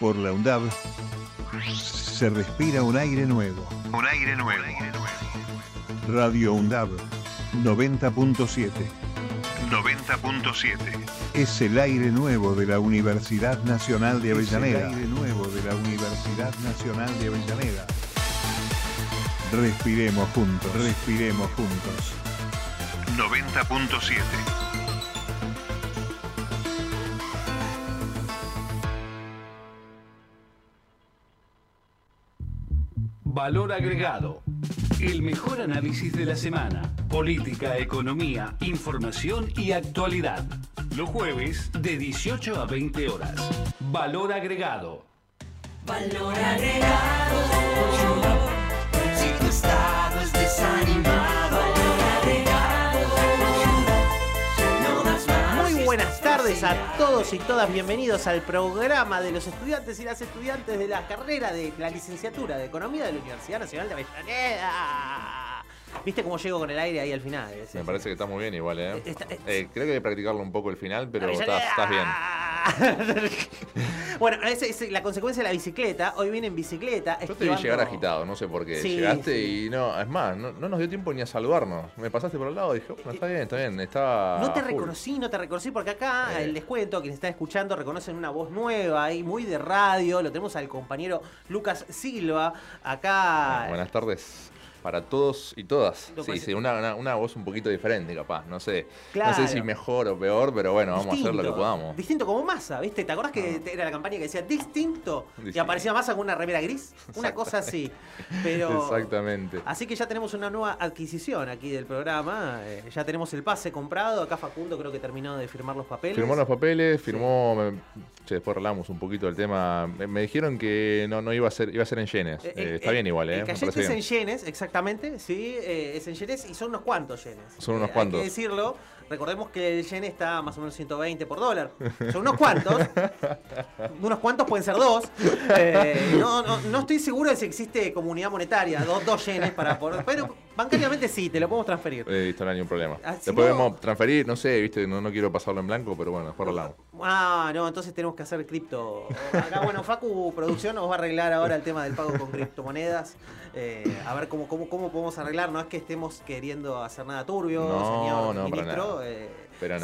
Por la UNDAB se respira un aire nuevo. Un aire nuevo. Radio UNDAB 90.7 90.7. es el aire nuevo de la Universidad Nacional de Avellaneda. Es el aire nuevo de la Universidad Nacional de Avellaneda. Respiremos juntos, respiremos juntos. 90.7. Valor agregado. El mejor análisis de la semana. Política, economía, información y actualidad. Los jueves de 18 a 20 horas. Valor agregado. Valor agregado. Si tu estado es buenas tardes a todos y todas, bienvenidos al programa de los estudiantes y las estudiantes de la carrera de la licenciatura de Economía de la Universidad Nacional de Avellaneda. ¿Viste cómo llego con el aire ahí al final? Es- Me es- parece que está muy bien igual, ¿eh? Está- Eh, creo que hay que practicarlo un poco el final, pero estás, bien. bueno, esa es la consecuencia de la bicicleta. Hoy viene en bicicleta. Yo te vi llegar agitado, no sé por qué. Sí, Llegaste sí. y no, es más, no, no nos dio tiempo ni a saludarnos. Me pasaste por el lado y dije, bueno, está bien, está bien, estaba. No te full. reconocí, no te reconocí, porque acá Eh. el descuento, quienes están escuchando, reconocen una voz nueva y muy de radio. Lo tenemos al compañero Lucas Silva. Acá. Buenas tardes para todos y todas. Sí, sí, una, una, una voz un poquito diferente, capaz. No sé. Claro. No sé si mejor o peor, pero bueno, vamos a hacer lo que podamos. Distinto como masa, ¿viste? ¿Te acordás que era la campaña que decía distinto? Y aparecía masa con una remera gris. Una cosa así. Pero. Exactamente. Así que ya tenemos una nueva adquisición aquí del programa. eh, ya tenemos el pase comprado. Acá Facundo creo que terminó de firmar los papeles. Firmó los papeles, firmó. me- che, después hablamos un poquito del tema. Me, me dijeron que no, no iba a ser, iba a ser en yenes. Eh, Eh, está bien igual, ¿eh? El Me es en yenes, exactamente, sí, eh, es en yenes y son unos cuantos yenes. Son unos Eh, cuantos. Hay que decirlo. Recordemos que el yen está más o menos 120 por dólar. Son unos cuantos. unos cuantos pueden ser dos. Eh, no, no, no estoy seguro de si existe comunidad monetaria, dos, dos yenes para poder. Pero bancariamente sí, te lo podemos transferir. Eh, listo, no hay ningún problema. Ah, si después no- vamos a transferir, no sé, viste, no, no quiero pasarlo en blanco, pero bueno, después hablamos. Ah, no, entonces tenemos que hacer cripto. Acá, bueno, Facu Producción nos va a arreglar ahora el tema del pago con criptomonedas. Eh, a ver cómo, cómo, cómo podemos arreglar. No es que estemos queriendo hacer nada turbio, No, señor no, ministro. eh,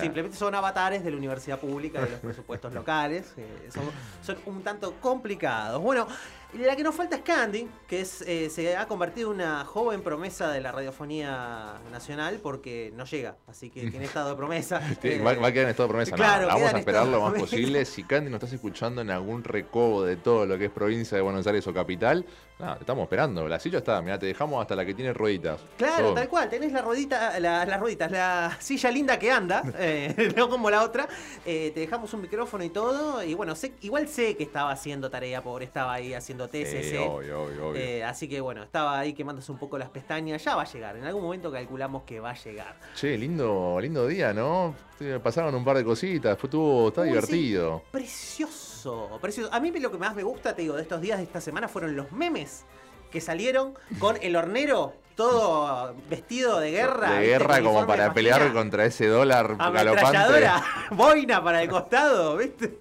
simplemente son avatares de la universidad pública, de los presupuestos locales. eh, son, son un tanto complicados. Bueno, la que nos falta es Candy, que es, eh, se ha convertido en una joven promesa de la radiofonía nacional porque no llega. Así que tiene estado de promesa. Eh, va, va a quedar en estado de promesa. claro, no, vamos a esperar lo más posible. Si Candy nos estás escuchando en algún recodo de todo lo que es provincia de Buenos Aires o capital, te estamos esperando. La silla está, mira, te dejamos hasta la que tiene rueditas. Claro, Todo. tal cual, tenés la ruedita, la- las rueditas, la silla linda que anda, eh, no como la otra. Eh, te dejamos un micrófono y todo. Y bueno, sé, igual sé que estaba haciendo tarea, pobre, estaba ahí haciendo TCC. Sí, obvio, obvio, obvio. Eh, así que bueno, estaba ahí quemándose un poco las pestañas. Ya va a llegar, en algún momento calculamos que va a llegar. Che, lindo, lindo día, ¿no? Pasaron un par de cositas, fue, estuvo, está Uy, sí. divertido. Precioso, precioso. A mí lo que más me gusta, te digo, de estos días de esta semana fueron los memes que salieron con el hornero todo vestido de guerra. de guerra como para pelear contra ese dólar galopante. boina para el costado, ¿viste?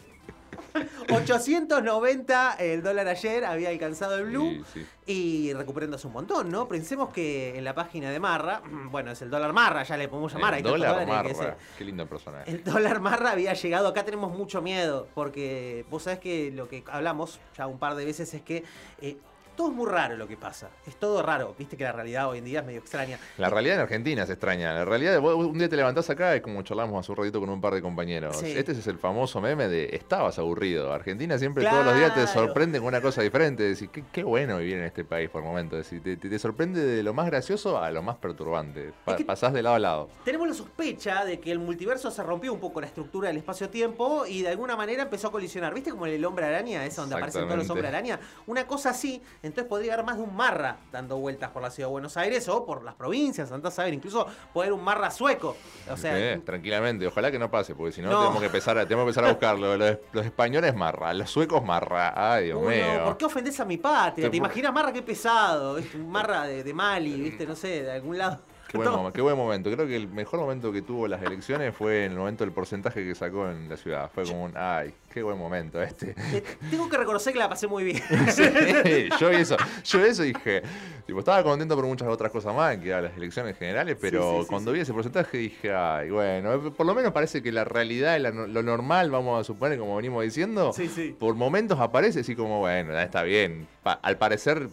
890 el dólar ayer había alcanzado el blue Sí, sí. y recuperándose un montón, ¿no? Pensemos que en la página de Marra, bueno, es el dólar Marra, ya le podemos llamar, El dólar que marra. se- Qué linda persona. el dólar marra había llegado, acá tenemos mucho miedo, porque vos sabés que lo que hablamos ya un par de veces es que eh, todo es muy raro lo que pasa, es todo raro, viste que la realidad hoy en día es medio extraña. La realidad en Argentina es extraña. La realidad, vos un día te levantás acá, es como charlamos hace un ratito con un par de compañeros. Sí. Este es el famoso meme de estabas aburrido. Argentina siempre todos los días te sorprende con una cosa diferente. Decís, qué, qué bueno vivir en este país por momentos. Decís, te, te- te sorprende de lo más gracioso a lo más perturbante. Pa- Es que- Pasás de lado a lado. Tenemos la sospecha de que el multiverso se rompió un poco la estructura del espacio-tiempo y de alguna manera empezó a colisionar. ¿Viste como el hombre araña, esa donde aparecen todos los hombres araña? Una cosa así, entonces podría haber más de un marra dando vueltas por la ciudad de Buenos Aires o por las provincias, andás a saber, incluso puede haber un marra sueco. O sea, Eh, tranquilamente, ojalá que no pase, porque si no, No. tenemos que empezar a, tenemos que empezar a buscarlo. Los, los españoles marra, los suecos marra. Ay, Dios no, mío. ¿Por qué ofendés a mi patria? Te- ¿Te imaginas Marra qué pesado? ¿viste? Un Marra de, de Mali, ¿viste? No sé, de algún lado. Qué buen, momen- qué buen momento. Creo que el mejor momento que tuvo las elecciones fue en el momento del porcentaje que sacó en la ciudad. Fue como un, ay, qué buen momento este. Eh, Tengo que reconocer que la pasé muy bien. yo eso, yo eso dije, tipo, estaba contento por muchas otras cosas más, que eran las elecciones generales, pero Sí, sí, sí, cuando vi ese porcentaje dije, ay, bueno, por lo menos parece que la realidad, y la no- lo normal, vamos a suponer, como venimos diciendo, por momentos aparece así como, bueno, está bien. Pa- al parecer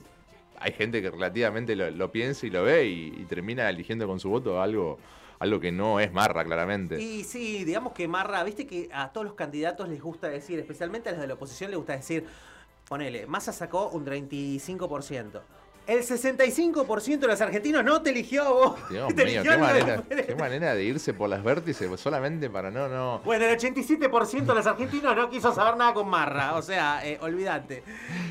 hay gente que relativamente lo, piensa y lo ve y, y termina eligiendo con su voto algo, algo que no es marra, claramente. Y sí, digamos que Marra, viste que a todos los candidatos les gusta decir, especialmente a los de la oposición les gusta decir, ponele, Massa sacó un 35%. El 65% de los argentinos no te eligió a vos. Dios te mío, eligió qué manera, qué manera de irse por las vértices solamente para no, no. Bueno, el 87% de los argentinos no quiso saber nada con Marra. O sea, eh, olvídate.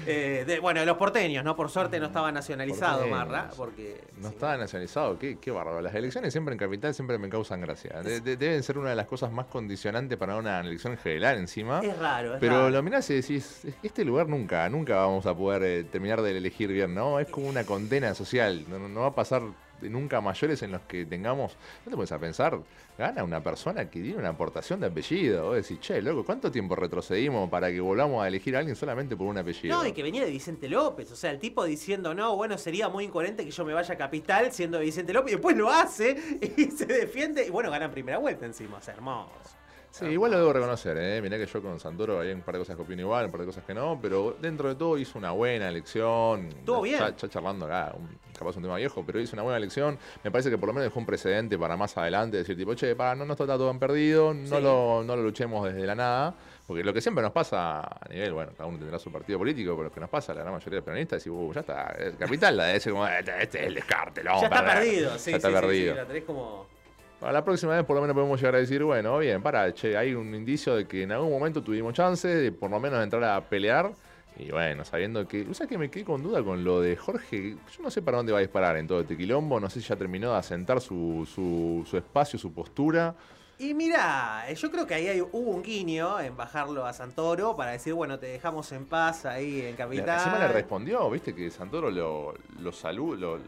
Eh, de- bueno, los porteños, ¿no? Por suerte no estaba nacionalizado Porteños. Marra. Porque. No sí. estaba nacionalizado, qué, qué bárbaro. Las elecciones siempre en capital siempre me causan gracia. De- de- deben ser una de las cosas más condicionantes para una elección en general encima. Es raro, es Pero raro. lo mirás y decís, "Es que este lugar nunca, nunca vamos a poder eh, terminar de elegir bien, ¿no? Es como una condena social. No, va a pasar nunca mayores en los que tengamos. No te pones a pensar, gana una persona que tiene una aportación de apellido. Vos decís, che, loco, ¿cuánto tiempo retrocedimos para que volvamos a elegir a alguien solamente por un apellido? No, y que venía de Vicente López, o sea, el tipo diciendo, no, bueno, sería muy incoherente que yo me vaya a Capital siendo Vicente López, y después lo hace y se defiende, y bueno, ganan primera vuelta encima, o hermoso. Sí, igual lo debo reconocer, ¿eh? Mirá que yo con Santoro hay un par de cosas que opino igual, un par de cosas que no, pero dentro de todo hizo una buena elección. Estuvo bien. Ya, ya charlando acá, un- capaz un tema viejo, pero hizo una buena elección. Me parece que por lo menos dejó un precedente para más adelante decir, tipo, che, para, no nos está todo en perdido, no, Sí. lo, no lo luchemos desde la nada. Porque lo que siempre nos pasa a nivel, bueno, cada uno tendrá su partido político, pero lo que nos pasa a la gran mayoría de peronistas es decir, uh, ya está, el capital la de ese como, este, este es el descarte, lo vamos ya está perder". perdido, sí, ya está sí, sí, perdido. sí, la tenés como... Para la próxima vez por lo menos podemos llegar a decir, bueno, bien, para, che, hay un indicio de que en algún momento tuvimos chance de por lo menos entrar a pelear. Y bueno, sabiendo que. ¿Sabes que me quedé con duda con lo de Jorge? Yo no sé para dónde va a disparar en todo este quilombo. No sé si ya terminó de asentar su, su, su espacio, su postura. Y mira, yo creo que ahí hay- hubo un guiño en bajarlo a Santoro para decir, bueno, te dejamos en paz ahí en Capital. Encima le respondió, viste, que Santoro lo, lo, salu- lo,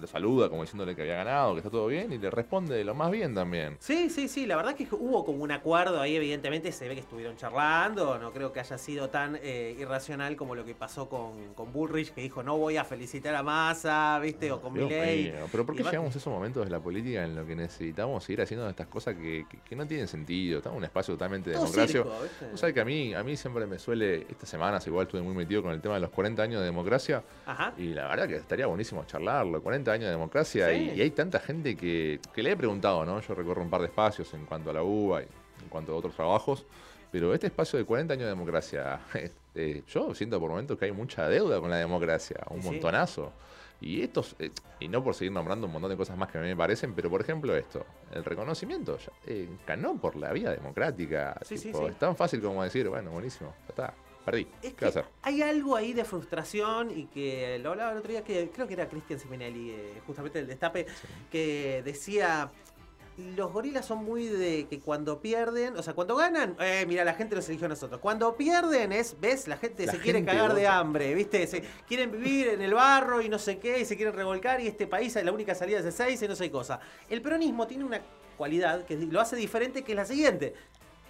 lo saluda como diciéndole que había ganado, que está todo bien, y le responde de lo más bien también. Sí, sí, sí, la verdad que hubo como un acuerdo ahí, evidentemente se ve que estuvieron charlando, no creo que haya sido tan eh, irracional como lo que pasó con, con Bullrich, que dijo no voy a felicitar a Massa, viste, o con Dios Milei. mío, Pero ¿por qué Y va- llegamos a esos momentos de la política en los que necesitamos seguir haciendo estas cosas que, que- que no tienen sentido? Estamos en un espacio totalmente circo, ¿viste? Vos sabés que a mí, a mí siempre me suele, estas semanas igual estuve muy metido con el tema de los 40 años de democracia Ajá. y la verdad que estaría buenísimo charlarlo, 40 años de democracia Sí. y, y hay tanta gente que, que le he preguntado, ¿no? Yo recorro un par de espacios en cuanto a la UBA y en cuanto a otros trabajos, pero este espacio de 40 años de democracia, eh, yo siento por momentos que hay mucha deuda con la democracia, un Sí, montonazo. Y estos, eh, y no por seguir nombrando un montón de cosas más que a mí me parecen, pero por ejemplo esto, el reconocimiento ya, eh, ganó por la vía democrática. Sí, sí, tipo, sí. Es tan fácil como decir, bueno, buenísimo, ya está, perdí. Es ¿Qué va a que hay algo ahí de frustración y que lo hablaba el otro día, que creo que era Cristian Simonelli, eh, justamente el destape, que decía, los gorilas son muy de que cuando pierden, o sea, cuando ganan, eh, mira, la gente los eligió a nosotros. Cuando pierden es, ves, la gente La se quiere gente cagar de hambre, ¿viste? Se, quieren vivir en el barro y no sé qué, y se quieren revolcar y este país la única salida es de seis y no sé qué cosa. El peronismo tiene una cualidad que lo hace diferente, que es la siguiente.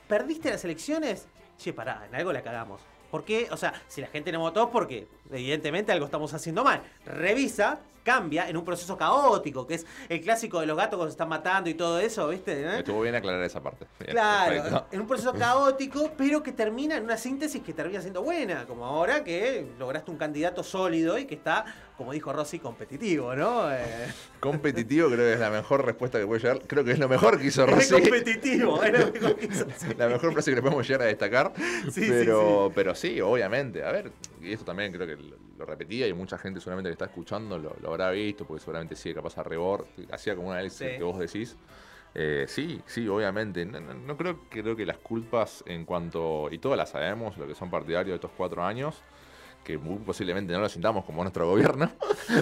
¿Perdiste las elecciones? Che, pará, en algo la cagamos. ¿Por qué? O sea, si la gente no votó, porque evidentemente algo estamos haciendo mal. Revisa, cambia en un proceso caótico, que es el clásico de los gatos cuando se están matando y todo eso, ¿viste? ¿Eh? Estuvo bien aclarar esa parte. Bien, Claro, perfecto. en un proceso caótico, pero que termina en una síntesis que termina siendo buena, como ahora que lograste un candidato sólido y que está, como dijo Rossi, competitivo, ¿no? Eh, Competitivo creo que es la mejor respuesta que puede llegar. Creo que es lo mejor que hizo es Rossi. competitivo, es lo mejor que hizo. La mejor frase que le podemos llegar a destacar. Sí, sí, pero, pero sí, obviamente. A ver, y esto también creo que lo, repetía y mucha gente seguramente que está escuchando lo, lo habrá visto, porque seguramente sigue capaz a rebor. Hacía como un análisis Sí. que vos decís. Eh, sí, sí, obviamente. No, no- no creo, creo que las culpas en cuanto, y todas las sabemos, lo que son partidarios de estos cuatro años, que muy posiblemente no lo sintamos como nuestro gobierno,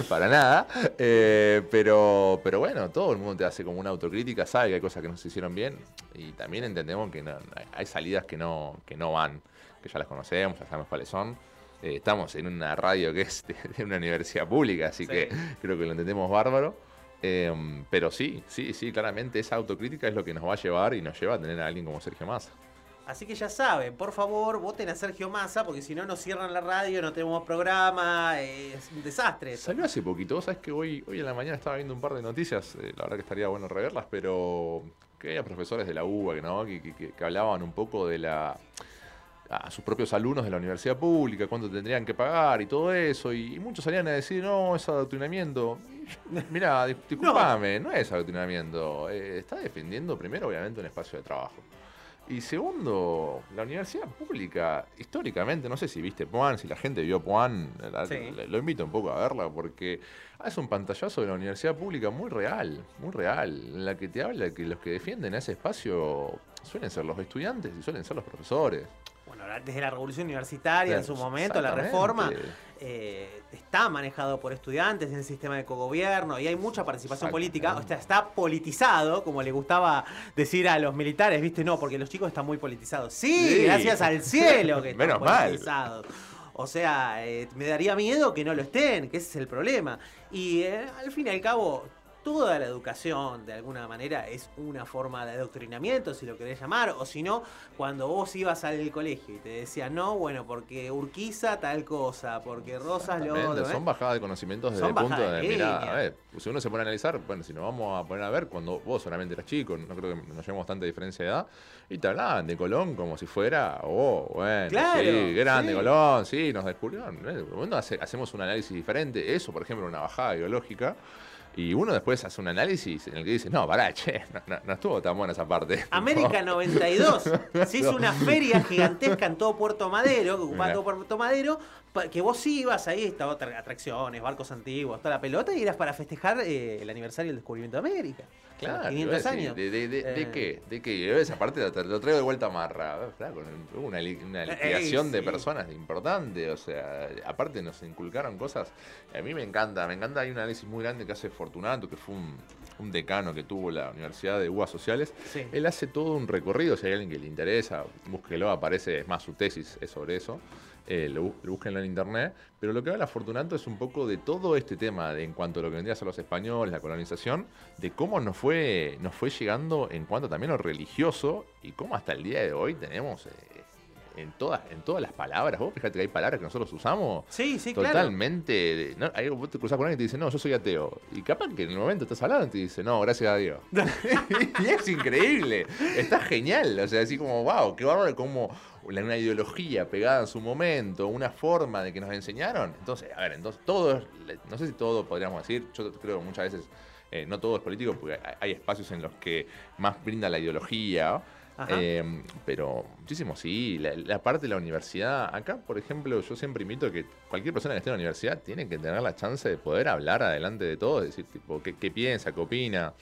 para nada. Eh, pero, pero bueno, todo el mundo te hace como una autocrítica, sabe que hay cosas que no se hicieron bien y también entendemos que no- hay- hay salidas que no, que no van, que ya las conocemos, ya sabemos cuáles son. Eh, estamos en una radio que es de, de una universidad pública, así Sí. que creo que lo entendemos bárbaro. Eh, pero sí, sí, sí, claramente esa autocrítica es lo que nos va a llevar y nos lleva a tener a alguien como Sergio Massa. Así que ya saben, por favor, voten a Sergio Massa, porque si no nos cierran la radio, no tenemos programa, eh, es un desastre. esto. Salió hace poquito, vos sabés que hoy, hoy en la mañana estaba viendo un par de noticias, eh, la verdad que estaría bueno reverlas, pero que había profesores de la UBA que, ¿no? que, que- que hablaban un poco de la a sus propios alumnos de la universidad pública, cuánto tendrían que pagar y todo eso, y, y muchos salían a decir, no, es adoctrinamiento. Mirá, dis- disculpame, no. es adoctrinamiento, eh, está defendiendo primero obviamente un espacio de trabajo. Y segundo, la universidad pública, históricamente, no sé si viste Puan, si la gente vio Puan, la- Sí. le- lo invito un poco a verla porque hace un pantallazo de la universidad pública muy real, muy real, en la que te habla que los que defienden ese espacio suelen ser los estudiantes y suelen ser los profesores. Desde la revolución universitaria en su momento, la reforma, eh, está manejado por estudiantes en el sistema de cogobierno y hay mucha participación política. O sea, está politizado, como le gustaba decir a los militares, ¿viste? No, porque los chicos están muy politizados. Sí, Sí. gracias al cielo que están Menos mal. politizados. O sea, eh, me daría miedo que no lo estén, que ese es el problema. Y eh, al fin y al cabo, toda la educación, de alguna manera, es una forma de adoctrinamiento, si lo querés llamar. O si no, cuando vos ibas al colegio y te decían, no, bueno, porque Urquiza tal cosa, porque Rosas lo otro. ¿eh? Son bajadas de conocimientos desde el punto de mirada. A ver, si uno se pone a analizar, bueno, si nos vamos a poner a ver, cuando vos solamente eras chico, no creo que nos llevemos tanta diferencia de edad, y te hablaban de Colón como si fuera, oh, bueno, Claro, sí, grande sí. Colón, sí, nos descubrieron. ¿eh? Bueno, hace- hacemos un análisis diferente, eso, por ejemplo, una bajada ideológica. Y uno después hace un análisis en el que dice, no, pará, che, no, no- no estuvo tan buena esa parte. América 92 se hizo una feria gigantesca en todo Puerto Madero, que ocupaba Mirá. todo Puerto Madero, que vos ibas ahí, estaba atracciones, barcos antiguos, toda la pelota, y eras para festejar eh, el aniversario del descubrimiento de América. Claro, 500 iba a decir, años. ¿De, de, de, de Eh, qué? ¿De qué? Esa parte lo, lo traigo de vuelta a Marra. Hubo una, una liquidación de sí. personas importante. O sea, aparte nos inculcaron cosas. A mí me encanta, me encanta. Hay un análisis muy grande que hace Fortunato, que fue un, un decano que tuvo la Universidad de UBA Sociales. Sí. Él hace todo un recorrido. Si hay alguien que le interesa, búsquelo, aparece, es más, su tesis es sobre eso. Eh, lo, en internet. Pero lo que habla Fortunato es un poco de todo este tema de, en cuanto a lo que vendría a ser los españoles, la colonización, de cómo nos fue, nos fue llegando en cuanto también a lo religioso y cómo hasta el día de hoy tenemos eh, en, todas, en todas las palabras. Vos fíjate que hay palabras que nosotros usamos Sí, sí, claro. totalmente. ¿no? Ahí vos te cruzás con alguien y te dice, no, yo soy ateo. Y capaz que en el momento estás hablando y te dice, no, gracias a Dios. y es increíble. Está genial. O sea, así como, wow, qué bárbaro como una ideología pegada en su momento, una forma de que nos enseñaron. Entonces, a ver, entonces todo, es- no sé si todo podríamos decir, yo creo que muchas veces eh, no todo es político porque hay- espacios en los que más brinda la ideología. Eh, pero muchísimo sí, la, la parte de la universidad, acá por ejemplo yo siempre invito a que cualquier persona que esté en la universidad tiene que tener la chance de poder hablar adelante de todo, decir tipo qué, qué piensa, qué opina.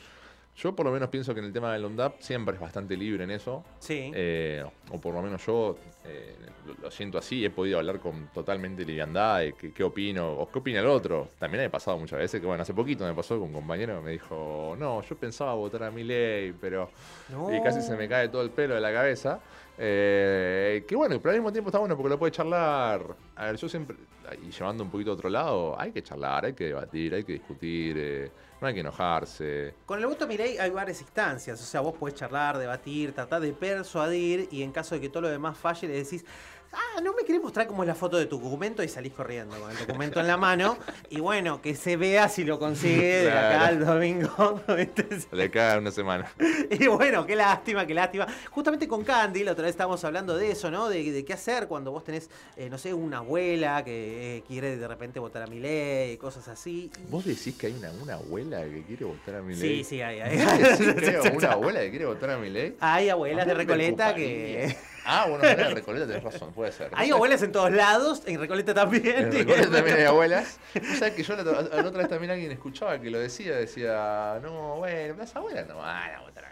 Yo por lo menos pienso que en el tema del ONDAP siempre es bastante libre en eso, Sí. eh, o por lo menos yo eh, lo, siento así, he podido hablar con totalmente liviandad de qué, qué opino o qué opina el otro. También me ha pasado muchas veces que, bueno, hace poquito me pasó con un compañero que me dijo, no, yo pensaba votar a mi ley, pero... No. Y casi se me cae todo el pelo de la cabeza. Eh, que bueno, pero al mismo tiempo está bueno porque lo puede charlar. A ver, yo siempre, y llevando un poquito a otro lado, hay que charlar, hay que debatir, hay que discutir, eh, no hay que enojarse. Con el voto a mi ley hay varias instancias, o sea, vos podés charlar, debatir, tratar de persuadir y en caso de que todo lo demás falle le decís, ah, no me querés mostrar cómo es la foto de tu documento y salís corriendo con el documento en la mano y bueno, que se vea si lo consigue de acá al domingo. De cada una semana. Y bueno, qué lástima, qué lástima. Justamente con Candy, la otra vez estábamos hablando de eso, ¿no? De, de qué hacer cuando vos tenés, eh, no sé, una abuela que eh, quiere de repente votar a mi ley, cosas así. Y- ¿Vos decís que hay una, una abuela que quiere votar a mi Sí, ley? sí, hay, hay. Sí, creo, una abuela que quiere votar a mi ley. Hay abuelas de A Recoleta que... Ah, bueno, de Recoleta tenés razón, puede ser. Hay No abuelas en todos lados, en Recoleta también. En Recoleta también hay abuelas. O sea que yo la, otra- la otra vez también alguien escuchaba que lo decía, decía, no, bueno, las abuelas no van a votar a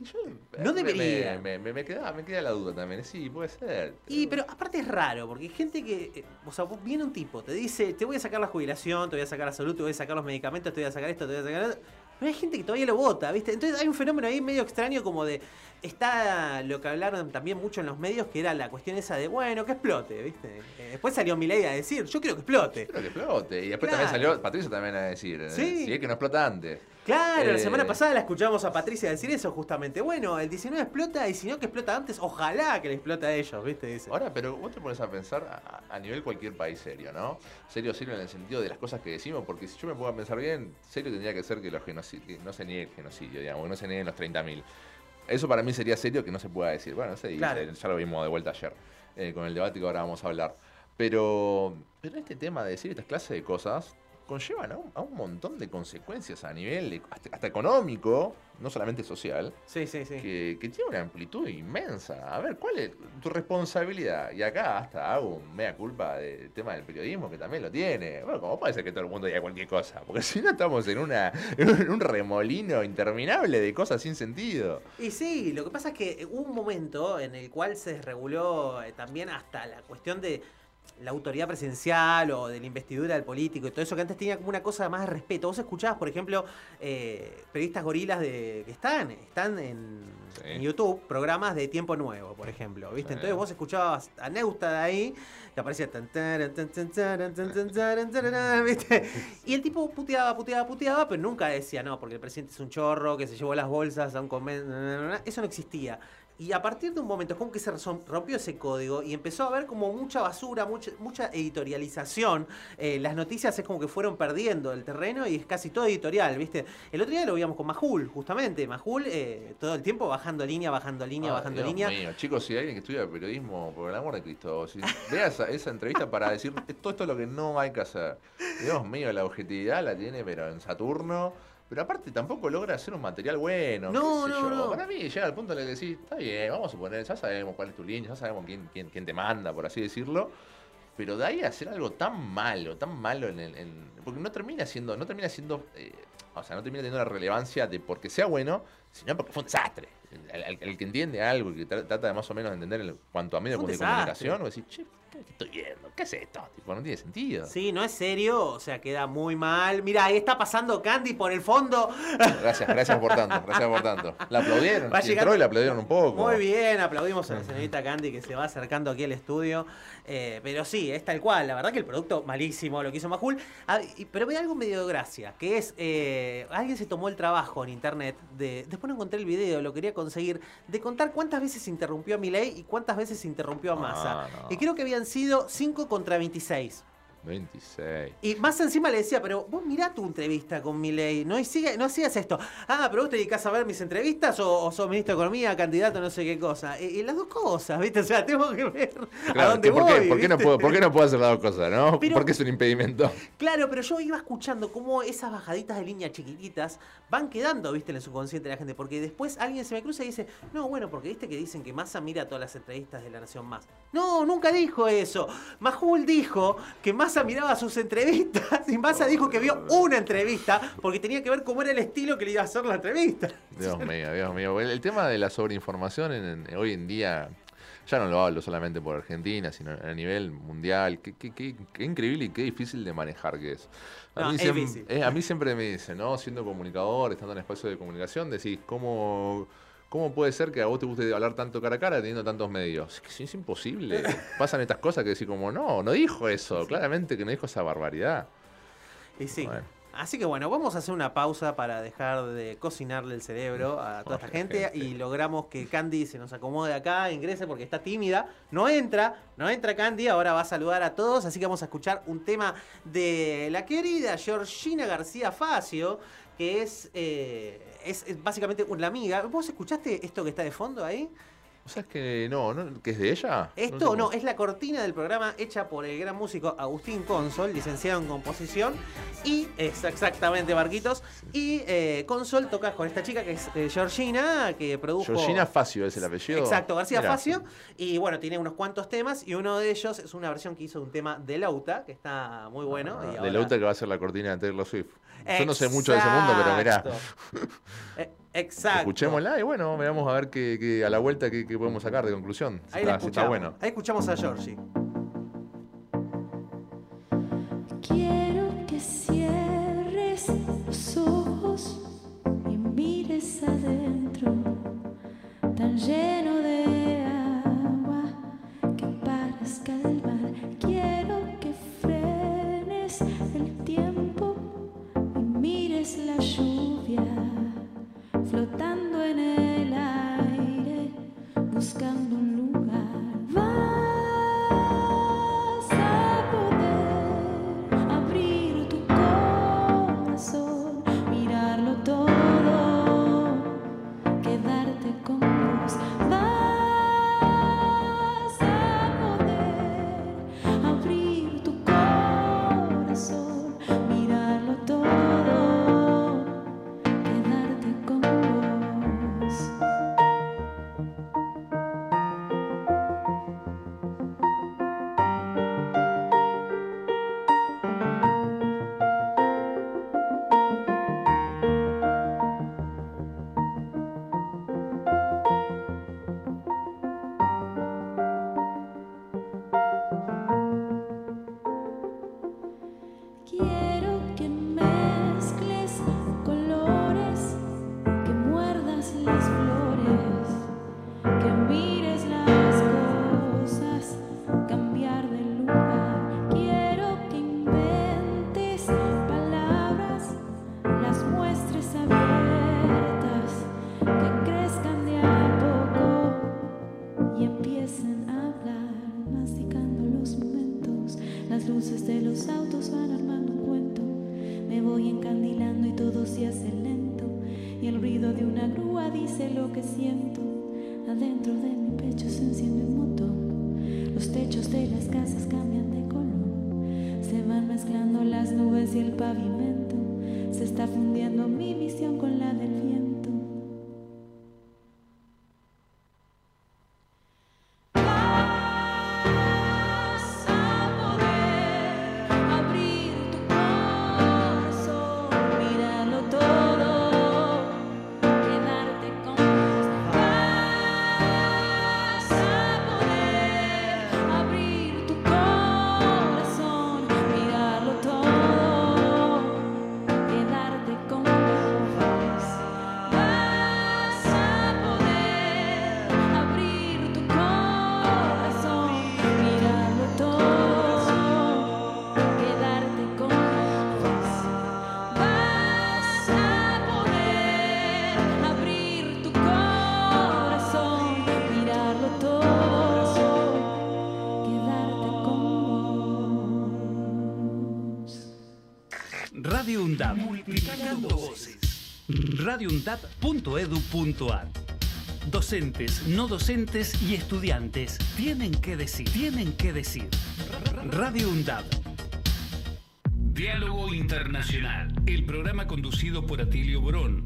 yo, No me- debería. Me, me, me queda, me queda la duda también. Sí, puede ser. Y pero aparte es raro, porque hay gente que, eh, o sea, viene un tipo, te dice, te voy a sacar la jubilación, te voy a sacar la salud, te voy a sacar los medicamentos, te voy a sacar esto, te voy a sacar... esto. Pero hay gente que todavía lo vota, ¿viste? Entonces hay un fenómeno ahí medio extraño como de... Está lo que hablaron también mucho en los medios, que era la cuestión esa de, bueno, que explote, ¿viste? Eh, después salió Milei a decir, yo quiero que explote. Quiero que explote. Y después Claro. también salió Patricia también a decir, eh, Sí. si es que no explota antes. Claro, la Eh, semana pasada la escuchamos a Patricia decir eso justamente. Bueno, el 19 explota y si no que explota antes, ojalá que le explote a ellos, ¿viste? Dice. Ahora, pero vos te pones a pensar a, a nivel cualquier país serio, ¿no? Serio, serio en el sentido de las cosas que decimos, porque si yo me pongo a pensar bien, serio tendría que ser que, los que no se niegue el genocidio, digamos, que no se nieguen los 30.000. Eso para mí sería serio que no se pueda decir. Bueno, no sé, Claro. ya lo vimos de vuelta ayer eh, con el debate que ahora vamos a hablar. Pero, pero este tema de decir estas clases de cosas conllevan a un, a un montón de consecuencias a nivel de- hasta, hasta económico, no solamente social, Sí, sí, sí. que, que tiene una amplitud inmensa. A ver, ¿cuál es tu responsabilidad? Y acá hasta hago un mea culpa del tema del periodismo, que también lo tiene. Bueno, como puede ser que todo el mundo diga cualquier cosa? Porque si no estamos en, una, en un remolino interminable de cosas sin sentido. Y sí, lo que pasa es que hubo un momento en el cual se desreguló eh, también hasta la cuestión de la autoridad presidencial o de la investidura del político y todo eso que antes tenía como una cosa más de respeto. Vos escuchabas, por ejemplo, eh, periodistas gorilas de que están, están en, Sí. en YouTube, programas de tiempo nuevo, por ejemplo. ¿Viste? Sí. Entonces vos escuchabas a Neusta de ahí, que aparecía ¿viste? Y el tipo puteaba, puteaba, puteaba, pero nunca decía, no, porque el presidente es un chorro, que se llevó las bolsas a un convento. Eso no existía. Y a partir de un momento es como que se rompió ese código y empezó a haber como mucha basura, mucha, mucha editorialización. Eh, las noticias es como que fueron perdiendo el terreno y es casi todo editorial, ¿viste? El otro día lo veíamos con Majul, justamente. Majul eh, todo el tiempo bajando línea, bajando línea, Ay, bajando Dios línea. mío. Chicos, si hay alguien que estudia periodismo, por el amor de Cristo, si, vea esa, esa entrevista para decir todo esto es lo que no hay que hacer. Dios mío, la objetividad la tiene, pero en Saturno. Pero aparte tampoco logra hacer un material bueno. No, qué sé no, yo. no. Para mí llega al punto en el que decís, está bien, vamos a suponer, ya sabemos cuál es tu línea, ya sabemos quién, quién, quién te manda, por así decirlo. Pero de ahí a hacer algo tan malo, tan malo en el. en- porque no termina siendo, no termina siendo. eh, o sea, no termina teniendo la relevancia de porque sea bueno, sino porque fue un desastre. El, el- el que entiende algo y que tra- trata de más o menos de entender en cuanto a medios Fue de desastre. comunicación, o decir, che, ¿qué, estoy viendo? ¿Qué es esto? Tipo, no tiene sentido. Sí, no es serio, o sea, queda muy mal. Mira, ahí está pasando Candy por el fondo. Gracias, gracias por tanto, gracias por tanto. La aplaudieron, y entró y la aplaudieron un poco. Muy bien, aplaudimos a la señorita Candy que se va acercando aquí al estudio. Eh, pero sí, es tal cual. La verdad que el producto malísimo, lo que hizo Majul. Ah, y- pero ve algo medio de gracia, que es, eh, alguien se tomó el trabajo en internet de, después no encontré el video, lo quería conseguir, de contar cuántas veces se interrumpió a Milei y cuántas veces se interrumpió a Massa. Ah, no. Y creo que habían sido 5 contra 26. 26. Y más encima le decía, pero vos mirá tu entrevista con Milei, no, sigue, no hacías esto. Ah, pero vos te dedicás a ver mis entrevistas o, o sos ministro de Economía, candidato, no sé qué cosa. Y, y las dos cosas, ¿viste? O sea, tengo que ver a dónde ¿qué- ¿por, voy. qué, por, qué no puedo, ¿Por qué no puedo hacer las dos cosas, no? Pero- ¿Por qué es un impedimento? Claro, pero yo iba escuchando cómo esas bajaditas de línea chiquititas van quedando, ¿viste? En el subconsciente de la gente. Porque después alguien se me cruza y dice, no, bueno, porque viste que dicen que Massa mira todas las entrevistas de La Nación Más. No, nunca dijo eso. Majul dijo que Massa miraba sus entrevistas y Massa dijo que vio una entrevista porque tenía que ver cómo era el estilo que le iba a hacer la entrevista. Dios mío, Dios mío. El, el tema de la sobreinformación en- en- hoy en día, ya no lo hablo solamente por Argentina, sino a nivel mundial. Qué, qué- qué- qué increíble y qué difícil de manejar que es. A, No, mí es eh, a mí siempre me dicen, ¿no? Siendo comunicador, estando en espacio de comunicación, decís, ¿cómo, ¿cómo puede ser que a vos te guste hablar tanto cara a cara teniendo tantos medios? Es que sí, es imposible. Pasan estas cosas que decís como, no, no dijo eso. Claramente que no dijo esa barbaridad. Y sí. Bueno. Así que bueno, vamos a hacer una pausa para dejar de cocinarle el cerebro a toda esta gente. y logramos que Candy se nos acomode acá, ingrese porque está tímida. No entra, no entra Candy, ahora va a saludar a todos, así que vamos a escuchar un tema de la querida Georgina García Facio, que es, eh, es, es básicamente una amiga. ¿Vos escuchaste esto que está de fondo ahí? O sea, es que no, no ¿que es de ella? Esto no, es la cortina del programa hecha por el gran músico Agustín Consol, licenciado en composición. Y, es exactamente, Barquitos. Y eh, Consol toca con esta chica que es eh, Georgina, que produjo. Georgina Facio es el apellido. Exacto, García Mirá. Facio. Y bueno, tiene unos cuantos temas. Y uno de ellos es una versión que hizo de un tema de Lauta, que está muy bueno. Ah, y de Lauta que va a ser la cortina de Taylor Swift. Yo no sé mucho de ese mundo, pero mirá. Exacto. Eh, Exacto. Escuchémosla y bueno, veamos a ver qué, qué- a la vuelta qué, qué podemos sacar de conclusión. Si Ahí está, si está escuchamos. bueno. Ahí escuchamos a Georgie. Quiero que cierres los ojos y mires adentro, tan lleno de agua que parezca el mar. Quiero es la lluvia flotando en el radioundap.edu.ar Docentes, no docentes y estudiantes tienen que decir, tienen que decir. Radio UNDAP. Diálogo Internacional, el programa conducido por Atilio Borón,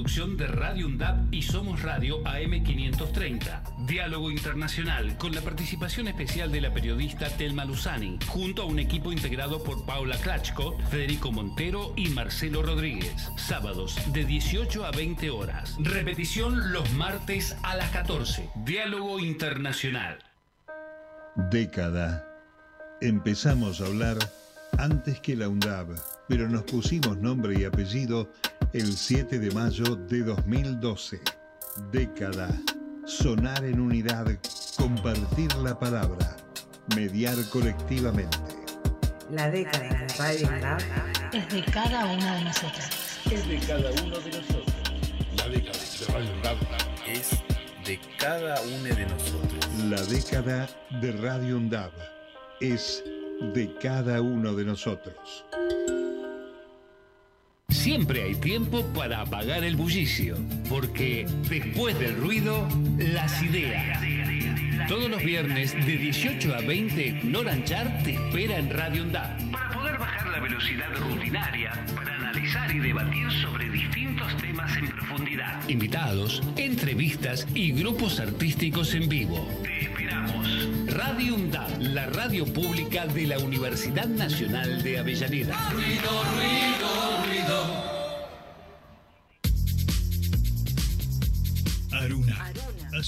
producción de Radio UNDAP y Somos Radio AM530. Diálogo Internacional, con la participación especial de la periodista Telma Luzani, junto a un equipo integrado por Paula Klachko, Federico Montero y Marcelo Rodríguez. Sábados de 18 a 20 horas. Repetición los martes a las 14. Diálogo Internacional. Década. Empezamos a hablar antes que la UNDAB, pero nos pusimos nombre y apellido el 7 de mayo de 2012. Década. Sonar en unidad, compartir la palabra, mediar colectivamente. La década de Radio UNDAP es de cada uno de nosotros. Es de cada uno de nosotros. La década de Radio UNDAP es de cada uno de nosotros. La década de Radio UNDAB es de cada uno de nosotros. Siempre hay tiempo para apagar el bullicio, porque después del ruido, las ideas. Todos los viernes de 18 a 20, Noranchar te espera en Radio UNDAP. Para poder bajar la velocidad rutinaria, para analizar y debatir sobre distintos temas en profundidad. Invitados, entrevistas y grupos artísticos en vivo. Te. Radio la radio pública de la Universidad Nacional de Avellaneda.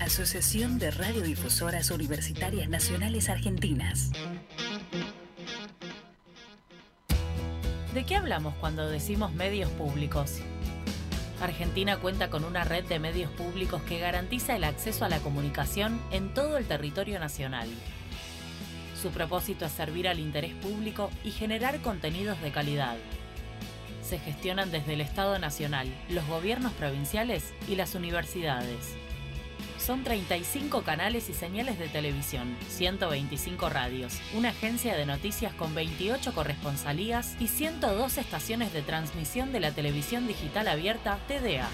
Asociación de Radiodifusoras Universitarias Nacionales Argentinas. ¿De qué hablamos cuando decimos medios públicos? Argentina cuenta con una red de medios públicos que garantiza el acceso a la comunicación en todo el territorio nacional. Su propósito es servir al interés público y generar contenidos de calidad. Se gestionan desde el Estado Nacional, los gobiernos provinciales y las universidades. Son 35 canales y señales de televisión, 125 radios, una agencia de noticias con 28 corresponsalías y 102 estaciones de transmisión de la televisión digital abierta TDA.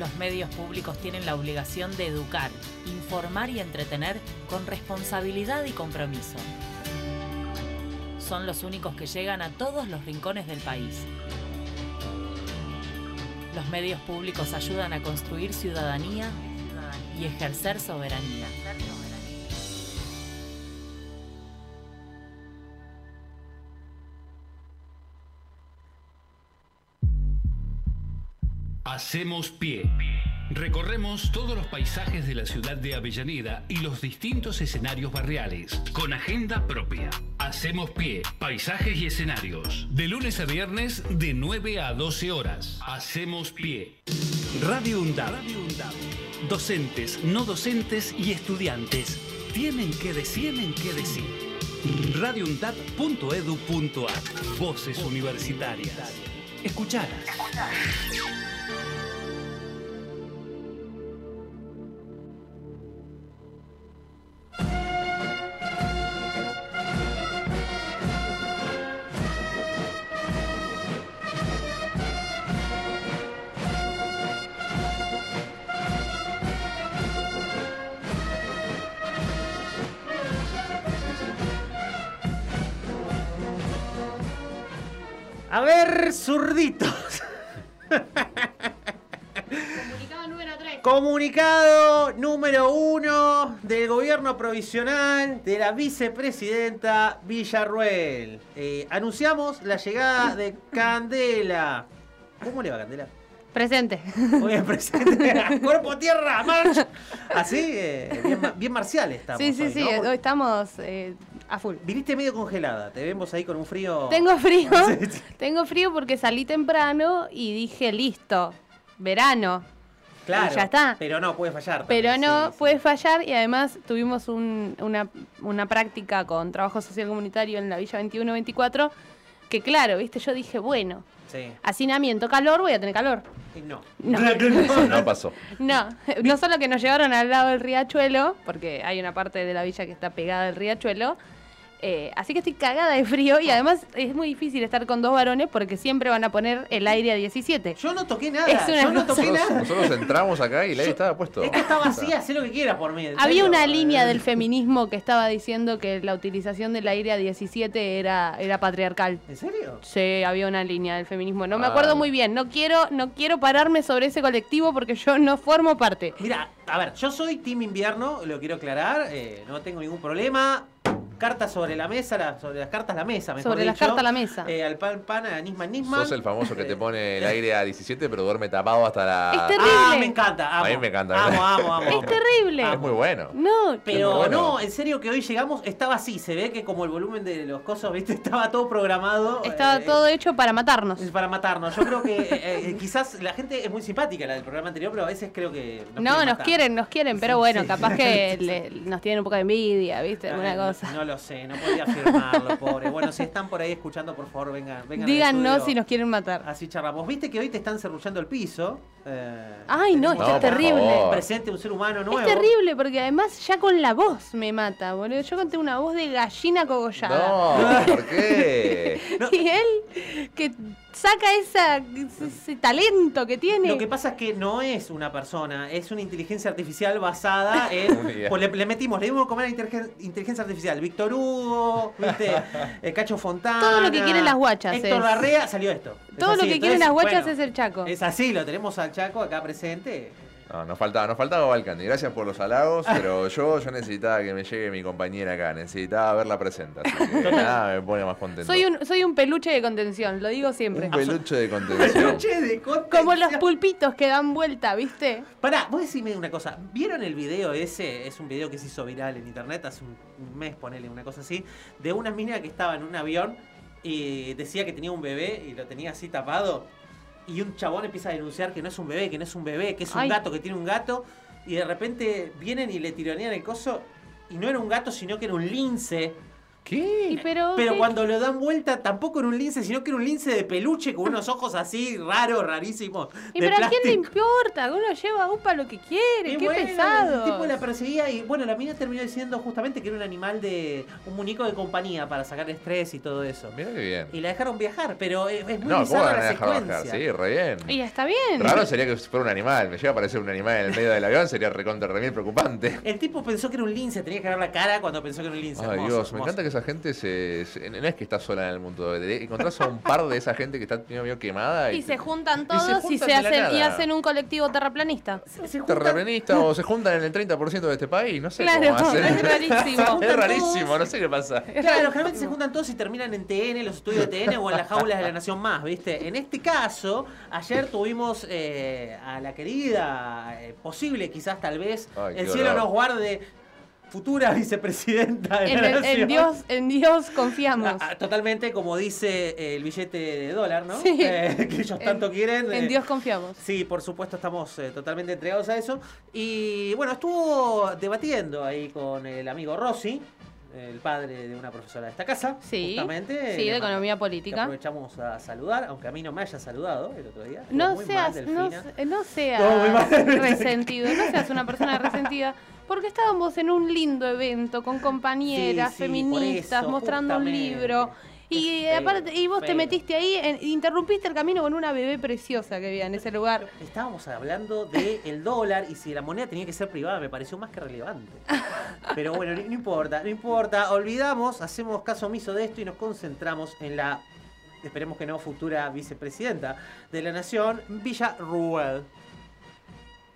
Los medios públicos tienen la obligación de educar, informar y entretener con responsabilidad y compromiso. Son los únicos que llegan a todos los rincones del país. Los medios públicos ayudan a construir ciudadanía y ejercer soberanía. Hacemos pie. Recorremos todos los paisajes de la ciudad de Avellaneda y los distintos escenarios barriales, con agenda propia. Hacemos pie, paisajes y escenarios. De lunes a viernes, de 9 a 12 horas. Hacemos pie. Radio UNDAB. Docentes, no docentes y estudiantes tienen que decir, tienen que decir. radioundab.edu.ar Voces universitarias. Escuchalas. Zurditos. Comunicado número 3. Comunicado número uno del gobierno provisional de la vicepresidenta Villarruel. Eh, anunciamos la llegada de Candela. ¿Cómo le va Candela? Presente. Muy bien, presente. Cuerpo tierra, march. Así, eh, bien, ma- bien marcial estamos. sí, sí, hoy, sí, ¿no? hoy estamos eh, a full. Viniste medio congelada, te vemos ahí con un frío. Tengo frío, tengo frío porque salí temprano y dije, listo, verano. Claro, Y ya está. Pero no, puede fallar. Pero no sí, sí. puede fallar y además tuvimos un- una, una práctica con trabajo social comunitario en la Villa 21-24 que claro, viste, yo dije, bueno, Sí. hacinamiento, calor, voy a tener calor. Y no. No. No pasó. No, no solo que nos llevaron al lado del riachuelo, porque hay una parte de la villa que está pegada al riachuelo, eh, así que estoy cagada de frío y además es muy difícil estar con dos varones porque siempre van a poner el aire a 17. Yo no toqué nada. Es una yo no toqué Nosotros, nada. nosotros entramos acá y la estaba puesto. Esto está vacía, haz lo que quieras por mí. Había serio. una línea Eh, del feminismo que estaba diciendo que la utilización del aire a 17 era, era patriarcal. ¿En serio? Sí, había una línea del feminismo. No me Ah. acuerdo muy bien. No quiero, no quiero pararme sobre ese colectivo porque yo no formo parte. Mira, a ver, yo soy Team Invierno, lo quiero aclarar, eh, no tengo ningún problema. Cartas sobre la mesa, la- sobre las cartas la mesa, mejor Sobre las cartas la mesa. Eh, al pan pan, a Nisman Nisman. Sos el famoso que te pone el aire a 17 pero duerme tapado hasta la... Es terrible. Ah, me encanta, amo. A mí me encanta. Amo, amo, amo. Es amo. terrible. Es muy bueno. No, Pero bueno. no, en serio que hoy llegamos, estaba así, se ve que como el volumen de los cosos, viste, estaba todo programado. estaba eh, todo hecho para matarnos. es para matarnos. Yo creo que eh, eh, quizás la gente es muy simpática la del programa anterior, pero a veces creo que. No, nos matar. quieren, nos quieren, pero Sí, bueno, sí. capaz que le- nos tienen un poco de envidia, ¿viste? Alguna no- cosa. No, lo sé, no podía afirmarlo, pobre. Bueno, si están por ahí escuchando, por favor, vengan. vengan Díganos si nos quieren matar. Así charlamos. Viste que hoy te están cerrullando el piso. eh, Ay, no, esto es terrible. Presente un ser humano nuevo. Es terrible porque además ya con la voz me mata, boludo. Yo conté una voz de gallina cogollada. No, ¿por qué? Y él, que saca esa, ese, ese talento que tiene. Lo que pasa es que no es una persona, es una inteligencia artificial basada en. Pues le, le metimos, le dimos a comer a inteligen- inteligencia artificial. Víctor Hugo, ¿viste? El Cacho Fontana. Todo lo que quieren las guachas Héctor es. Larrea, salió esto. Es Todo lo que quieren entonces, las guachas bueno, es el chaco. Es así, lo tenemos al Chaco acá presente. No, nos faltaba, nos faltaba Balcani. Gracias por los halagos, pero yo, yo necesitaba que me llegue mi compañera acá. Necesitaba verla presente. Así que nada me pone más contento. Soy un, soy un peluche de contención, lo digo siempre. Un peluche de contención. Che, de contención. Como los pulpitos que dan vuelta, ¿viste? Pará, vos decime una cosa. ¿Vieron el video ese? Es un video que se hizo viral en internet hace un, un mes, ponele una cosa así. De una mina que estaba en un avión y decía que tenía un bebé y lo tenía así tapado. Y un chabón empieza a denunciar que no es un bebé, que no es un bebé, que es un Ay. gato, que tiene un gato. Y de repente vienen y le tironean el coso. Y no era un gato, sino que era un lince. Y pero, Pero ¿qué? cuando lo dan vuelta, tampoco era un lince, sino que era un lince de peluche con unos ojos así raros, rarísimos. ¿Y de pero a quién le plástico. importa? Uno lleva upa lo que quiere, Y qué bueno, pesado. El tipo la perseguía y bueno, la mina terminó diciendo justamente que era un animal de. un muñeco de compañía para sacar estrés y todo eso. Mira qué bien. Y la dejaron viajar, pero es, es muy No, ¿cómo bizarra la secuencia. bajar? Sí, re bien. Y está bien. Raro sería que fuera un animal. Me llega a parecer un animal en el medio del avión, sería recontra remil preocupante. El tipo pensó que era un lince, tenía que ver la cara cuando pensó que era un lince. Ay Hermoso, Dios, me encanta que esa gente se, se- no es que está sola en el mundo. de- Encontrás a un par de esa gente que está medio, quemada y, Y se juntan y todos y se, hacen, y hacen un colectivo terraplanista. terraplanista o se juntan en el 30% de este país. No sé Claro, cómo hacer. es rarísimo. es rarísimo, no sé qué pasa. Claro, generalmente se juntan todos y terminan en TN, los estudios de TN o en las jaulas de la Nación Más, ¿viste? En este caso, ayer tuvimos eh, a la querida, eh, posible quizás tal vez, Ay, el cielo nos guarde, futura vicepresidenta de En, la el- en Nación. Dios, en Dios confiamos. Ah, Totalmente, como dice eh, el billete de dólar, ¿no? Sí. Eh, que ellos tanto quieren. En eh, Dios confiamos. Sí, por supuesto, estamos eh, totalmente entregados a eso. Y bueno, estuvo debatiendo ahí con el amigo Rossi, el padre de una profesora de esta casa. Sí, justamente. sí, de economía política. aprovechamos a saludar, aunque a mí no me haya saludado el otro día. No muy seas, mal, no, no seas resentido, no seas una persona resentida, porque estábamos en un lindo evento con compañeras Sí, sí, feministas eso, mostrando un libro. Y feo, aparte, y vos te metiste ahí, en- interrumpiste el camino con una bebé preciosa que había en ese lugar. Estábamos hablando del dólar y si la moneda tenía que ser privada, me pareció más que relevante. Pero bueno, no, no importa, no importa. Olvidamos, hacemos caso omiso de esto y nos concentramos en la, esperemos que no, futura vicepresidenta de la Nación, Villa Ruel.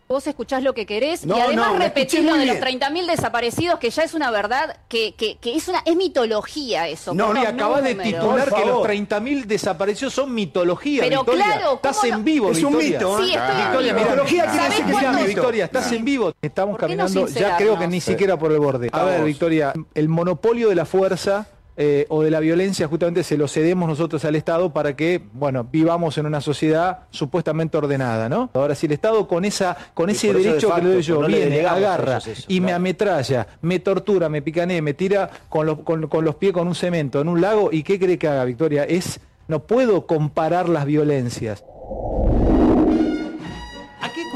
Vos escuchás lo que querés No, y además no, repetís lo de los bien. 30.000 desaparecidos, que ya es una verdad, que, que, que es una es mitología eso. No, los acabas de titular que los 30.000 desaparecidos son mitología. Pero Victoria. claro, estás ¿cómo no? en vivo, Es un mito, ¿eh? Sí, estoy en Victoria, vivo. mira, Mitología quiere ¿sabés decir que cuánto- sea mito. Victoria, estás en vivo. Estamos ¿Por qué no caminando, ya creo que ni siquiera por el borde. A ver. Victoria, el monopolio de la fuerza eh, o de la violencia justamente se lo cedemos nosotros al Estado para que, bueno, vivamos en una sociedad supuestamente ordenada, ¿no? Ahora, si el Estado con esa con ese de derecho que le doy yo no viene, agarra eso, y me ametralla, me tortura, me picanea, me tira con los, con, con los pies con un cemento en un lago, ¿y qué cree que haga, Victoria? Es no puedo comparar las violencias.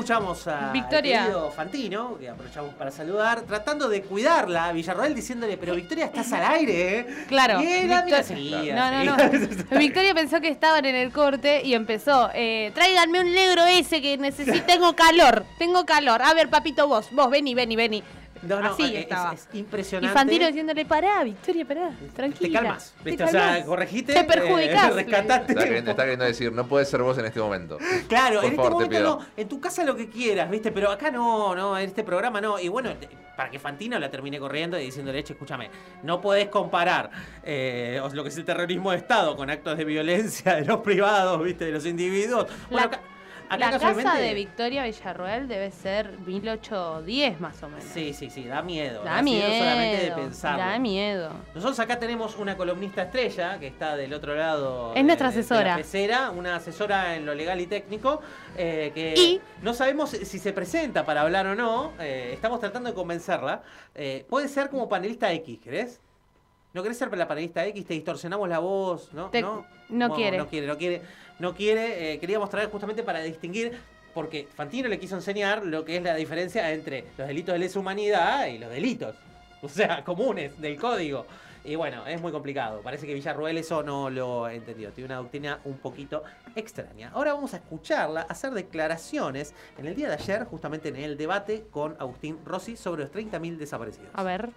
Escuchamos a Victoria. querido Fantino, que aprovechamos para saludar, tratando de cuidarla a Villarroel diciéndole, pero Victoria, estás al aire, ¿eh? Claro. Y ella, mira, Victor- seguía, no, no, no. Victoria pensó que estaban en el corte y empezó. Eh, tráiganme un negro ese que necesito. Tengo calor, tengo calor. A ver, papito, vos, vos, vení, vení, vení. No, no, Así es- estaba. es Y impresionante. Fantino diciéndole, pará, Victoria, pará, tranquila. Te calmas, te ¿viste? O sea, corregiste. Te perjudicás. eh, rescataste. Está queriendo, está queriendo decir, no puedes ser vos en este momento. Claro, Por en este favor, momento no, en tu casa lo que quieras, ¿viste? Pero acá no, no, en este programa no. Y bueno, para que Fantino la termine corriendo y diciéndole, che, escúchame, no podés comparar eh, lo que es el terrorismo de Estado con actos de violencia de los privados, ¿viste? De los individuos. Bueno, acá La casa de Victoria Villarroel debe ser 1810 más o menos. Sí, sí, sí, da miedo. Da no solamente de miedo. pensarlo. Da miedo. Nosotros acá tenemos una columnista estrella que está del otro lado. Es nuestra de- de asesora. la pecera, una asesora en lo legal y técnico. eh, que Y- no sabemos si se presenta para hablar o no. eh, estamos tratando de convencerla. Eh, puede ser como panelista X, ¿querés? ¿No querés ser la panelista X? Te distorsionamos la voz, ¿no? Te- no, no Bueno, quiere. No quiere, no quiere. No quiere. eh, queríamos traer justamente para distinguir. Porque Fantino le quiso enseñar lo que es la diferencia entre los delitos de lesa humanidad y los delitos. O sea, comunes del código. Y bueno, es muy complicado. Parece que Villarroel eso no lo entendió. Tiene una doctrina un poquito extraña. Ahora vamos a escucharla hacer declaraciones en el día de ayer, justamente en el debate con Agustín Rossi sobre los 30.000 desaparecidos. A ver.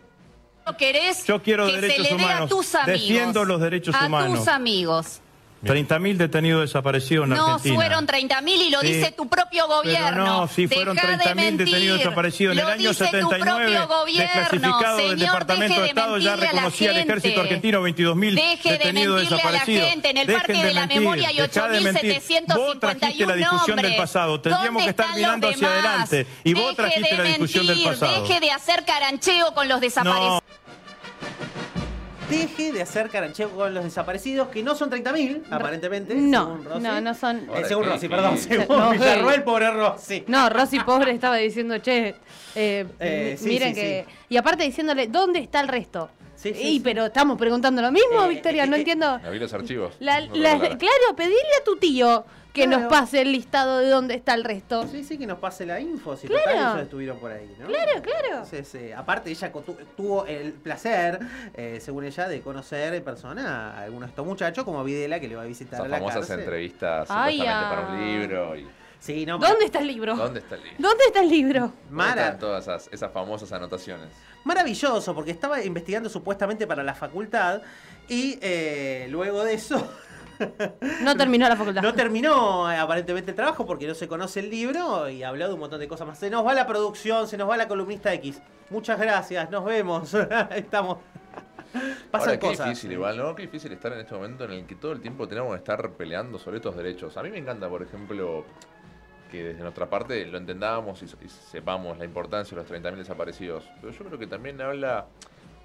¿No querés Yo quiero que derechos se le dé humanos. a tus amigos? Defiendo los derechos a humanos. tus amigos. 30.000 detenidos desaparecidos en No Argentina. fueron 30.000 y lo Sí. dice tu propio gobierno. Pero no, sí fueron Dejá de 30.000 detenidos desaparecidos. En el Lo año dice tu 79, propio gobierno. desclasificado del Departamento de de Estado, ya reconocía el ejército argentino 22.000 Deje de detenidos mentirle a la desaparecidos. gente. En el Dejen Parque de la mentir, Memoria hay dejá de mentir. 8.751 Vos trajiste la discusión del nombres. pasado. Tendríamos ¿Dónde que estar mirando hacia adelante. Y vos Deje trajiste de la discusión del mentir, pasado. Deje de hacer carancheo con los desaparecidos. Deje de hacer carancheo con los desaparecidos, que no son 30.000, aparentemente. No, según Rossi. no, no son. Eh, según Rossi, perdón. Según No, Villarroel, pobre Rossi. No, Rosy pobre estaba diciendo, che, eh, Eh, sí, miren sí, que... Y aparte diciéndole, ¿dónde está el resto? Sí, sí, pero estamos preguntando lo mismo, Eh, Victoria, eh, no eh, entiendo. Abrí los archivos. La- No te la- acordás. claro, pedirle a tu tío que Claro. nos pase el listado de dónde está el resto. Sí, sí, que nos pase la info, si Claro. total ellos estuvieron por ahí, ¿no? Claro, claro. Entonces, eh, aparte ella tuvo el placer, eh, según ella, de conocer en persona a algunos de estos muchachos, como Videla, que le va a visitar Esas a la famosas cárcel. entrevistas Ay, supuestamente ah. para un libro. Y... Sí, no, ¿Dónde está el libro? ¿Dónde está el libro? ¿Dónde está el libro? ¿Dónde Mara. están todas esas, esas famosas anotaciones? Maravilloso, porque estaba investigando supuestamente para la facultad y eh, luego de eso No terminó la facultad. no terminó eh, aparentemente el trabajo porque no se conoce el libro y habló de un montón de cosas más. Se nos va la producción, se nos va la columnista X. Muchas gracias, nos vemos. Estamos. Pasan Ahora, qué cosas. difícil igual, ¿no? Qué difícil estar en este momento en el que todo el tiempo tenemos que estar peleando sobre estos derechos. A mí me encanta, por ejemplo, que desde nuestra parte lo entendamos y, y sepamos la importancia de los 30.000 desaparecidos. Pero yo creo que también habla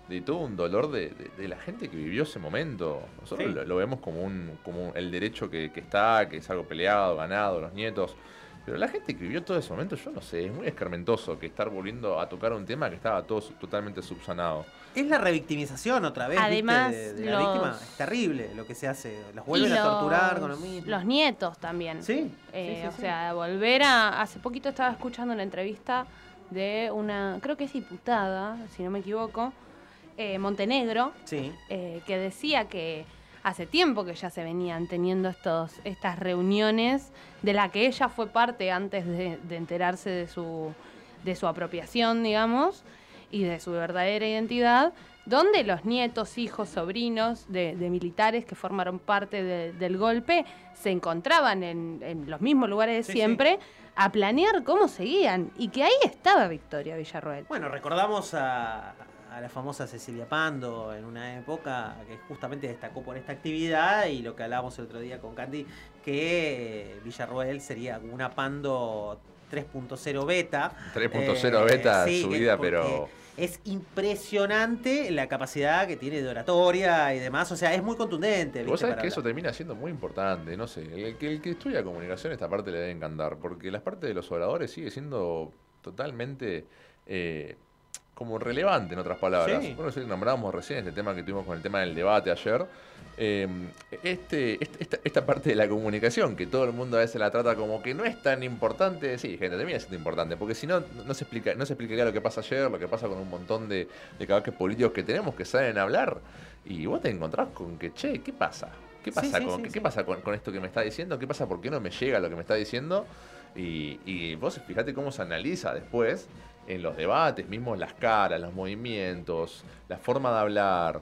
de todo un dolor de, de- de la gente que vivió ese momento. Nosotros Sí. lo, lo vemos como, un, como el derecho que, que está, que es algo peleado, ganado, los nietos. Pero la gente que vivió todo ese momento, yo no sé, es muy escarmentoso que estar volviendo a tocar un tema que estaba todo su- totalmente subsanado. Es la revictimización otra vez. ¿viste? Además, de, la víctima. Es terrible lo que se hace. Los vuelven a torturar los- con lo mismo. Los nietos también. Sí, Eh, sí, sí, o sí. sea, volver a. Hace poquito estaba escuchando una entrevista de una. Creo que es diputada, si no me equivoco, eh, Montenegro, Sí. eh, que decía que hace tiempo que ya se venían teniendo estos, estas reuniones de la que ella fue parte antes de, de enterarse de su, de su apropiación, digamos, y de su verdadera identidad, donde los nietos, hijos, sobrinos de, de militares que formaron parte de- del golpe se encontraban en, en los mismos lugares de Sí, siempre a planear cómo seguían y que ahí estaba Victoria Villarroel. Bueno, recordamos a, a la famosa Cecilia Pando en una época que justamente destacó por esta actividad y lo que hablábamos el otro día con Candy, que eh, Villarroel sería una Pando 3.0 beta. 3.0 Eh, beta sí, subida, pero Es impresionante la capacidad que tiene de oratoria y demás, o sea, es muy contundente. Vos sabés que eso termina siendo muy importante, no sé. El que, el que estudia comunicación, esta parte le debe encantar, porque la parte de los oradores sigue siendo totalmente eh, como relevante, en otras palabras. Sí. Bueno, eso nombrábamos recién, este tema que tuvimos con el tema del debate ayer. eh, este, este- esta, esta parte de la comunicación, que todo el mundo a veces la trata como que no es tan importante, sí, gente, termina siendo importante, porque si no, no se explica, no se explicaría lo que pasa ayer, lo que pasa con un montón de, de caballos políticos que tenemos que saben hablar. Y vos te encontrás con que, che, ¿qué pasa? ¿Qué pasa, sí, con, sí, ¿qué, sí. qué pasa con, con esto que me está diciendo? ¿Qué pasa? ¿Por qué no me llega lo que me está diciendo? Y, y vos fíjate cómo se analiza después en los debates, mismo las caras, los movimientos, la forma de hablar.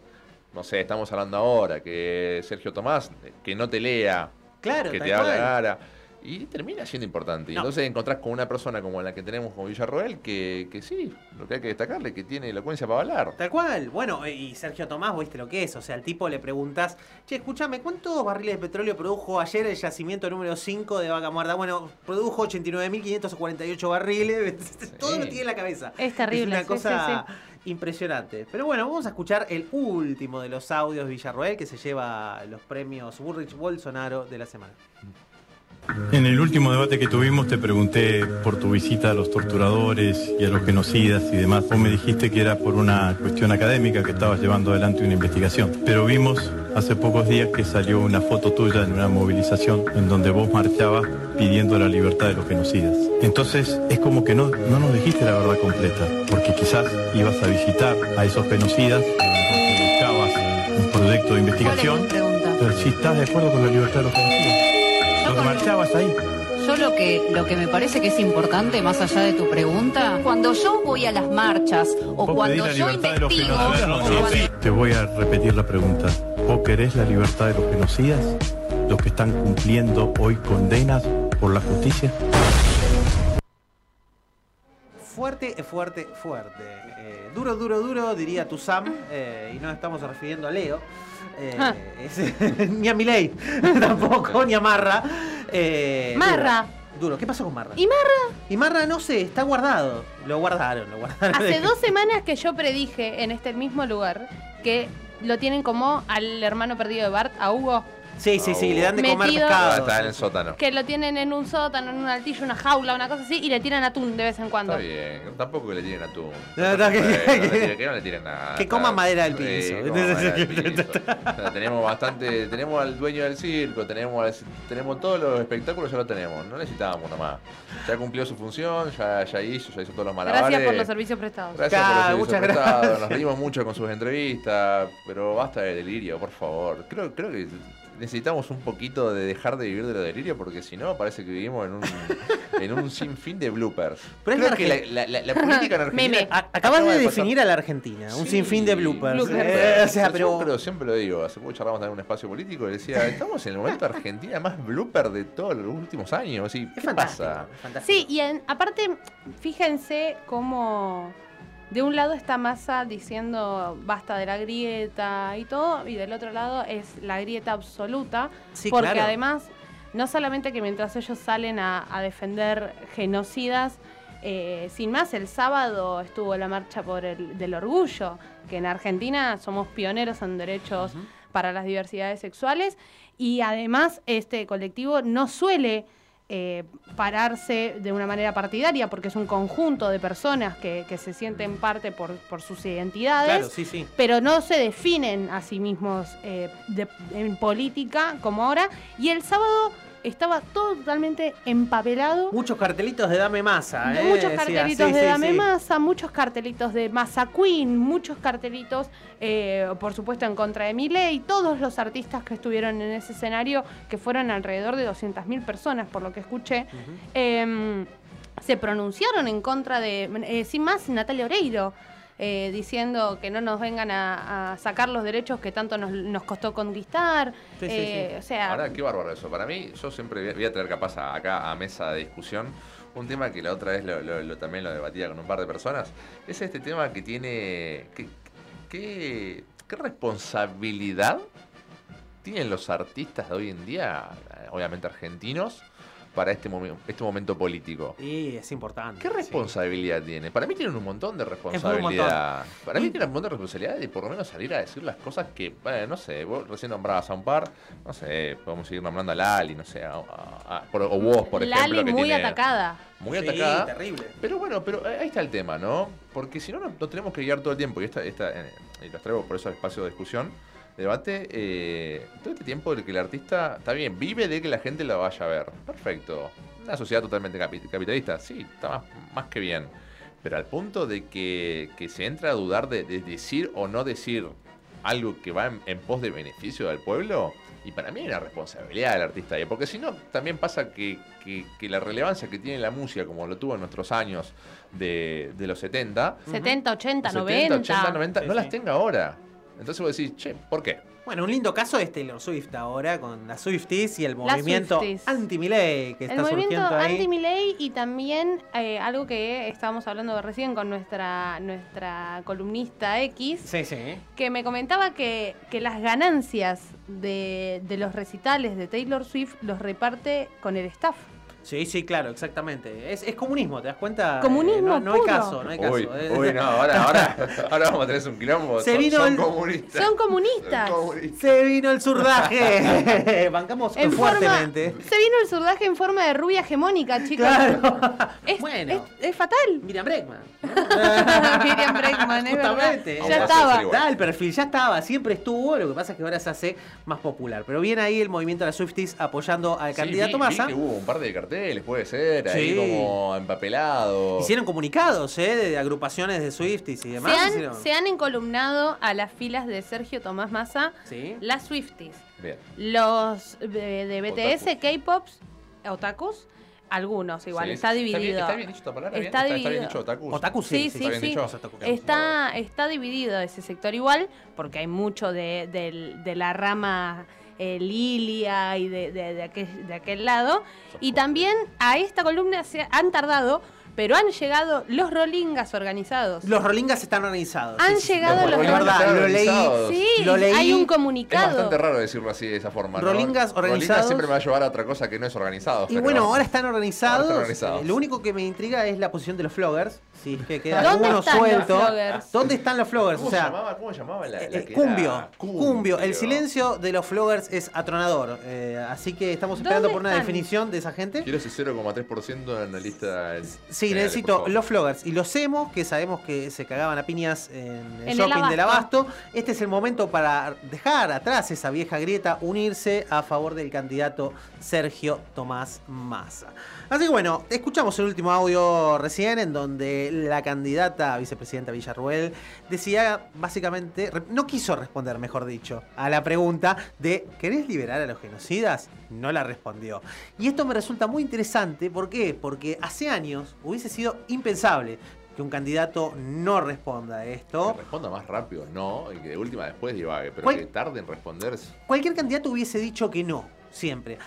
No sé, estamos hablando ahora que Sergio Tomás, que no te lea, Claro, que te habla cara. Y termina siendo importante. Y No. entonces encontrás con una persona como la que tenemos como Villarroel, que, que sí, lo que hay que destacarle, que tiene elocuencia para hablar. Tal cual. Bueno, y Sergio Tomás, viste lo que es. O sea, al tipo le preguntas, che, escúchame, ¿cuántos barriles de petróleo produjo ayer el yacimiento número 5 de Vaca Muerta? Bueno, produjo 89.548 barriles. Todo lo tiene en la cabeza. Es terrible, una sí, cosa sí, impresionante. Pero bueno, vamos a escuchar el último de los audios de Villarroel que se lleva los premios Burrich Bolsonaro de la semana. En el último debate que tuvimos te pregunté por tu visita a los torturadores y a los genocidas y demás. Vos me dijiste que era por una cuestión académica que estabas llevando adelante una investigación. Pero vimos hace pocos días que salió una foto tuya en una movilización en donde vos marchabas pidiendo la libertad de los genocidas. Entonces es como que no, no nos dijiste la verdad completa, porque quizás ibas a visitar a esos genocidas porque buscabas un proyecto de investigación. Pero si estás de acuerdo con la libertad de los genocidas. Que marchabas ahí. Yo lo que, lo que me parece que es importante, más allá de tu pregunta, cuando yo voy a las marchas o cuando la yo libertad de los investigo. Te voy a repetir la pregunta. ¿Vos querés la libertad de los genocidas? ¿Los que están cumpliendo hoy condenas por la justicia? Fuerte, fuerte, fuerte. Eh, duro, duro, duro, diría tu Sam. eh, y no estamos refiriendo a Leo. Eh, Ah. es- ni a Milei tampoco, ni a Marra. Eh, Marra. Duro. Duro. ¿Qué pasó con Marra? ¿Y Marra? Y Marra, no sé, está guardado. Lo guardaron, lo guardaron. Hace dos semanas que yo predije en este mismo lugar que lo tienen como al hermano perdido de Bart, a Hugo, Sí, sí, sí, le dan de comer Metido- Ah, pescado. está en el sótano. que lo tienen en un sótano, en un altillo, una jaula, una cosa así, y le tiran atún de vez en cuando. Está bien, tampoco que le tiren atún. No, no, que- Bueno, no le tiren- que no le tiren nada. Que coma madera del Sí, piso. coma madera del piso. O sea, tenemos bastante, tenemos al dueño del circo, tenemos al- tenemos todos los espectáculos, ya lo tenemos, no necesitábamos uno más. Ya cumplió su función, ya, ya hizo, ya hizo todos los malabares. Gracias por los servicios prestados. Gracias por los servicios muchas prestados, gracias. Nos reímos mucho con sus entrevistas, pero basta de delirio, por favor. Creo, creo que necesitamos un poquito de dejar de vivir de lo delirio porque si no parece que vivimos en un, en un sinfín de bloopers. Pero es Creo la que la, política en Argentina... Meme. Acabas acaba de definir a la Argentina, un Sí, sinfín de bloopers. bloopers. Eh, o sea, Yo pero creo, siempre lo digo, hace poco charlamos en un espacio político y decía, estamos en el momento de Argentina más blooper de todos los últimos años. ¿Y ¿Qué pasa? Sí, y en- aparte, fíjense cómo de un lado está Massa diciendo basta de la grieta y todo, y del otro lado es la grieta absoluta, Sí, porque claro. además, no solamente que mientras ellos salen a, a defender genocidas, eh, sin más, el sábado estuvo la marcha por el del orgullo, que en Argentina somos pioneros en derechos para las diversidades sexuales, y además este colectivo no suele eh, pararse de una manera partidaria, porque es un conjunto de personas que, que se sienten parte por, por sus identidades, Claro, sí, sí. pero no se definen a sí mismos eh, de- en política como ahora. Y el sábado estaba todo totalmente empapelado. muchos cartelitos de Dame Masa. eh, muchos decía, cartelitos sí, de sí, Dame sí. Masa, muchos cartelitos de Masa Queen, muchos cartelitos, eh, por supuesto, en contra de Milei. Todos los artistas que estuvieron en ese escenario, que fueron alrededor de 200.000 personas, por lo que escuché, eh, se pronunciaron en contra de, eh, sin más, Natalia Oreiro. Eh, diciendo que no nos vengan a, a sacar los derechos que tanto nos, nos costó conquistar. Sí, sí, eh, sí. O sea, Ahora, qué bárbaro eso. Para mí, yo siempre voy a- traer capaz a- acá a mesa de discusión un tema que la otra vez lo, lo- lo- también lo debatía con un par de personas. Es este tema que tiene... ¿Qué, responsabilidad tienen los artistas de hoy en día, obviamente argentinos, para este, momen- este momento político? Y es importante. ¿Qué responsabilidad tiene? Para mí tienen un montón de responsabilidad. montón. Para mí tienen un montón de responsabilidad de por lo menos salir a decir las cosas que, bueno, no sé, vos recién nombrabas a un par, no sé, podemos seguir nombrando a Lali, no sé, a- a- a- por- o vos, por ejemplo, Lali que muy tiene- atacada. Muy Sí, atacada. terrible. Pero bueno, pero ahí está el tema, ¿no? Porque si no, no, no tenemos que guiar todo el tiempo. Y, esta, esta, eh, y los traigo por eso al espacio de discusión, debate. eh, todo este tiempo de que el artista, está bien, vive de que la gente lo vaya a ver. Perfecto. Una sociedad totalmente capi- capitalista, sí, está más, más que bien. Pero al punto de que, que se entra a dudar de, de decir o no decir algo que va en, en pos de beneficio del pueblo, y para mí hay una responsabilidad del artista porque si no, también pasa que, que- que la relevancia que tiene la música, como lo tuvo en nuestros años de, de los 70, 70, 80, 70, 90. 80, 90, Sí, no sí. las tenga ahora. Entonces vos decís, che, ¿por qué? Bueno, un lindo caso es Taylor Swift ahora, con las Swifties y el movimiento anti-Miley que El está movimiento surgiendo ahí. anti-Milei y también eh, algo que estábamos hablando recién con nuestra, nuestra columnista X, Sí, sí. que me comentaba que, que las ganancias de, de los recitales de Taylor Swift los reparte con el staff. Sí, sí, claro, exactamente. Es, es comunismo, ¿te das cuenta? Comunismo Eh, no, no hay caso, no hay caso. Uy, Eh, uy, no, ahora, ahora, ahora vamos a tener un quilombo. Se son, vino son el- comunistas. Son comunistas. Son comunistas. Se vino el surdaje. Bancamos En forma- fuertemente. se vino el surdaje en forma de rubia hegemónica, chicos. Es, Bueno. es, es fatal. Miriam Breckman. Miriam Breckman, es verdad. Justamente. Ya estaba. Da el perfil, ya estaba, siempre estuvo. Lo que pasa es que ahora se hace más popular. Pero viene ahí el movimiento de las Swifties apoyando al Sí, candidato vi- vi Massa. que hubo un par de carteles, puede ser, ahí Sí. como empapelado. Hicieron comunicados, ¿eh? De agrupaciones de Swifties y demás. Se han, hicieron- se han encolumnado a las filas de Sergio Tomás Massa Sí. las Swifties, Bien. los de, de BTS, K-Pops, otakus, algunos igual, Sí, está dividido. ¿Está bien dicho esta palabra? bien? Está ¿Está, dividido. bien dicho otakus? Otaku, sí, Sí, ¿Está bien sí. dicho? Está, está dividido ese sector igual, porque hay mucho de, del- de la rama eh, Lilia y de, de- de aquel, de aquel lado. Y también a esta columna se han tardado, pero han llegado los rolingas organizados. Los rolingas están organizados. Han sí, llegado Los los rolingas rolingas. lo leí. organizados. Sí, Lo leí. hay un Es comunicado. bastante raro decirlo así de esa forma. ¿no? Rolingas organizados. siempre me va a llevar a otra cosa que no es organizado. Y pero- bueno, ahora están organizados. Ahora están organizados. Eh, Lo único que me intriga es la posición de los floggers. Si es que queda ¿Dónde alguno están los suelto. floggers? ¿Dónde están los floggers? ¿Cómo, O sea, se llamaba, ¿Cómo llamaba la, la eh, que cumbio, cumbio. El silencio de los floggers es atronador. Eh, así que estamos esperando ¿Dónde por una están? definición de esa gente. Quiero ese 0,3% en la lista. Sí, general, necesito los floggers y los emos, que sabemos que se cagaban a piñas en el En el shopping del abasto. abasto. Este es el momento para dejar atrás esa vieja grieta, unirse a favor del candidato Sergio Tomás Massa. Así que bueno, escuchamos el último audio recién en donde la candidata a vicepresidenta Villarruel decía básicamente, no quiso responder, mejor dicho, a la pregunta de ¿querés liberar a los genocidas? No la respondió. Y esto me resulta muy interesante, ¿por qué? Porque hace años hubiese sido impensable que un candidato no responda a esto. Que responda más rápido, no, y que de última después divague, pero ¿Cuál- que tarde en responder es Cualquier candidato hubiese dicho que no, siempre.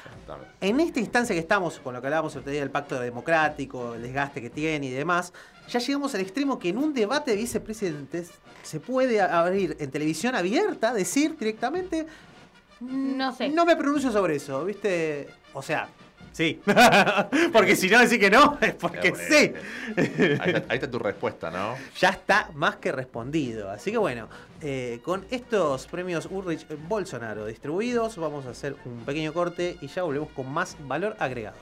En esta instancia que estamos, con lo que hablábamos el otro día del pacto democrático, el desgaste que tiene y demás, ya llegamos al extremo que en un debate de vicepresidentes se puede abrir en televisión abierta, decir directamente, No sé. no me pronuncio sobre eso, ¿viste? O sea, sí. porque si no decir que no, es porque sí. Ahí está, ahí está tu respuesta, ¿no? ya está más que respondido. Así que bueno, eh, con estos premios Ulrich Bolsonaro distribuidos, vamos a hacer un pequeño corte y ya volvemos con más valor agregado.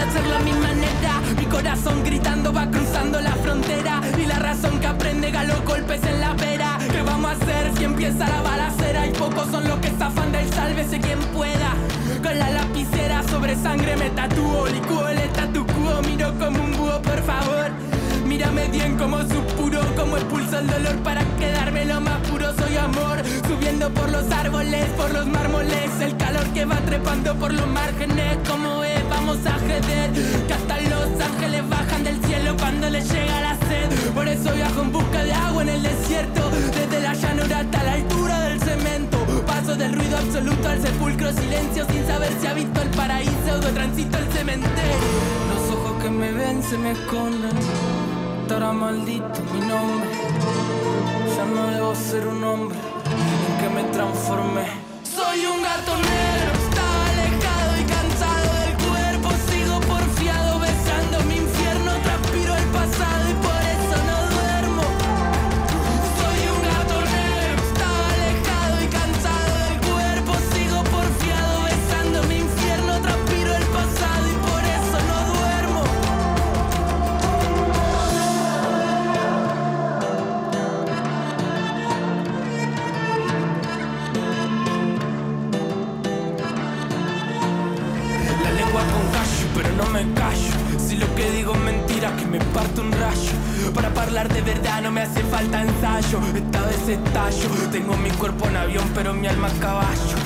Hacerlo a mi manera, mi corazón gritando va cruzando la frontera y la razón que aprende los golpes en la vera. ¿Qué vamos a hacer si empieza la balacera? Y pocos son los que zafan del sálvese quien pueda. Con la lapicera sobre sangre me tatúo, licúo el statu quo, miro como un búho, por favor. Mírame bien como supuro, como expulso el dolor para quedarme lo más puro. Soy amor, subiendo por los árboles, por los mármoles. El calor que va trepando por los márgenes, como es, vamos a jeder. Que hasta los ángeles bajan del cielo cuando les llega la sed. Por eso viajo en busca de agua en el desierto, desde la llanura hasta la altura del cemento. Paso del ruido absoluto al sepulcro, silencio sin saber si ha visto el paraíso o transito el cementerio. Los ojos que me ven se me esconden. Estará maldito mi nombre. Ya no debo ser un hombre en que me transformé. Soy un gato negro, me parto un rayo. Para hablar de verdad no me hace falta ensayo. Esta vez estallo. Tengo mi cuerpo en avión, pero mi alma a caballo.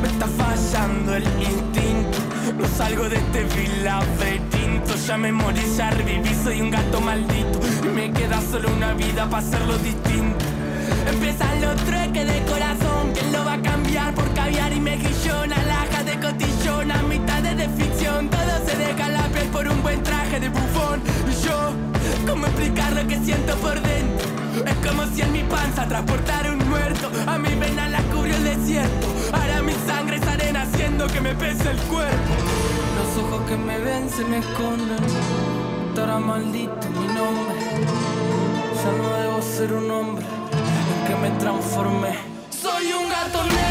Me está fallando el instinto. No salgo de este vil. Ya me morí, ya reviví, soy un gato maldito. Me queda solo una vida para hacerlo distinto. Empiezan los trueques de corazón. ¿Quién lo va a cambiar por caviar y mejillón? Alhajas de cotillón, a mitades de ficción. Por un buen traje de bufón. Yo, ¿cómo explicar lo que siento por dentro? Es como si en mi panza transportara un muerto. A mi vena la cubrió el desierto. Ahora mi sangre es arena haciendo que me pese el cuerpo. Los ojos que me ven se me esconden. Estará maldito mi nombre. Ya no debo ser un hombre en que me transformé. Soy un gato negro,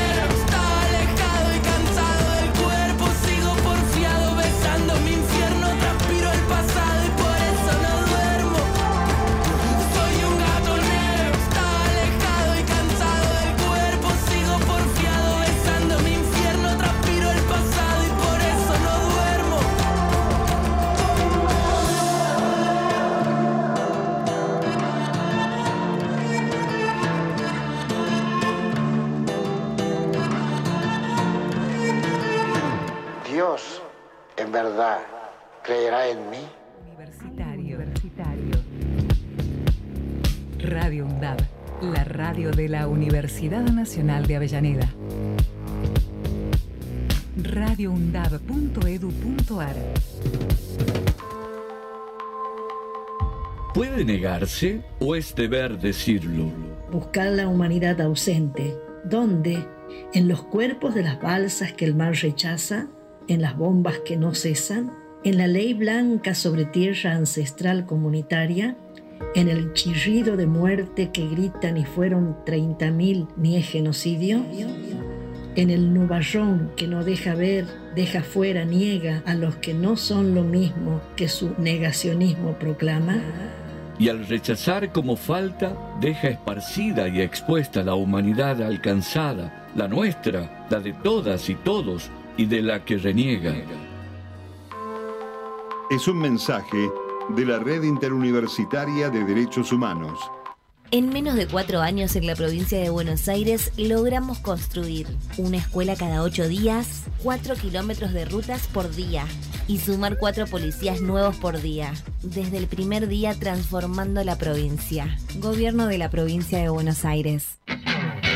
en verdad, creerá en mí. Universitario. Radio UNDAB, la radio de la Universidad Nacional de Avellaneda. radioundab.edu.ar ¿Puede negarse o es deber decirlo? Buscar la humanidad ausente. ¿Dónde? En los cuerpos de las balsas que el mar rechaza, en las bombas que no cesan, en la ley blanca sobre tierra ancestral comunitaria, en el chirrido de muerte que gritan y fueron 30.000 ni es genocidio, en el nubarrón que no deja ver, deja fuera, niega a los que no son lo mismo que su negacionismo proclama, y al rechazar como falta, deja esparcida y expuesta la humanidad alcanzada, la nuestra, la de todas y todos, y de la que reniega. Es un mensaje de la Red Interuniversitaria de Derechos Humanos. En menos de cuatro años en la provincia de Buenos Aires logramos construir una escuela cada ocho días, cuatro kilómetros de rutas por día y sumar cuatro policías nuevos por día. Desde el primer día transformando la provincia. Gobierno de la provincia de Buenos Aires.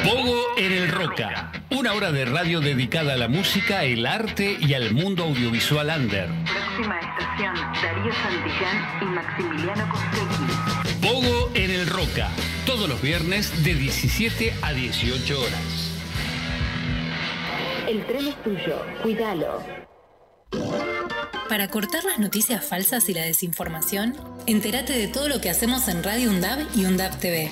Pogo en el Roca. Una hora de radio dedicada a la música, el arte y al mundo audiovisual under. Próxima estación, Darío Santillán y Maximiliano Costecchi. Pogo en el Roca. Todos los viernes de 17 a 18 horas. El tren es tuyo, cuídalo. Para cortar las noticias falsas y la desinformación, entérate de todo lo que hacemos en Radio UNDAB y UNDAB TV.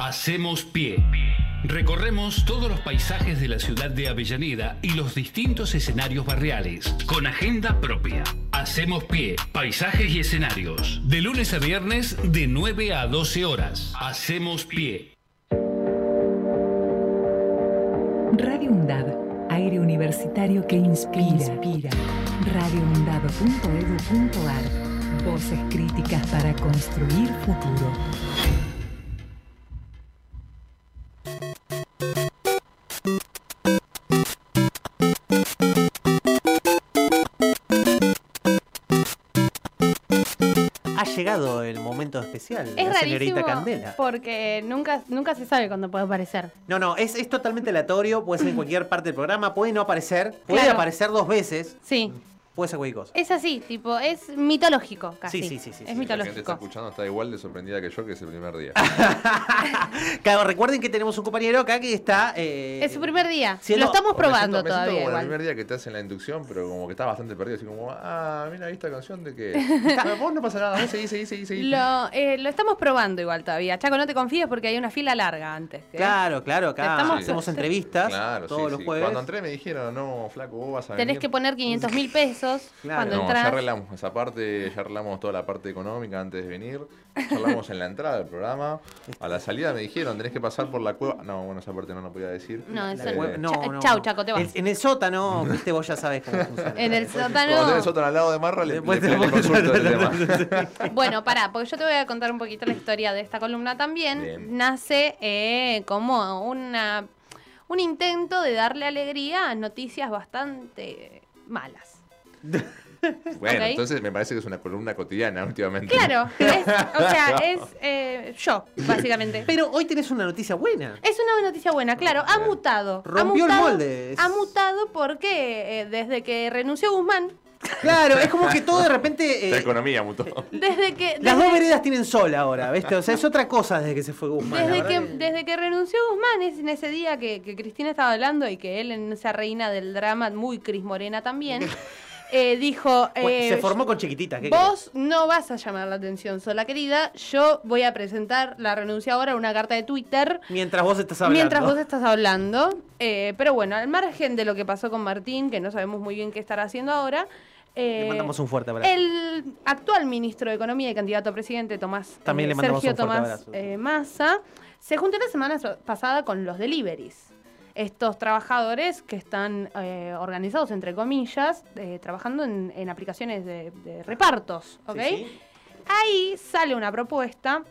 Hacemos pie. Recorremos todos los paisajes de la ciudad de Avellaneda y los distintos escenarios barriales, con agenda propia. Hacemos pie, paisajes y escenarios. De lunes a viernes, de 9 a 12 horas. Hacemos pie. Radio UNDAB, aire universitario que inspira. inspira. radioundab.edu.ar Voces críticas para construir futuro. Llegado el momento especial. Es la señorita Candela. porque nunca, nunca se sabe cuándo puede aparecer. No, no, es, es totalmente aleatorio, puede ser en cualquier parte del programa, puede no aparecer, puede Claro. aparecer dos veces, Sí, puede ser cualquier cosa. es así, tipo, es mitológico casi. Sí, sí, sí, sí, Es sí. La gente está mitológico. escuchando está igual de sorprendida que yo que es el primer día. Claro, recuerden que tenemos un compañero acá que está. eh, Es su primer día. siendo- Lo estamos Me siento- probando me siento todavía el primer día que te hacen la inducción, pero como que estás bastante perdido, así como, ah, mira esta canción de que... Bueno, vos no pasa nada, vos seguí, seguí, seguí, seguí. Lo, eh, lo estamos probando igual todavía. Chaco, no te confíes porque hay una fila larga antes. ¿eh? Claro, claro, acá Estamos- hacemos entrevistas Claro, todos sí, los sí. jueves. Cuando entré me dijeron, no, flaco, vos vas a Tenés venir. que poner 500 mil pesos cuando no, entras. ya arreglamos esa parte, ya arreglamos toda la parte económica antes de venir. Charlamos en la entrada del programa. A la salida me dijeron, tenés que pasar por la cueva. No, bueno, esa parte no la podía decir. No, Eh, no, Cha- no, chau, no. Chaco, te vas. En, en el sótano, viste, vos ya sabés cómo funciona. En el Cuando tenés sótano. sótano al lado de Marra, le, Después le- te- le consulto el tema. Bueno, pará, porque yo te voy a contar un poquito la historia de esta columna también. Bien. Nace eh, como una, un intento de darle alegría a noticias bastante malas. Bueno, entonces me parece que es una columna cotidiana últimamente. Claro, es- o sea, es eh, yo, básicamente. Pero hoy tenés una noticia buena. Es una noticia buena, claro. Ha mutado. Rompió ha el molde. Ha mutado porque eh, desde que renunció Guzmán, Claro, es como que todo de repente. La eh, economía mutó. desde que. las dos veredas tienen sol ahora, ¿viste? O sea, es otra cosa desde que se fue Guzmán. Desde que, desde que renunció Guzmán, es en ese día que, que Cristina estaba hablando y que él en esa reina del drama, muy Cris Morena también, eh, dijo, Bueno, eh, se formó con chiquititas. ¿qué vos no vas a llamar la atención, sola querida, yo voy a presentar la renuncia ahora, una carta de Twitter. Mientras vos estás hablando. Mientras vos estás hablando. Eh, pero bueno, al margen de lo que pasó con Martín, que no sabemos muy bien qué estará haciendo ahora. Le mandamos un fuerte abrazo. el actual ministro de Economía y candidato a presidente, Tomás También le mandamos Sergio un Tomás Massa, se juntó la semana pasada con los deliveries. Estos trabajadores que están eh, organizados, entre comillas, eh, trabajando en, en aplicaciones de, de repartos. ¿ok? Sí, sí. Ahí sale una propuesta,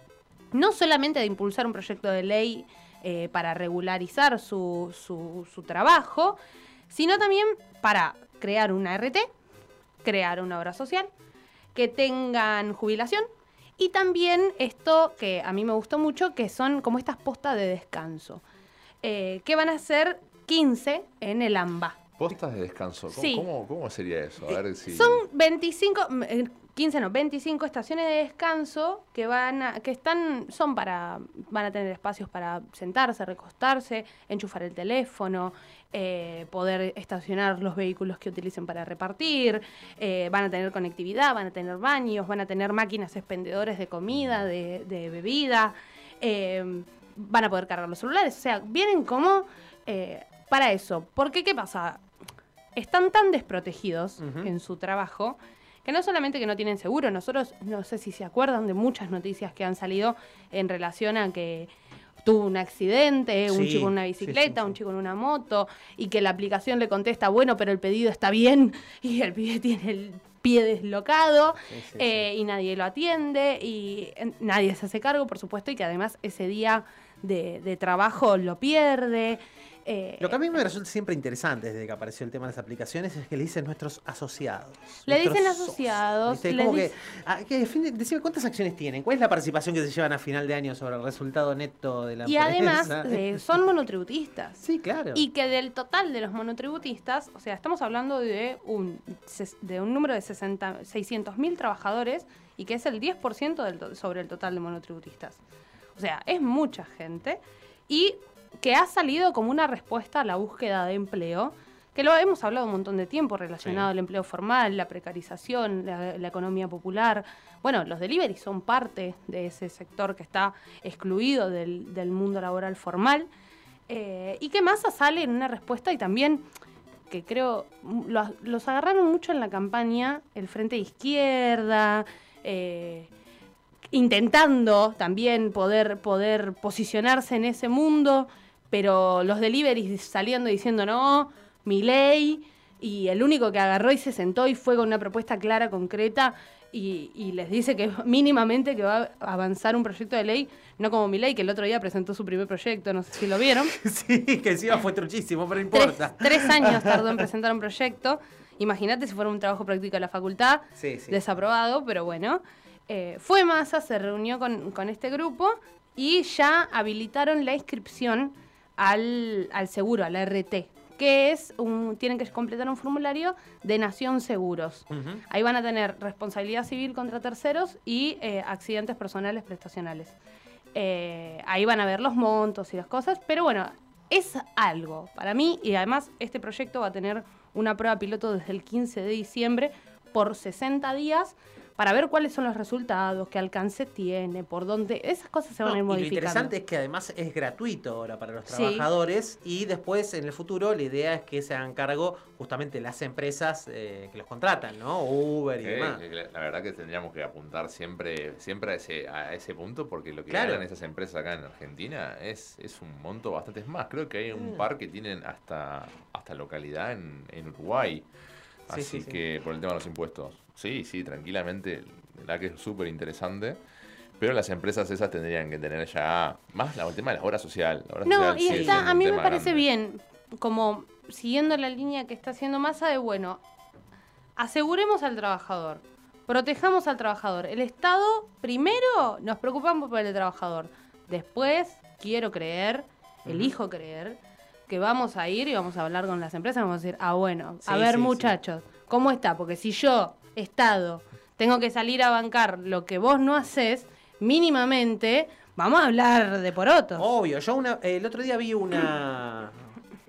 no solamente de impulsar un proyecto de ley eh, para regularizar su, su- su trabajo, sino también para crear una RT, crear una obra social, que tengan jubilación y también esto que a mí me gustó mucho, que son como estas postas de descanso, eh, que van a ser 15 en el AMBA. Postas de descanso. ¿Cómo, Sí. cómo, cómo sería eso? A ver si. Son 25, mm, eh, 15 no, 25 estaciones de descanso que van a, que están, son para, van a tener espacios para sentarse, recostarse, enchufar el teléfono, eh, poder estacionar los vehículos que utilicen para repartir, eh, van a tener conectividad, van a tener baños, van a tener máquinas expendedores de comida, de, de bebida, eh, van a poder cargar los celulares, o sea, vienen como eh, para eso. Porque, ¿qué pasa? Están tan desprotegidos en su trabajo que no solamente que no tienen seguro, nosotros no sé si se acuerdan de muchas noticias que han salido en relación a que tuvo un accidente, un chico en una sí, sí, bicicleta, un chico en una moto, y que la aplicación le contesta, bueno, pero el pedido está bien, y el pibe tiene el pie deslocado, eh, y nadie lo atiende, y nadie se hace cargo, por supuesto, y que además ese día de, de trabajo lo pierde. eh, Lo que a mí me resulta siempre interesante desde que apareció el tema de las aplicaciones es que le dicen nuestros asociados. le nuestros dicen asociados, le Como que, ah, que decime cuántas acciones tienen, cuál es la participación que se llevan a final de año sobre el resultado neto de la y además empresa. eh, son monotributistas. Sí, claro. Y que del total de los monotributistas, o sea, estamos hablando de un, de un número de 60 600.000 trabajadores y que es el 10% del sobre el total de monotributistas. O sea, es mucha gente y que ha salido como una respuesta a la búsqueda de empleo, que lo hemos hablado un montón de tiempo relacionado al empleo formal, la precarización, la, la economía popular. Bueno, los deliveries son parte de ese sector que está excluido del, del mundo laboral formal. Eh, y que Massa sale en una respuesta y también que creo los, los agarraron mucho en la campaña el Frente de Izquierda, eh, intentando también poder, poder posicionarse en ese mundo, pero los deliveries saliendo diciendo no, mi ley, y el único que agarró y se sentó y fue con una propuesta clara, concreta, y, y les dice que mínimamente que va a avanzar un proyecto de ley, no como mi ley, que el otro día presentó su primer proyecto, no sé si lo vieron. sí, que encima fue truchísimo, pero no Tres, importa. tres años tardó en presentar un proyecto. Imagínate si fuera un trabajo práctico de la facultad, Sí, sí. desaprobado, pero bueno. Eh, fue Massa, se reunió con, con este grupo y ya habilitaron la inscripción al, al seguro, al RT, que es un, tienen que completar un formulario de Nación Seguros. Ahí van a tener responsabilidad civil contra terceros y eh, accidentes personales prestacionales. Eh, ahí van a ver los montos y las cosas, pero bueno, es algo para mí y además este proyecto va a tener una prueba piloto desde el 15 de diciembre por 60 días para ver cuáles son los resultados, qué alcance tiene, por dónde, esas cosas se van No, a ir y lo interesante es que además es gratuito ahora para los Sí. trabajadores y después en el futuro la idea es que se hagan cargo justamente las empresas eh, que los contratan, ¿no? Uber y Sí, demás. la- verdad que tendríamos que apuntar siempre, siempre a ese, a ese punto, porque lo que Claro. ganan esas empresas acá en Argentina es, es un monto bastante es más. Creo que hay un Mm. par que tienen hasta, hasta localidad en, en Uruguay. Sí, Así sí, sí. que por el tema de los impuestos. Sí, sí, tranquilamente. La verdad que es súper interesante. Pero las empresas esas tendrían que tener ya más la- el tema de la obra social. La obra No, social y sí está, a mí me parece grande. bien, como siguiendo la línea que está haciendo Massa de, bueno, aseguremos al trabajador, protejamos al trabajador. El Estado, primero, nos preocupamos por el trabajador. Después, quiero creer, elijo creer, que vamos a ir y vamos a hablar con las empresas y vamos a decir, ah, bueno, a ver, sí. muchachos, ¿cómo está? Porque si yo, Estado, tengo que salir a bancar lo que vos no haces, mínimamente, vamos a hablar de porotos. Obvio, yo una- el otro día vi una,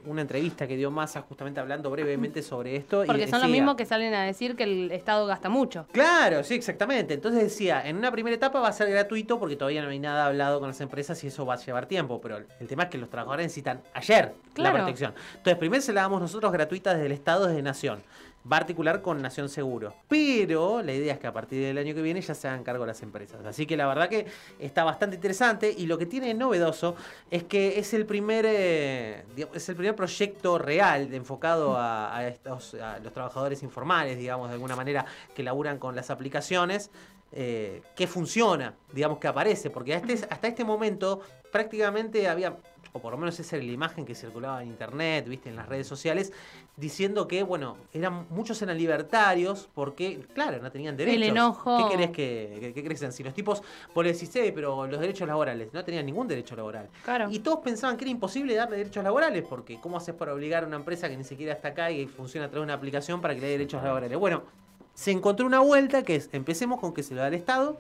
una entrevista que dio Massa justamente hablando brevemente sobre esto. y Porque son los mismos que salen a decir que el Estado gasta mucho. Claro, sí, exactamente. Entonces decía, en una primera etapa va a ser gratuito porque todavía no hay nada hablado con las empresas y eso va a llevar tiempo. Pero el tema es que los trabajadores necesitan ayer Claro. la protección. Entonces, primero se la damos nosotros gratuita desde el Estado, desde Nación. Va a articular con Nación Seguro. Pero la idea es que a partir del año que viene ya se hagan cargo las empresas. Así que la verdad que está bastante interesante y lo que tiene novedoso es que es el primer, eh, es el primer proyecto real enfocado a, estos, los trabajadores informales, digamos, de alguna manera, que laburan con las aplicaciones. eh, que funciona, digamos que aparece, porque hasta este, hasta este momento prácticamente había o por lo menos esa era la imagen que circulaba en internet, viste, en las redes sociales, diciendo que, bueno, eran muchos eran libertarios porque, claro, no tenían derechos. enojo. ¿Qué querés que, sean? Si los tipos, vos le decís, "Eh, pero los derechos laborales, no tenían ningún derecho laboral. Claro. Y todos pensaban que era imposible darle derechos laborales, porque ¿cómo haces para obligar a una empresa que ni siquiera está acá y funciona a través de una aplicación para que le dé derechos laborales? Bueno, se encontró una vuelta que es, empecemos con que se lo da el Estado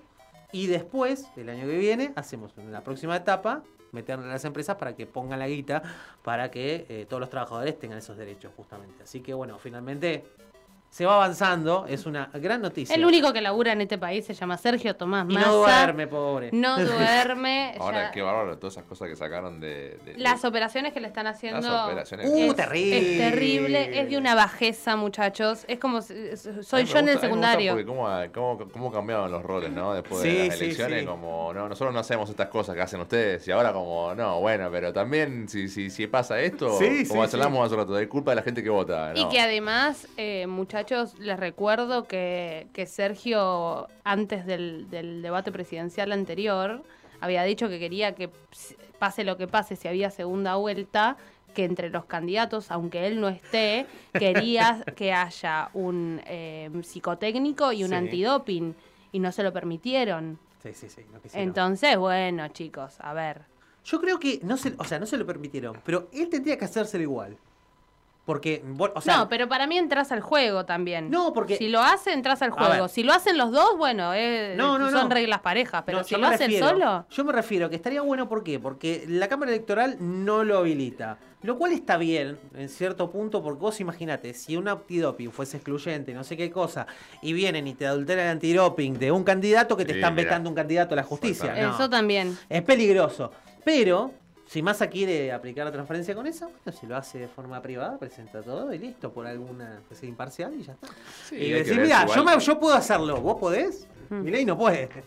y después, el año que viene, hacemos en la próxima etapa, meterle a las empresas para que pongan la guita para que eh, todos los trabajadores tengan esos derechos justamente. Así que bueno, finalmente se va avanzando, es una gran noticia. El único que labura en este país se llama Sergio Tomás y no duerme, pobre. No duerme. Ahora, ya- qué bárbaro todas esas cosas que sacaron de. de- Las operaciones que le están haciendo. Las operaciones. Uh, es, terrible. es terrible, es de una bajeza, muchachos. Es como soy yo en el secundario. Porque cómo, cómo, cómo cambiaban los roles, ¿no? Después Sí, de las sí, elecciones, sí. como, no, nosotros no hacemos estas cosas que hacen ustedes. Y ahora como, no, bueno, pero también si, si, si pasa esto, Sí, como sí, hablamos hace rato, es culpa de la gente que vota. Y que además, eh, muchachos, les recuerdo que, que Sergio, antes del, del debate presidencial anterior, había dicho que quería que pase lo que pase, si había segunda vuelta, que entre los candidatos, aunque él no esté, quería que haya un eh, psicotécnico y un Sí. antidoping, y no se lo permitieron. Sí, sí, sí. no. Entonces, bueno, chicos, a ver. Yo creo que no se, o sea, no se lo permitieron, pero él tendría que hacérselo igual. Porque, bueno, o sea, no, pero para mí entras al juego también. No, porque- Si lo hace, entras al juego. ver. Si lo hacen los dos, bueno, eh, No, no, son no. reglas parejas. Pero No, si lo hacen refiero- solo. Yo me refiero que estaría bueno, ¿por qué? Porque la Cámara Electoral no lo habilita. Lo cual está bien, en cierto punto, porque vos imaginate, si un antidoping fuese excluyente, no sé qué cosa, y vienen y te adulteran el antidoping de un candidato que te Sí, están mira. vetando un candidato a la justicia. No. Eso también. Es peligroso. Pero, si Massa quiere aplicar la transferencia con eso, bueno, si lo hace de forma privada, presenta todo y listo, por alguna que sea imparcial y ya está. Sí, y decir, mira, yo, me- yo puedo hacerlo, ¿vos podés? Milei no puede.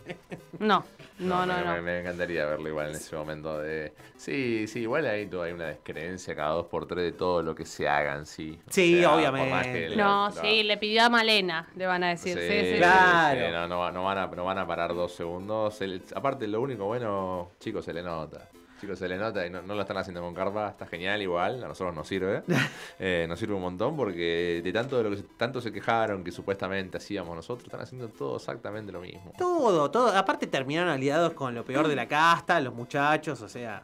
No, no, no, me, no. me- me encantaría verlo igual en ese momento de... Sí, sí, igual ahí hay una descreencia cada dos por tres de todo lo que se haga en sí. O Sí, sea, obviamente. le- No, lo- sí, le pidió a Malena, le van a decir. Sí, sí, sí. Claro. sí, no, no, no van a, no van a parar dos segundos. Se le- aparte, lo único bueno, chicos, se le nota. Chicos, se le nota y no, no lo están haciendo con carpa. Está genial igual, a nosotros nos sirve. Eh, nos sirve un montón porque de tanto de lo que tanto se quejaron que supuestamente hacíamos nosotros, están haciendo todo exactamente lo mismo. Todo, todo. Aparte terminaron aliados con lo peor de la casta, los muchachos, o sea,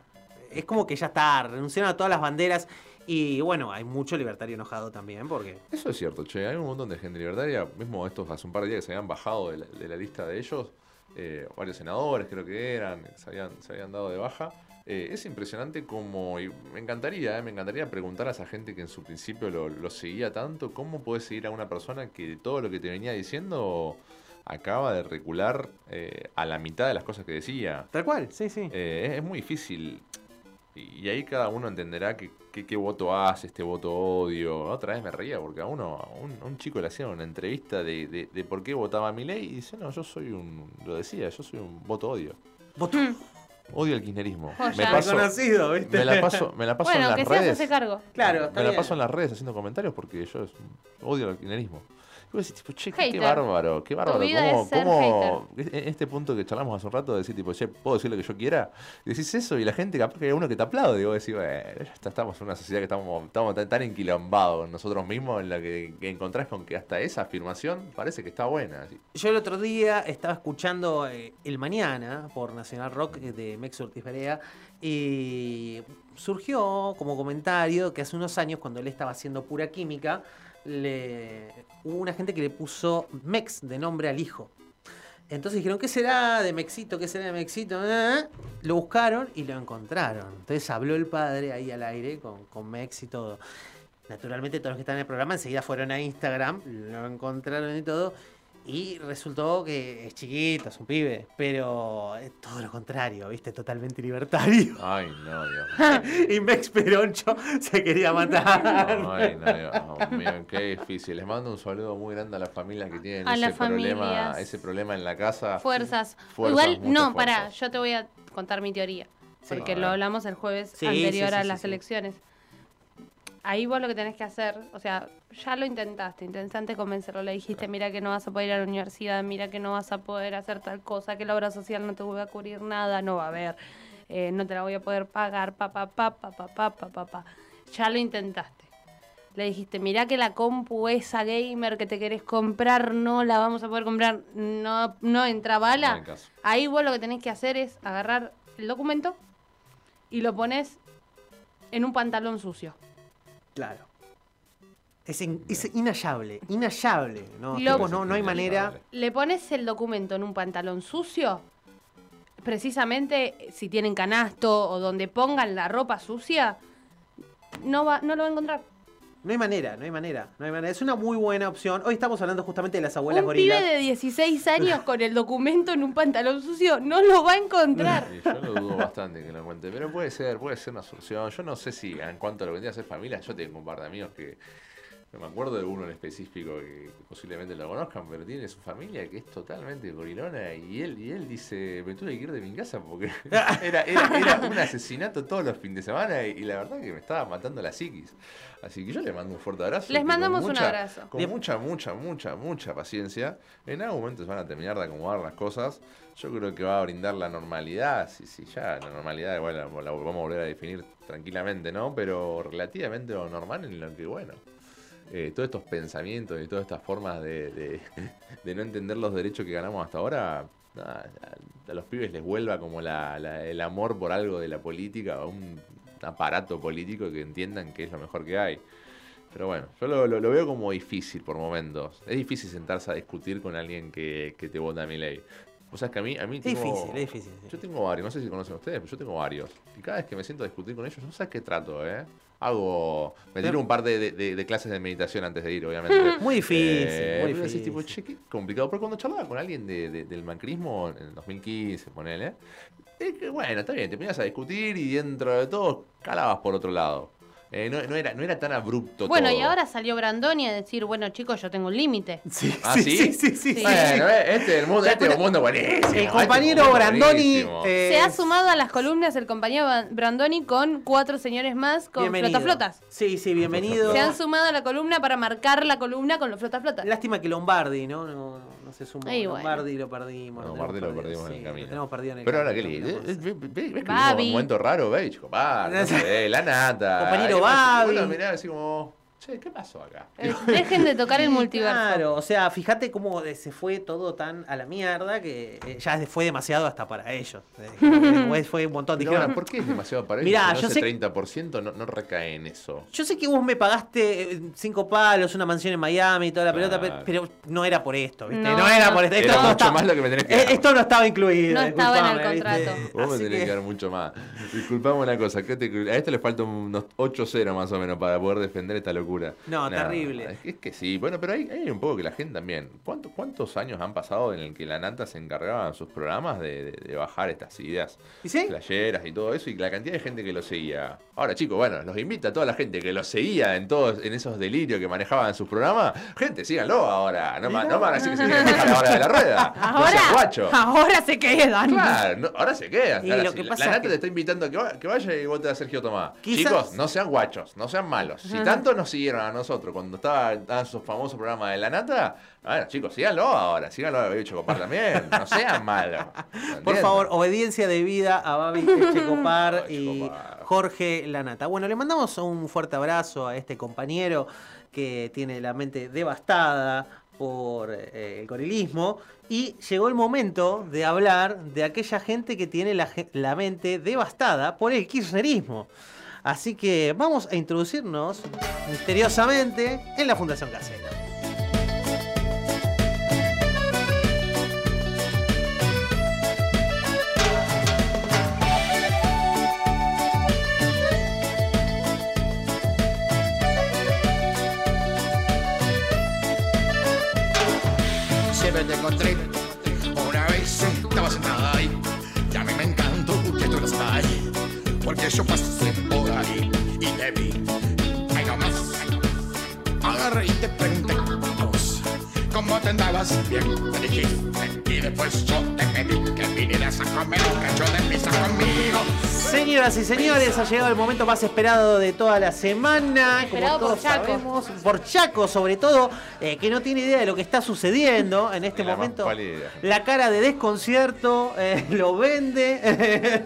es como que ya está, renunciaron a todas las banderas y bueno, hay mucho libertario enojado también porque... Eso es cierto, che. Hay un montón de gente libertaria, mismo estos hace un par de días que se habían bajado de la, de la lista de ellos, eh, varios senadores creo que eran, se habían, se habían dado de baja. Eh, es impresionante como, y me encantaría, eh, me encantaría preguntar a esa gente que en su principio lo, lo seguía tanto, ¿cómo puedes seguir a una persona que de todo lo que te venía diciendo acaba de recular eh, a la mitad de las cosas que decía? Tal cual, sí, sí. Eh, es, es muy difícil. Y, y ahí cada uno entenderá que- que- qué voto hace, este voto odio. Otra vez me reía porque a uno, a un, a un chico le hacían una entrevista de, de, de por qué votaba a mi ley y dice, no, yo soy un, lo decía, yo soy un voto odio. Voto. Odio el kirchnerismo. Joya. Me paso, Reconocido, ¿viste? me la paso, me la paso Bueno, en que las se hace redes. cargo. Claro, está me la paso en las redes haciendo comentarios porque yo es- odio el kirchnerismo. Y vos decís, tipo, che, qué, bárbaro, qué bárbaro. vida ¿Cómo, es ser cómo- en este punto que charlamos hace un rato, de decir, tipo, che, ¿puedo decir lo que yo quiera? Y decís eso y la gente, capaz que hay uno que te aplaude. Y vos decís, bueno, ya está, estamos en una sociedad que estamos, estamos tan, tan enquilombados con nosotros mismos en la que, que encontrás con que hasta esa afirmación parece que está buena. así. Yo el otro día estaba escuchando eh, El Mañana por Nacional Rock de Mex Ortiz Perea y surgió como comentario que hace unos años cuando él estaba haciendo pura química, le, hubo una gente que le puso Mex de nombre al hijo. Entonces dijeron, ¿qué será de Mexito? ¿Qué será de Mexito? Ah, Lo buscaron y lo encontraron. Entonces habló el padre ahí al aire con, con Mex y todo. Naturalmente todos los que están en el programa enseguida fueron a Instagram, lo encontraron y todo. Y resultó que es chiquito, es un pibe, pero es todo lo contrario, ¿viste? Totalmente libertario. Ay, no, Dios. y Mex Peroncho se quería matar. Ay, no, Dios mío, qué difícil. Les mando un saludo muy grande a las familias que tienen A ese problema, ese problema en la casa. Fuerzas. Fuerzas, Igual, no, pará, fuerzas. yo te voy a contar mi teoría. Sí. Porque lo hablamos el jueves Sí, anterior sí, sí, a sí, las sí. elecciones. Ahí vos lo que tenés que hacer, o sea, ya lo intentaste, intentaste convencerlo, le dijiste, mira que no vas a poder ir a la universidad, mira que no vas a poder hacer tal cosa, que la obra social no te va a cubrir nada, no va a haber. eh, no te la voy a poder pagar, papá, papá, papá, papá, papá. Ya lo intentaste. Le dijiste, mirá que la compu esa gamer que te querés comprar no la vamos a poder comprar, no, no entra bala. Ahí vos lo que tenés que hacer es agarrar el documento y lo pones en un pantalón sucio. Claro. Es, in- es inhallable, inhallable. No, Lo- Tipo, no, no hay manera. Le pones el documento en un pantalón sucio, precisamente si tienen canasto o donde pongan la ropa sucia, no, va, no lo va a encontrar. No hay manera, no hay manera, no hay manera. Es una muy buena opción. Hoy estamos hablando justamente de las abuelas Un gorilas. pibe de 16 años con el documento en un pantalón sucio no lo va a encontrar. Sí, yo lo dudo bastante que lo encuentre, pero puede ser, puede ser una solución. Yo no sé si en cuanto a lo que que hacer familia, yo tengo un par de amigos que me acuerdo de uno en específico que posiblemente lo conozcan, pero tiene su familia que es totalmente gorilona y él y él dice, me tuve que ir de mi casa porque era, era, era un asesinato todos los fines de semana y, y la verdad que me estaba matando la psiquis. Así que yo le mando un fuerte abrazo. Les mandamos un abrazo. Con mucha, mucha, mucha, mucha paciencia. En algún momento se van a terminar de acomodar las cosas. Yo creo que va a brindar la normalidad. Si, si ya la normalidad igual la, la vamos a volver a definir tranquilamente, ¿no? Pero relativamente lo normal en lo que, bueno, eh, todos estos pensamientos y todas estas formas de, de- de no entender los derechos que ganamos hasta ahora, nada, a, los pibes les vuelva como la- la- el amor por algo de la política o un aparato político que entiendan que es lo mejor que hay. Pero bueno, yo lo, lo- lo veo como difícil por momentos. Es difícil sentarse a discutir con alguien que, que te vota a mi ley. O sea, es que a mí, a mí Es tengo- difícil, es difícil. sí. yo tengo varios, no sé si conocen ustedes, pero yo tengo varios. Y cada vez que me siento a discutir con ellos, no sé qué trato, ¿eh? Hago. Me tiro un par de, de- de- de clases de meditación antes de ir, obviamente. Muy difícil, Eh, muy difícil. tipo, che, qué complicado. Pero cuando charlaba con alguien de- de- del macrismo en el 2015, ponele. Es que, bueno, está bien, te ponías a discutir y dentro de todo calabas por otro lado. Eh, no, no era, no era tan abrupto Bueno, todo. y ahora salió Brandoni a decir, bueno chicos, yo tengo un límite. ¿Ah, sí? sí, sí, sí. Bueno, eh, este es el mundo, este es un mundo buenísimo. El este compañero Brandoni, eh, Se ha sumado a las columnas el compañero Brandoni con cuatro señores más con Bienvenido. flotaflotas. Sí, sí, bienvenido. Se han sumado a la columna para marcar la columna con los flotaflotas. Lástima que Lombardi, ¿no? No, no, no se sumó. Ay, bueno. Lombardi lo perdimos. No, lo perdimos en el lo camino. tenemos perdido en el Pero ahora camino, qué podemos ¿Ves ves- ves que Babi. vivimos un momento raro, no sé, la nata. Compañero Babi. mirás así como, che, ¿qué pasó acá? Eh, Dejen de tocar el multiverso. Claro, o sea, fíjate cómo se fue todo tan a la mierda que eh, ya fue demasiado hasta para ellos. Eh, después fue un montón. Pero Dijeron, ¿por qué es demasiado para ellos? Mirá, si yo no sé- ese 30% no, no recae en eso. Yo sé que vos me pagaste cinco palos, una mansión en Miami y toda la pelota, pero no era por esto, ¿viste? No, No, era por esto. Era Esto no, mucho más lo que me tenés que dar. esto no estaba incluido. No estaba en el disculpame, ¿viste? contrato. Vos me tenés que... que- dar mucho más. Disculpame una cosa, que te- a este le faltan unos 8-0 más o menos para poder defender esta locura. No, terrible. Es que, sí, bueno, pero hay, hay un poco que la gente también. ¿Cuántos, ¿Cuántos años han pasado en el que la Nata se encargaba en sus programas de, de- de bajar estas ideas ¿Y sí? playeras y todo eso? Y la cantidad de gente que lo seguía. Ahora, chicos, bueno, los invita a toda la gente que lo seguía en todos en esos delirios que manejaban en sus programas. Gente, síganlo ahora. No, ma- no van a decir que se tienen que bajar la hora de la rueda. No Ahora, sean guachos. ahora se quedan. Claro, no, ahora se quedan. Y lo que pasa la es nata que- te está invitando a que, va- que vaya y vote a Sergio Tomás. Quizás- Chicos, no sean guachos, no sean malos. Si tanto nos a nosotros cuando estaba estaban sus famosos programas de la nata, bueno, chicos, síganlo ahora, síganlo a Baby Chocopar también. No sean malos. Por favor, obediencia debida a Babi Checopar y Checopar. Jorge Lanata. Bueno, le mandamos un fuerte abrazo a este compañero que tiene la mente devastada por eh, el gorilismo y llegó el momento de hablar de aquella gente que tiene la, la mente devastada por el kirchnerismo. Así que vamos a introducirnos misteriosamente en la Fundación Casera. Siempre te encontré. Una vez estaba sentada ahí. Y a mí me encantó que tú estás ahí. Porque yo pasé Agarré y te pregunté vos, ¿Cómo te andabas? Bien, me dijiste. Y después yo te pedí que vinieras a comer un cacho de pizza conmigo. Señoras y señores, ha llegado el momento más esperado de toda la semana. Esperado como por todos Chaco. sabemos, por Chaco, sobre todo, eh, que no tiene idea de lo que está sucediendo en este la más momento. pálida. La cara de desconcierto eh, lo vende.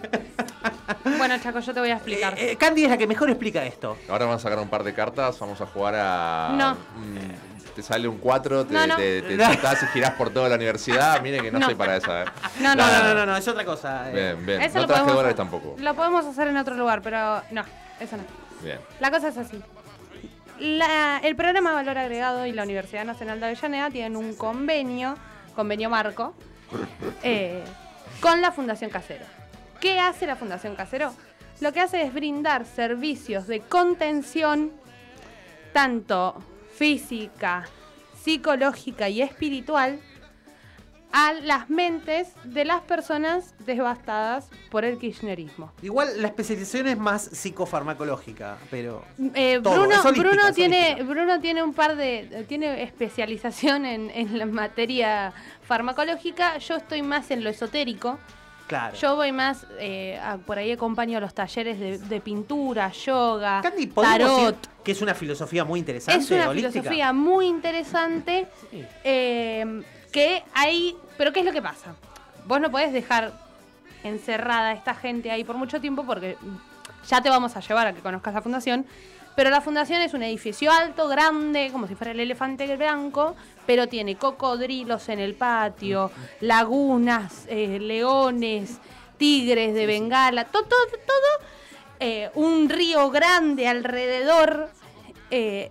Bueno, Chaco, yo te voy a explicar. Eh, Candy es la que mejor explica esto. Ahora vamos a sacar un par de cartas, vamos a jugar a... No. mm, te sale un 4, te, No, no. te, te sentás y girás por toda la universidad. Mire que no, No. soy para esa, ¿eh? No, no, No, no, no, no, es otra cosa. eh. Bien, bien. Eso No traje dólares tampoco. Lo podemos hacer en otro lugar, pero no, eso no. Bien. La cosa es así. La- el programa Valor Agregado y la Universidad Nacional de Avellaneda tienen un convenio, convenio marco, eh, con la Fundación Casero. ¿Qué hace la Fundación Casero? Lo que hace es brindar servicios de contención, tanto física, psicológica y espiritual, a las mentes de las personas devastadas por el kirchnerismo. Igual la especialización es más psicofarmacológica, pero. Eh, Todo, Bruno, es holística, Bruno es tiene, Bruno tiene un par de, tiene especialización en, en la materia farmacológica. Yo estoy más en lo esotérico. Claro. Yo voy más, eh, a- por ahí acompaño los talleres de, de pintura, yoga, Candy, ¿podemos tarot. decir que es una filosofía muy interesante, Es una holística? filosofía muy interesante eh, que hay... Pero ¿qué es lo que pasa? Vos no podés dejar encerrada a esta gente ahí por mucho tiempo porque ya te vamos a llevar a que conozcas la fundación. Pero la fundación es un edificio alto, grande, como si fuera el elefante blanco, pero tiene cocodrilos en el patio, lagunas, eh, leones, tigres de Bengala, todo, todo, todo, eh, un río grande alrededor, eh,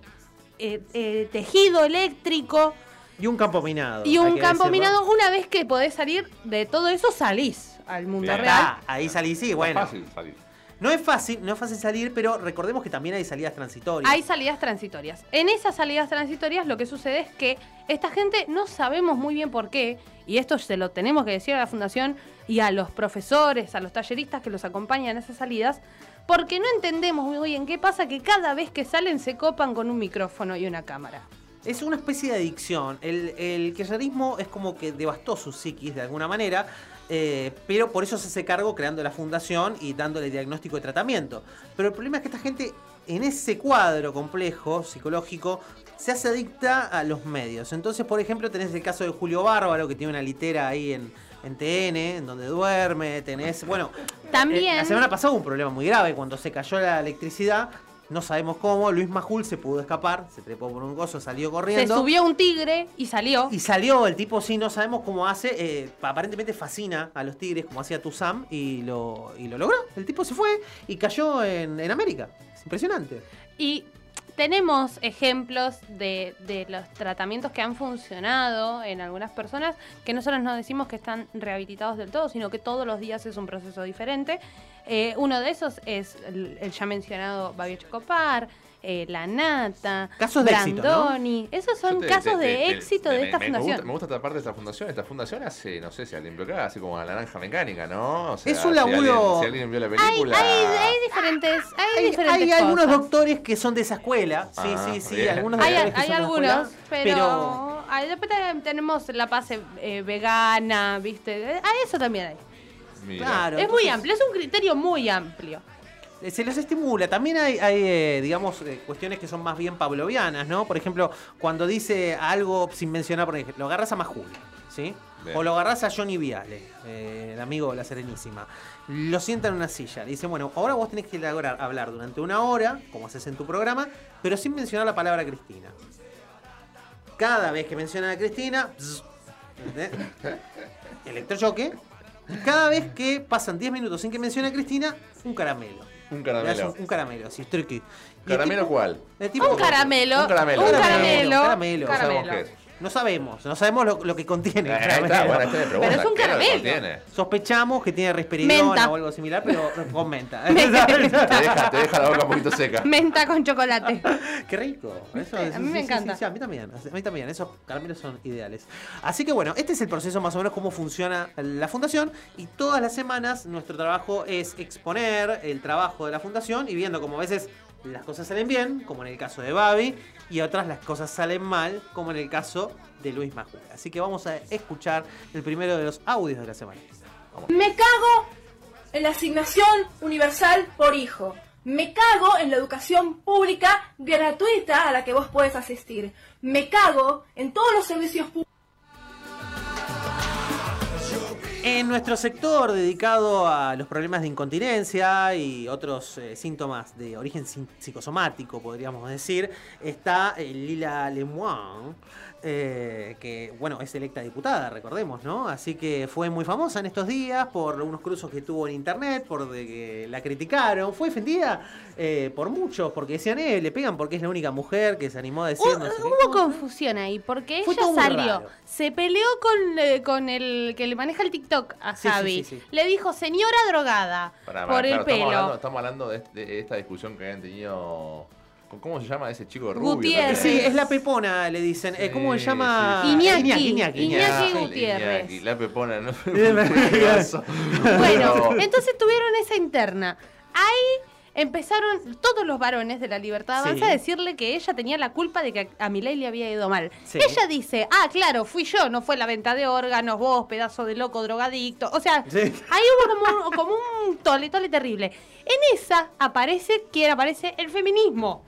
eh, eh, tejido eléctrico Y un campo minado. y un campo decirlo. minado. Una vez que podés salir de todo eso, salís al mundo Bien. real. Ah, ahí salí, sí, bueno. fácil salir. No es fácil, no es fácil salir, pero recordemos que también hay salidas transitorias. Hay salidas transitorias. En esas salidas transitorias lo que sucede es que esta gente no sabemos muy bien por qué, y esto se lo tenemos que decir a la fundación y a los profesores, a los talleristas que los acompañan a esas salidas, porque no entendemos muy bien qué pasa que cada vez que salen se copan con un micrófono y una cámara. Es una especie de adicción. El, el kirchnerismo es como que devastó su psiquis de alguna manera, eh, pero por eso se hace cargo creando la fundación y dándole diagnóstico y tratamiento. Pero el problema es que esta gente, en ese cuadro complejo, psicológico, se hace adicta a los medios. Entonces, por ejemplo, tenés el caso de Julio Bárbaro, que tiene una litera ahí en, en TN, en donde duerme, tenés... Bueno, También- eh, la semana pasada hubo un problema muy grave, cuando se cayó la electricidad, no sabemos cómo, Luis Majul se pudo escapar, se trepó por un gozo, salió Se corriendo. subió un tigre y salió. Y salió el tipo, sí, no sabemos cómo hace. eh, aparentemente fascina a los tigres, como hacía Tuzam, y lo, y lo logró. El tipo se fue y cayó en, en América. Es impresionante. Y tenemos ejemplos de, de los tratamientos que han funcionado en algunas personas, que nosotros no decimos que están rehabilitados del todo, sino que todos los días es un proceso diferente. Eh, uno de esos es el, ya mencionado Babio Chocopar, eh, La Nata, Casos de éxito, ¿no? Brandoni. Esos son te- casos te- de te- éxito de esta me- fundación. Me gusta, me gusta esta parte de esta fundación. Esta fundación hace, no sé si alguien vio acá, así como la naranja mecánica, ¿no? O sea, Es un si laburo- alguien- Si alguien, vio la Hay, película. hay, hay diferentes, hay, Hay, diferentes hay algunos cosas. doctores que son de esa escuela. Sí, Ah, sí, sí. bien. Algunos Hay, doctores que hay son de algunos, escuela, pero, ahí después te- tenemos la base eh, vegana, ¿viste? A eso también hay. Mira. Claro, es muy amplio, es un criterio muy amplio. Eh, se los estimula. También hay, hay, eh, digamos, eh, cuestiones que son más bien pavlovianas, ¿no? Por ejemplo, cuando dice algo sin mencionar, por ejemplo, lo agarras a Majul, ¿sí? Bien. O lo agarras a Johnny Viale, eh, el amigo de la Serenísima. Lo sienta en una silla. Le dice, bueno, ahora vos tenés que lograr hablar durante una hora, como haces en tu programa, pero sin mencionar la palabra Cristina. Cada vez que menciona a Cristina, ¿entendés? electrochoque. Y cada vez que pasan 10 minutos sin que mencione a Cristina, un caramelo. Un Le das caramelo. Un, un caramelo, así. Y el ¿Caramelo tipo- cuál? el tipo- Un caramelo. Un caramelo. Un Un caramelo. caramelo. Caramelo. No sabemos, no sabemos lo, lo que contiene. Eh, está. Pero es un ¿qué es lo que caramelo. Sospechamos que tiene risperidona Menta. o algo similar, pero con menta. Te deja, te deja la boca un poquito seca. Menta con chocolate. Qué rico. Eso, A mí me encanta. sí, a mí también. A mí también. Esos caramelos son ideales. Así que bueno, este es el proceso más o menos cómo funciona la fundación. Y todas las semanas nuestro trabajo es exponer el trabajo de la fundación y viendo cómo a veces las cosas salen bien, como en el caso de Babi, y otras las cosas salen mal, como en el caso de Luis Majul. Así que vamos a escuchar el primero de los audios de la semana. Me cago en la asignación universal por hijo. Me cago en la educación pública gratuita a la que vos podés asistir. Me cago en todos los servicios públicos. En nuestro sector dedicado a los problemas de incontinencia y otros eh, síntomas de origen psicosomático, podríamos decir, está eh, Lila Lemoine, eh, que bueno, es electa diputada, recordemos, ¿no? Así que fue muy famosa en estos días por unos cruzos que tuvo en internet, por de que la criticaron. Fue defendida eh, por muchos, porque decían, eh, le pegan porque es la única mujer que se animó a decir. no sé qué Hubo confusión ahí, porque Fue ella salió, raro. se peleó con, eh, con el que le maneja el TikTok a Sí, sí, Javi. sí, sí. Le dijo, señora drogada, Pará, por el claro, pelo. Estamos hablando, estamos hablando de, este- de esta discusión que habían tenido. ¿Con- ¿Cómo se llama ese chico rubio? Gutiérrez. Sí, es la pepona, le dicen. Eh, ¿Cómo se llama? sí. Iñaki, Iñaki, Iñaki Iñaki. Gutiérrez. Iñaki, la pepona, ¿no? Bueno, entonces tuvieron esa interna. Ahí empezaron todos los varones de la Libertad Sí. Avanza a decirle que ella tenía la culpa de que a Milei le había ido mal. Sí. Ella dice, ah, claro, fui yo, no fue la venta de órganos, vos, pedazo de loco drogadicto. O sea, Sí. ahí hubo como, un- como un tole, tole terrible. En esa aparece, ¿quién aparece? El feminismo.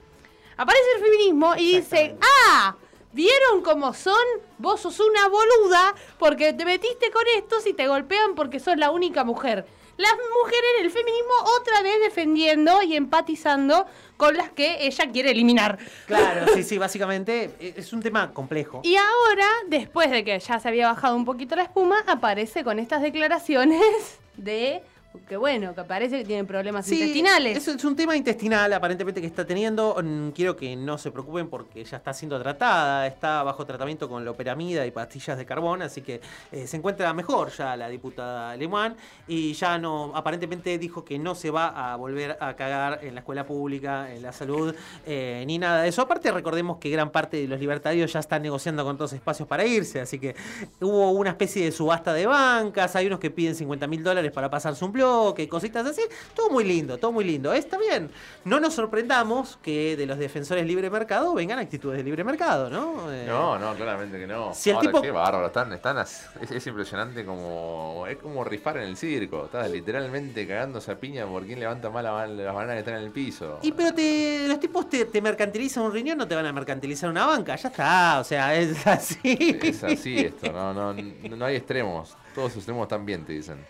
Aparece el feminismo y dice, ah, ¿vieron cómo son? Vos sos una boluda porque te metiste con estos y te golpean porque sos la única mujer. Las mujeres del feminismo otra vez defendiendo y empatizando con las que ella quiere eliminar. Claro, sí, sí, básicamente eh, es un tema complejo. Y ahora, después de que ya se había bajado un poquito la espuma, aparece con estas declaraciones de que bueno, que parece que tiene problemas Sí, intestinales. Eso es un tema intestinal aparentemente que está teniendo. Mm, Quiero que no se preocupen porque ya está siendo tratada, está bajo tratamiento con loperamida y pastillas de carbón, así que eh, se encuentra mejor ya la diputada Lemoine y ya no, aparentemente dijo que no se va a volver a cagar en la escuela pública, en la salud, eh, ni nada de eso. Aparte recordemos que gran parte de los libertarios ya están negociando con todos espacios para irse, así que hubo una especie de subasta de bancas, hay unos que piden 50 mil dólares para pasarse un bloque, cositas así. Todo muy lindo, todo muy lindo. Está bien. No nos sorprendamos que de los defensores libre mercado vengan actitudes de libre mercado, ¿no? Eh, No, no, claramente que no. Si el Ahora, tipo- qué bárbaro, están, están as- es, es impresionante como. Es como rifar en el circo. Estás literalmente cagándose a piña por quién levanta la, ban- las bananas que están en el piso. Y pero te, los tipos te, te mercantilizan un riñón, no te van a mercantilizar una banca, ya está, o sea, es así. Es así esto, no, no, no, no hay extremos. Todos los extremos están bien, te dicen.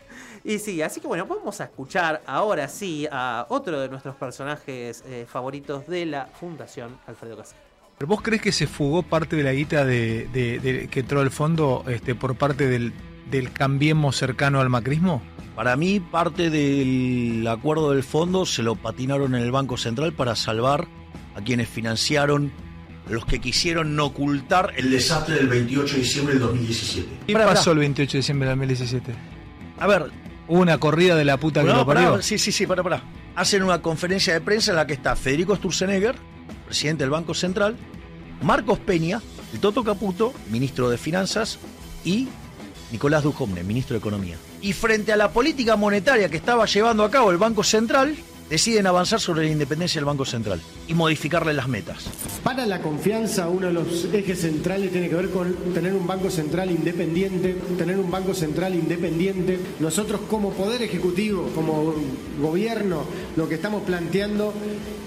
Y sí, así que bueno, vamos a escuchar ahora sí a otro de nuestros personajes eh, favoritos de la Fundación Alfredo Casal. ¿Pero ¿Vos crees que se fugó parte de la guita de, de- de- que entró al fondo este, por parte del, del cambiemos cercano al macrismo? Para mí, parte del acuerdo del fondo se lo patinaron en el Banco Central para salvar a quienes financiaron los que quisieron ocultar el desastre del 28 de diciembre del 2017. ¿Qué pasó el 28 de diciembre de 2017? A ver. Una corrida de la puta que No, lo pará, parió. sí, sí, sí, para, para. Hacen una conferencia de prensa en la que está Federico Sturzenegger, presidente del Banco Central, Marcos Peña, el Toto Caputo, ministro de Finanzas, y Nicolás Dujovne, ministro de Economía. Y frente a la política monetaria que estaba llevando a cabo el Banco Central, deciden avanzar sobre la independencia del Banco Central y modificarle las metas. Para la confianza, uno de los ejes centrales tiene que ver con tener un banco central independiente, tener un banco central independiente. Nosotros como Poder Ejecutivo, como gobierno, lo que estamos planteando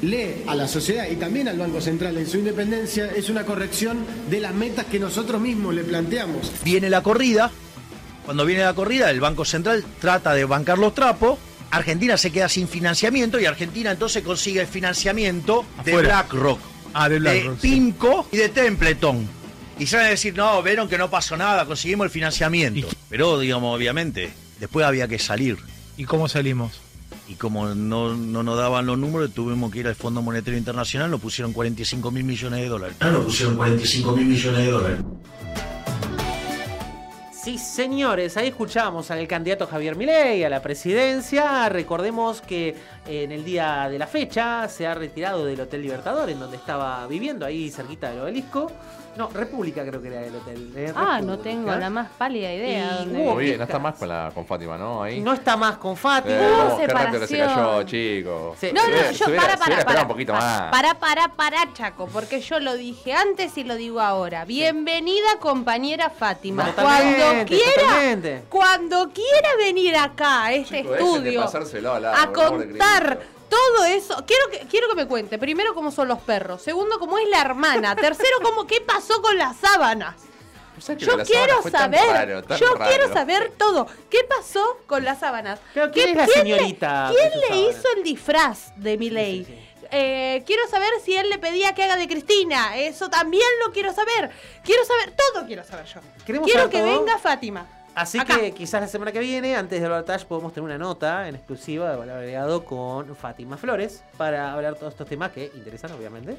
lee a la sociedad y también al Banco Central en su independencia es una corrección de las metas que nosotros mismos le planteamos. Viene la corrida, cuando viene la corrida el Banco Central trata de bancar los trapos, Argentina se queda sin financiamiento y Argentina entonces consigue el financiamiento de. BlackRock. Ah, de de BlackRock, sí. PIMCO y de Templeton. Y salen a decir, no, vieron que no pasó nada, conseguimos el financiamiento. Pero, digamos, obviamente, después había que salir. ¿Y cómo salimos? Y como no, no nos daban los números, tuvimos que ir al Fondo Monetario Internacional, nos pusieron 45 mil millones de dólares. Nos pusieron 45 mil millones de dólares. Sí, señores, ahí escuchamos al candidato Javier Milei a la presidencia. Recordemos que en el día de la fecha se ha retirado del Hotel Libertador, en donde estaba viviendo, ahí cerquita del obelisco. No, República creo que era el hotel. eh, Ah, no tengo la más pálida idea. Y bien, no está más con, la, con Fátima, ¿no? Ahí. No está más con Fátima. Eh, no, se separación. cayó, chico. Sí. No, no, hubiera- yo, hubiera- para, se para, para. un poquito más. Para, para, para, Chaco, porque yo lo dije antes y lo digo ahora. Bienvenida, compañera Fátima. Totalmente, cuando quiera, totalmente. cuando quiera venir acá a este Chico, dejen de estudio a lado, contar todo eso, quiero que, quiero que me cuente. Primero, cómo son los perros. Segundo, cómo es la hermana. Tercero, cómo, qué pasó con las sábanas. ¿Sabes que Yo quiero fue tan saber, raro, tan yo raro? quiero saber todo. ¿Qué pasó con las sábanas? ¿quién ¿Qué- es la le- señorita ¿Quién con sus le sábanas? hizo el disfraz de Milei? Eh, quiero saber si él le pedía que haga de Cristina. Eso también lo quiero saber. Quiero saber, todo quiero saber yo. ¿Queremos Quiero saber que todo? venga Fátima. Así Acá. que quizás la semana que viene, antes del Balotage, podemos tener una nota en exclusiva de Valor Agregado con Fátima Flores para hablar todos estos temas que interesan, obviamente.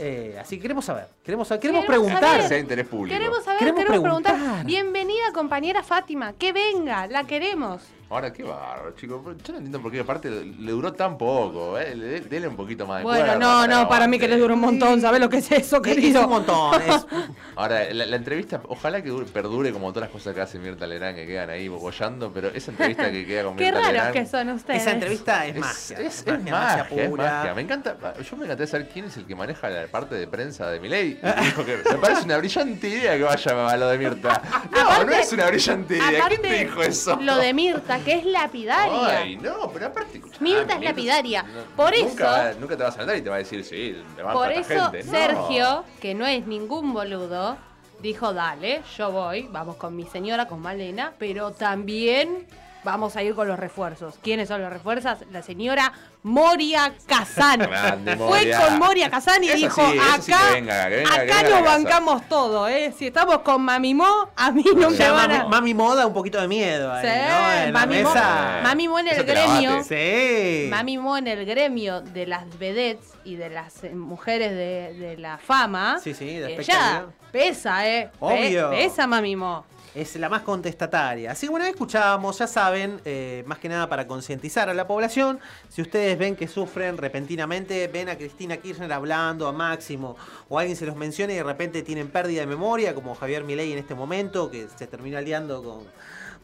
Eh, así que queremos saber, queremos, saber- queremos Queremos preguntar. saber. Sea interés público. Queremos saber, Queremos queremos, preguntar. preguntar. Bienvenida, compañera Fátima. Que venga, la queremos. Ahora, qué bárbaro, chicos. Yo no entiendo por qué, aparte, le duró tan poco. ¿eh? Le- Dele un poquito más de Bueno, cuerda no, no, para mí que les dura un montón. ¿Sabes lo que es eso, querido? un montón. es- Ahora, la, la entrevista, ojalá que dure- perdure como todas las cosas que hace Mirta Legrand, que quedan ahí bollando, pero esa entrevista que queda con Qué Mirta raros Legrand... que son ustedes. Esa entrevista es, Es, magia. es, es magia, magia, es pura. magia. Me encanta, yo me encantaría saber quién es el que maneja la parte de prensa de Milei. Y dijo que me parece una brillante idea que vaya a lo de Mirta. No, no es una brillante idea. ¿Quién dijo eso? Lo de Mirta, que es lapidaria. Ay, no, pero aparte, Mirta es lapidaria. no, Por nunca, eso, va- nunca te vas a sentar y te va a decir, sí, me van por a eso gente. No. Sergio, que no es ningún boludo, dijo, dale, yo voy, vamos con mi señora, con Malena, pero también vamos a ir con los refuerzos. ¿Quiénes son los refuerzos? La señora Moria Kazán. Grande, Fue con Moria Kazán y dijo, sí, esa sí acá, que venga, que venga, que acá nos la casa". bancamos todo, ¿eh? Si estamos con Mamimó, a mí no me Ya van mami, a... Mami Moda un poquito de miedo ahí, Sí, ¿no? En Mami Mo. Mami Mo en el gremio. Sí. Mami Mo en el gremio de las vedettes y de las eh, mujeres de, de la fama. Sí, sí, de ella espectáculo. pesa, ¿eh? Obvio. Pesa Mami Mo. Es la más contestataria. Así que una vez escuchábamos, ya saben, eh, más que nada para concientizar a la población, si ustedes ven que sufren repentinamente, ven a Cristina Kirchner hablando a Máximo, o alguien se los menciona y de repente tienen pérdida de memoria, como Javier Milei en este momento, que se terminó aliando con,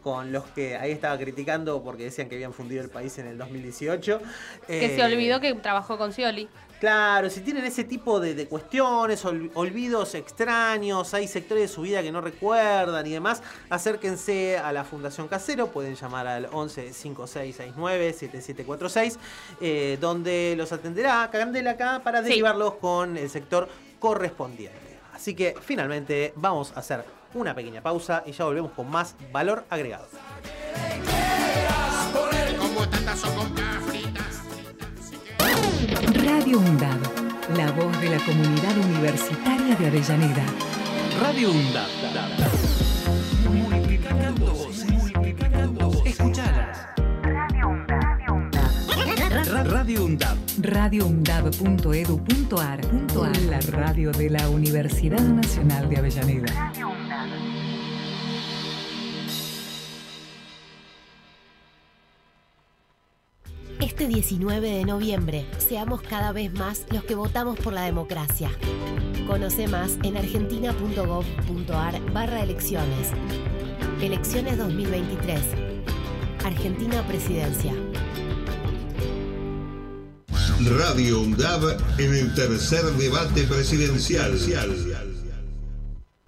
con los que ahí estaba criticando porque decían que habían fundido el país en el 2018. Que Eh, se olvidó que trabajó con Scioli. Claro, si tienen ese tipo de, de cuestiones, ol- olvidos extraños, hay sectores de su vida que no recuerdan y demás, acérquense a la Fundación Casero, pueden llamar al 11 5669 7746, eh, donde los atenderá Cagandela acá para Sí. derivarlos con el sector correspondiente. Así que finalmente vamos a hacer una pequeña pausa y ya volvemos con más valor agregado. Radio UNDAD, la voz de la comunidad universitaria de Avellaneda. Radio UNDAD. Multiplicando voces. Multiplicando voces. Escuchalas. Radio UNDAD. radioundab.edu.ar La radio de la Universidad Nacional de Avellaneda. Este 19 de noviembre, seamos cada vez más los que votamos por la democracia. Conoce más en argentina.gov.ar barra elecciones. Elecciones 2023. Argentina Presidencia. Radio UNDAB en el tercer debate presidencial.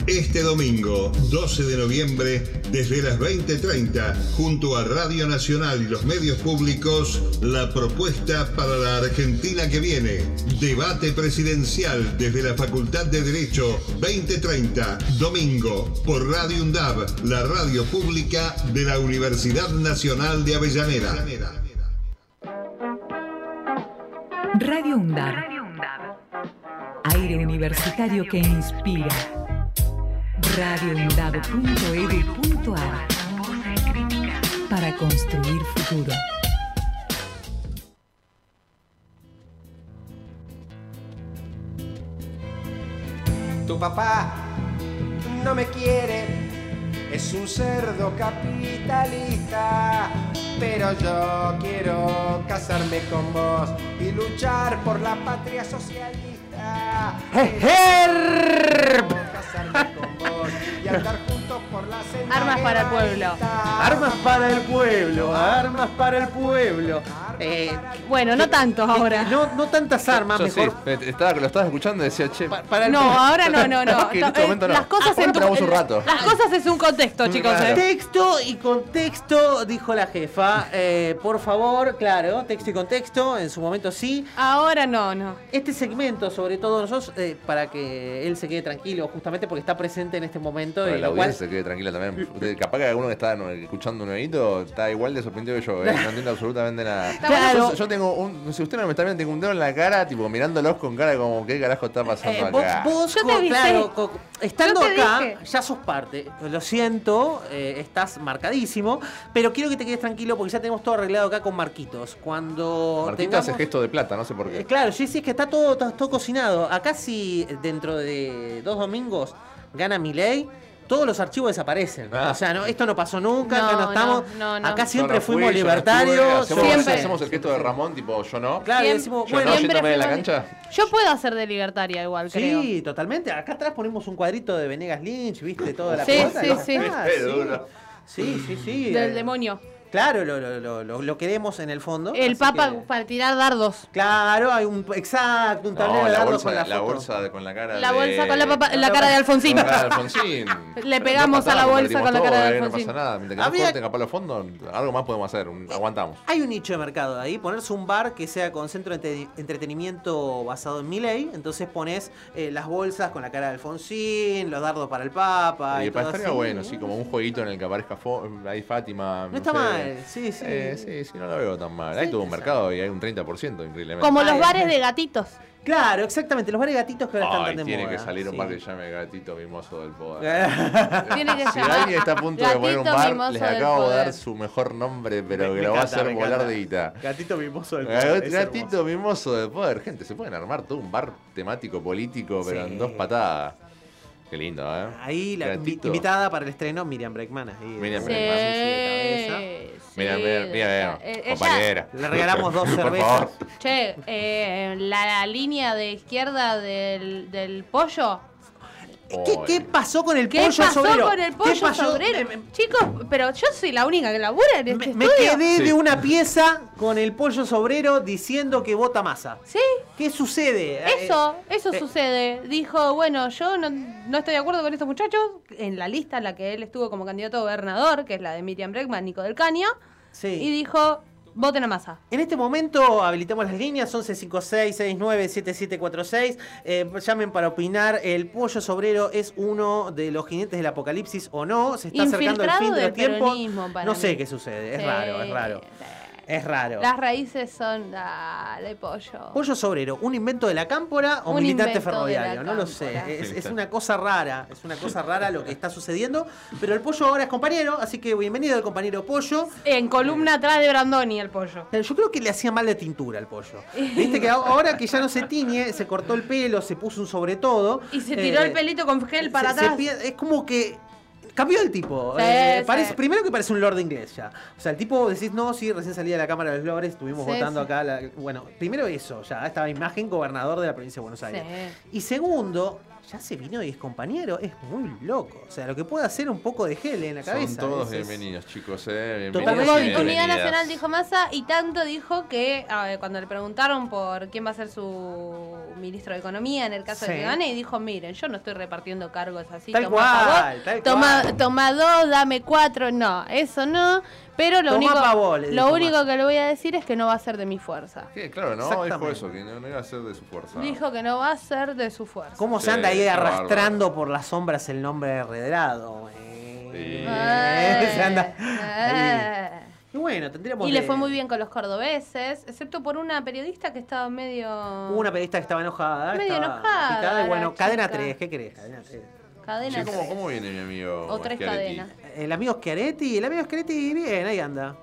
Este domingo, 12 de noviembre, desde las 20:30, junto a Radio Nacional y los medios públicos, la propuesta para la Argentina que viene. Debate presidencial desde la Facultad de Derecho, 2030, domingo, por Radio UNDAB, la radio pública de la Universidad Nacional de Avellaneda. Radio UNDAB. Aire universitario que inspira. radioundab.edu.ar Para construir futuro. Tu papá no me quiere, es un cerdo capitalista, pero yo quiero casarme con vos y luchar por la patria socialista. Y andar juntos por la Armas para el pueblo. Armas para el pueblo, armas para el pueblo. Eh, Bueno, no tanto ahora. no, no tantas armas, Yo mejor. sí, me- estaba, lo estabas escuchando y decía, che. para el No, ahora no, no, no. Que en este Eh, momento no. Las cosas Ahora en tu- esperamos un rato. Las cosas es un contexto, chicos. ¿eh? Texto y contexto, dijo la jefa. Eh, por favor, claro, texto y contexto, en su momento sí. Ahora no, no. Este segmento, sobre todo nosotros, eh, para que él se quede tranquilo, justamente porque está presente en este momento. Para y la lo cual- audiencia se quede tranquila también. Usted- capaz que alguno que está escuchando un nuevito está igual de sorprendido que yo, ¿eh? no entiendo absolutamente nada. Claro. Yo, yo tengo un, si usted no me está viendo, tengo un dedo en la cara, tipo mirándolos con cara como, ¿qué carajo está pasando Eh, vos, acá? vos, Yo te claro, estando Yo te acá, dije. ya sos parte. Lo siento, eh, estás marcadísimo, pero quiero que te quedes tranquilo porque ya tenemos todo arreglado acá con Marquitos. Cuando Marquito tengamos... hace gesto de plata, no sé por qué. Eh, Claro, sí, sí, es que está todo, está todo cocinado. Acá si dentro de dos domingos gana mi ley, todos los archivos desaparecen. Ah. O sea, no, esto no pasó nunca, No, acá no estamos. no, no. Acá Yo siempre no fui, fuimos yo no libertarios. estuve, hacemos, Siempre. hacemos el gesto de Ramón, tipo, yo no. Claro, Siempre- decimos, Yo bueno, no, siempre yéndome de la cancha. Yo puedo hacer de libertaria igual, creo. Sí, totalmente. Acá atrás ponemos un cuadrito de Venegas Lynch, ¿viste? Toda la Sí, cosa. sí, sí. sí. Sí, sí, sí. Del demonio. Claro, lo, lo, lo, lo- lo queremos en el fondo. El papa que- para tirar dardos. Claro, hay un. Exacto, un tablero No, de la dardos bolsa, con la, la, foto. bolsa de- con la cara La de... bolsa con la, papa- la cara de Alfonsín. Con la cara de Alfonsín. Le pegamos No a la bolsa con la cara de todo, eh, Alfonsín. No pasa nada. Mientras que Habría- no corten capaz los fondos, algo más podemos hacer. un- aguantamos. Hay un nicho de mercado ahí, ponerse un bar que sea con centro de entre- entretenimiento basado en mi ley, entonces pones eh, las bolsas con la cara de Alfonsín, los dardos para el Papa y, Y para todo estaría así. bueno, así como un jueguito en el que aparezca Fo- ahí Fátima. No está sé. mal, sí, sí. Eh, sí, sí, no lo veo tan mal. Hay todo un mercado y hay un 30% increíblemente. Como los bares de gatitos. Claro, exactamente, los bares gatitos que ahora están Ay, tan de tiene moda. que salir un sí. bar que llame Gatito Mimoso del Poder. Tiene que Si llamar alguien está a punto de poner un bar, les acabo de dar su mejor nombre, pero Me- que me lo va a hacer volar de guita. Gatito mimoso del Gat- poder, Gatito Mimoso del Poder. Gente, se pueden armar todo un bar temático político, pero Sí. en dos patadas. Qué lindo, ¿eh? Ahí la Gatito. invitada para el estreno Miriam Breckman. Ahí, Miriam Sí, Breckman. sí, sí, de cabeza. Mira, mira, mira, mira, Eh, ella- compañera. Le regalamos dos cervezas. Che, eh, la, la línea de izquierda del, del pollo. ¿Qué, qué pasó con el ¿Qué pollo pasó sobrero? con el ¿Qué pollo pasó? sobrero? Chicos, pero yo soy la única que labura en este Me estudio. quedé Sí. de una pieza con el pollo sobrero diciendo que vota masa. Sí, ¿Qué sucede? eso, eso eh, sucede. Dijo, bueno, yo no, no estoy de acuerdo con estos muchachos. En la lista en la que él estuvo como candidato a gobernador, que es la de Miriam Breckman, Nico del Caño, Sí. y dijo, voten a masa. En este momento habilitamos las líneas 1156697746. Eh, llamen para opinar. ¿El pollo sobrero es uno de los jinetes del apocalipsis o no? ¿Se está acercando el fin de del los tiempos? No mí. sé qué sucede. Es Sí. raro, es raro. Es raro. Las raíces son, dale, pollo. Pollo sobrero, ¿un invento de la cámpora o Un militante invento de ferroviario? No lo sé. Es, es una cosa rara. Es una cosa rara lo que está sucediendo. Pero el pollo ahora es compañero, así que bienvenido al compañero pollo. En columna atrás de Brandoni el pollo. Yo creo que le hacía mal de tintura al pollo. Viste que ahora que ya no se tiñe, se cortó el pelo, se puso un sobre todo. Y se tiró eh, el pelito con gel para se- atrás. es como que cambió el tipo. Sí, Eh, sí. parece, primero que parece un lord inglés ya. O sea, el tipo decís, no, sí, recién salía de la Cámara de los Lores, estuvimos Sí, votando acá. la- bueno, primero eso, ya, esta imagen gobernador de la provincia de Buenos Aires. Y segundo, ya se vino y es compañero, es muy loco. O sea, lo que puede hacer un poco de gel en la cabeza. Son todos es- bienvenidos, chicos, eh. Totalmente. Bienvenidos Unidad. Nacional dijo Massa y tanto dijo que ver, cuando le preguntaron por quién va a ser su ministro de Economía en el caso de que gane, y dijo, miren, yo no estoy repartiendo cargos así. Tal toma cual, tal toma, cual. toma dos, dame cuatro. No, eso no. Pero lo Tomá único, pa' vos, le lo dijo único que le voy a decir es que no va a ser de mi fuerza. Sí, claro, no, dijo eso, que no, no iba a ser de su fuerza. Dijo que no va a ser de su fuerza. ¿Cómo se anda ahí arrastrando por las sombras el nombre de Redrado? Eh, Sí. Eh, se anda eh. Y bueno, tendríamos Y le de- fue muy bien con los cordobeses, excepto por una periodista que estaba medio... Una periodista que estaba enojada. Medio estaba enojada picada, y bueno, cadena chica. 3, ¿qué querés? Cadena 3. Cadena ¿cómo, tres. ¿Cómo viene mi amigo? O tres cadenas. El amigo Schiaretti, el amigo Schiaretti, bien, ahí anda.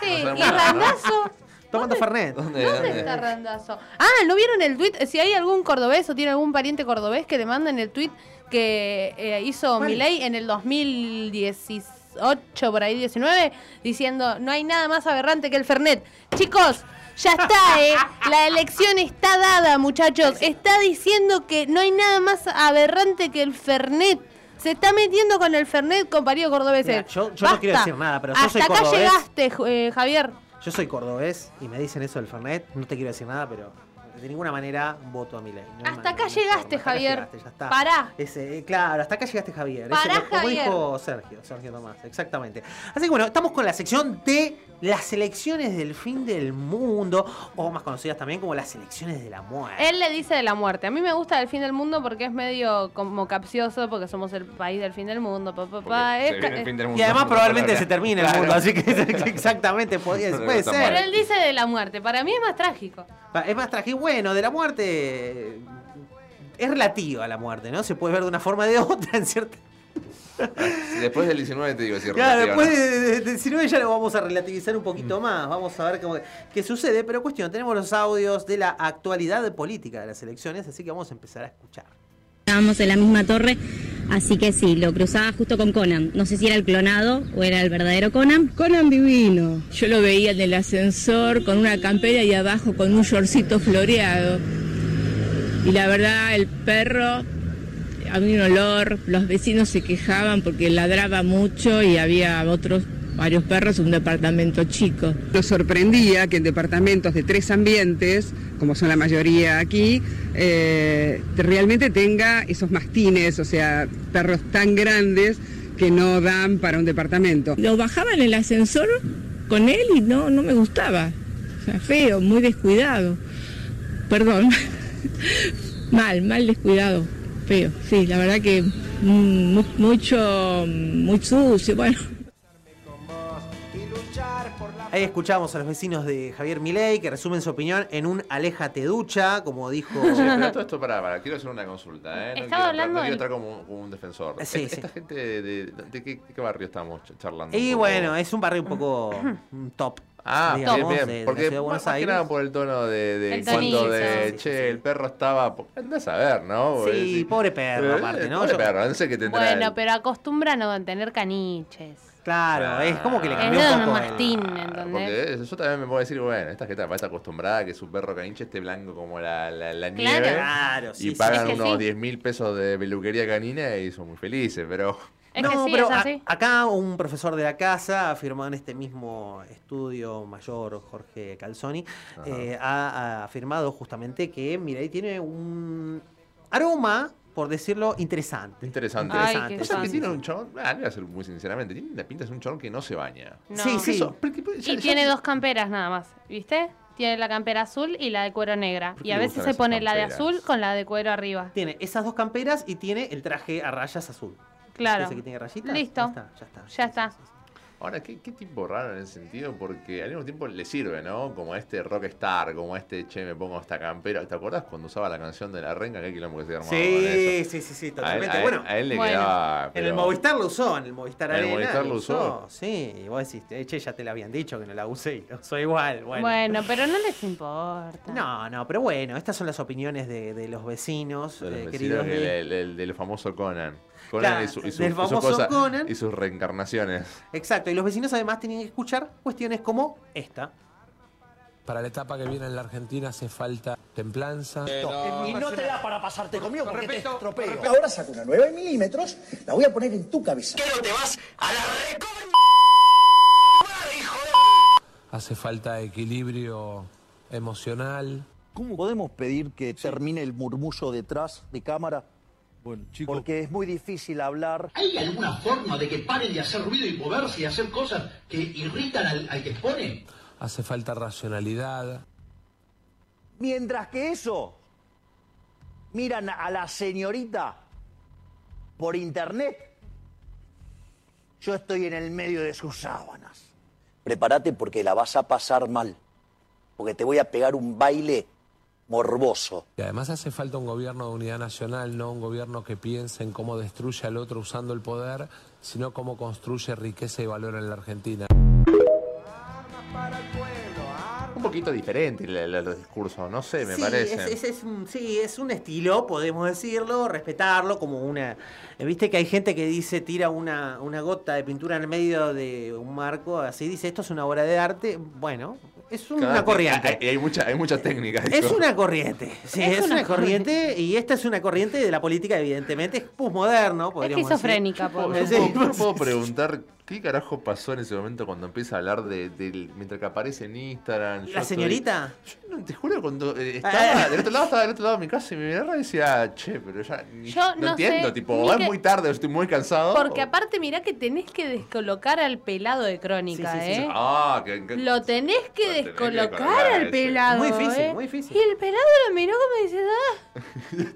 Sí, No y. Randazo. Tomando Fernet. ¿Dónde? ¿Dónde dónde? está Randazo? Ah, ¿no vieron el tweet? Si hay algún cordobés o tiene algún pariente cordobés que le manden el tweet que eh, hizo ¿Cuál? Milei en el 2018, por ahí 19, diciendo no hay nada más aberrante que el Fernet. Chicos, ya está, ¿eh? La elección está dada, muchachos. Está diciendo que no hay nada más aberrante que el Fernet. Se está metiendo con el Fernet, compañero cordobés. Mira, yo, yo no quiero decir nada, pero yo Hasta soy acá cordobés. llegaste, eh, Javier. Yo soy cordobés y me dicen eso del Fernet. No te quiero decir nada, pero de ninguna manera voto a mi ley. Hasta acá llegaste, Javier. llegaste, ya está. Pará. Ese, eh, claro, hasta acá llegaste, Javier. Pará, Ese, como Javier. dijo Sergio, Sergio Tomás, exactamente. Así que bueno, estamos con la sección de las elecciones del fin del mundo, o más conocidas también como las elecciones de la muerte. Él le dice de la muerte. A mí me gusta el fin del mundo porque es medio como capcioso, porque somos el país del fin del mundo. Pa, pa, pa. Es el fin del Y mundo. además probablemente se termine el Claro. mundo, así que exactamente podía- puede ser. Pero él dice de la muerte. Para mí es más trágico. Es más trágico. Bueno, de la muerte. Es relativa la muerte, ¿no? Se puede ver de una forma o de otra, en cierta. Después del 19 te digo si Claro, después no. de, de- de 19 ya lo vamos a relativizar un poquito más. Vamos a ver cómo, qué sucede. Pero cuestión, tenemos los audios de la actualidad política de las elecciones, así que vamos a empezar a escuchar. Estábamos en la misma torre, así que sí, lo cruzaba justo con Conan. No sé si era el clonado o era el verdadero Conan. Conan divino. Yo lo veía en el ascensor con una campera y abajo con un shortcito floreado. Y la verdad, el perro, había un olor, los vecinos se quejaban porque ladraba mucho y había otros, varios perros, un departamento chico. Nos sorprendía que en departamentos de tres ambientes, como son la mayoría aquí, eh, realmente tenga esos mastines, o sea, perros tan grandes que no dan para un departamento. Lo bajaba en el ascensor con él y no, no me gustaba. O sea, feo, muy descuidado. Perdón. mal, mal descuidado. Feo, sí, la verdad que mu- mucho, muy sucio, bueno. Ahí escuchamos a los vecinos de Javier Milei que resumen su opinión en un Aléjate ducha, como dijo. Che, pero todo esto, para, para, quiero hacer una consulta, ¿eh? No Estaba quiero, hablando no quiero entrar como, como un defensor. Sí, Esta- sí. Esta gente, de, de- ¿de qué, qué barrio estamos ch- charlando? Y bueno, es un barrio un poco top. Ah, digamos, bien, bien. porque de más, que Aires. nada por el tono de, de El cuando de, sí, che, el perro estaba... Andás a ver, ¿no? Sí, pobre perro, Eh, aparte, ¿no? Pobre Yo- perro, no sé qué tendrá. Bueno, el- pero acostumbran a tener caniches. Claro, es como que le Es cambió un poco. el- mastín, ¿entendés? Porque yo también me puedo decir, bueno, esta gente está acostumbrada a que su perro caniche esté blanco como la, la, la Claro. nieve. Claro, sí, y sí. pagan Es que unos sí. 10 mil pesos de peluquería canina y son muy felices, pero... Es no, pero es a- acá un profesor de la casa afirmó en este mismo estudio mayor, Jorge Calzoni, eh, ha, ha afirmado justamente que Mirai tiene un aroma, por decirlo, interesante. Interesante. Ay, Interesante. que tiene un chabón, ah, voy a ser muy sinceramente, tiene la pinta de ser un chabón que no se baña. No. Sí, sí. Eso, porque- porque ya- Y ya- tiene dos camperas nada más, ¿viste? Tiene la campera azul y la de cuero negra. ¿Por qué Y a veces se pone la de azul con la de cuero arriba. Tiene esas dos camperas y tiene el traje a rayas azul. Claro. Ese que tiene rayitas. Listo. Ya está, ya está. Ya está. Ahora, ¿qué, qué tipo raro en ese sentido, porque al mismo tiempo le sirve, ¿no? Como este rockstar, como este, che, me pongo esta campera. ¿Te acordás cuando usaba la canción de la renga? ¿Qué quilombo que se armaba con Sí, eso? sí, sí, sí, A él, totalmente. a él- bueno, a él le bueno. quedaba... en el Movistar lo usó, en el Movistar ¿En el Arena. Movistar lo usó? Sí, y vos decís, "Eh, che, ya te lo habían dicho que no la usé y lo usó igual. Bueno. Bueno. pero no les importa. No, no, pero bueno, estas son las opiniones de, de los vecinos, de los eh, vecinos queridos. del, de- del- del- del famoso Conan. Conan Claro, y, su- su- Conan. y sus reencarnaciones. Exacto, y los vecinos además tienen que escuchar cuestiones como esta. Para la etapa que viene en la Argentina hace falta templanza. y no te da para pasarte conmigo porque te estropeo. Ahora saco una 9 milímetros, la voy a poner en tu cabeza. ¿Qué no te vas a la Hace falta equilibrio emocional. ¿Cómo podemos pedir que termine el murmullo detrás de cámara? Bueno, chicos. Porque es muy difícil hablar. ¿Hay alguna forma de que paren de hacer ruido y moverse y hacer cosas que irritan al, al que expone? Hace falta racionalidad. Mientras que eso, miran a la señorita por internet, yo estoy en el medio de sus sábanas. Prepárate porque la vas a pasar mal, porque te voy a pegar un baile morboso. Y además hace falta un gobierno de unidad nacional, no un gobierno que piense en cómo destruye al otro usando el poder, sino cómo construye riqueza y valor en la Argentina. Un poquito diferente el, el- el discurso, no sé, me sí, parece. Es, es- es un, sí, es un estilo, podemos decirlo, respetarlo, como una... Viste que hay gente que dice, tira una, una gota de pintura en el medio de un marco, así dice, esto es una obra de arte. Bueno, es una Cada- corriente. Hay, hay mucha, hay mucha técnica. Es una corriente, sí, es, Es una, una corriente, y esta es una corriente de la política, evidentemente, es podríamos decir. Esquizofrénica, Yo Sí. puedo, yo puedo preguntar qué carajo pasó en ese momento cuando empieza a hablar de, mientras que aparece en Instagram. yo ¿La estoy- señorita? Yo no, te juro cuando eh, Ah, estaba del otro lado, estaba del otro lado de mi casa y me miraba y decía, che, pero ya ni- Yo no, no entiendo, sé, tipo, es que- muy tarde, o estoy muy cansado. Porque o- aparte mirá que tenés que descolocar al pelado de crónica, Sí, sí, sí. ¿eh? Ah, que, que- Lo tenés que descolocar colocar, al sí. pelado. Muy difícil, ¿eh? muy difícil. Y el pelado lo miró como diciendo,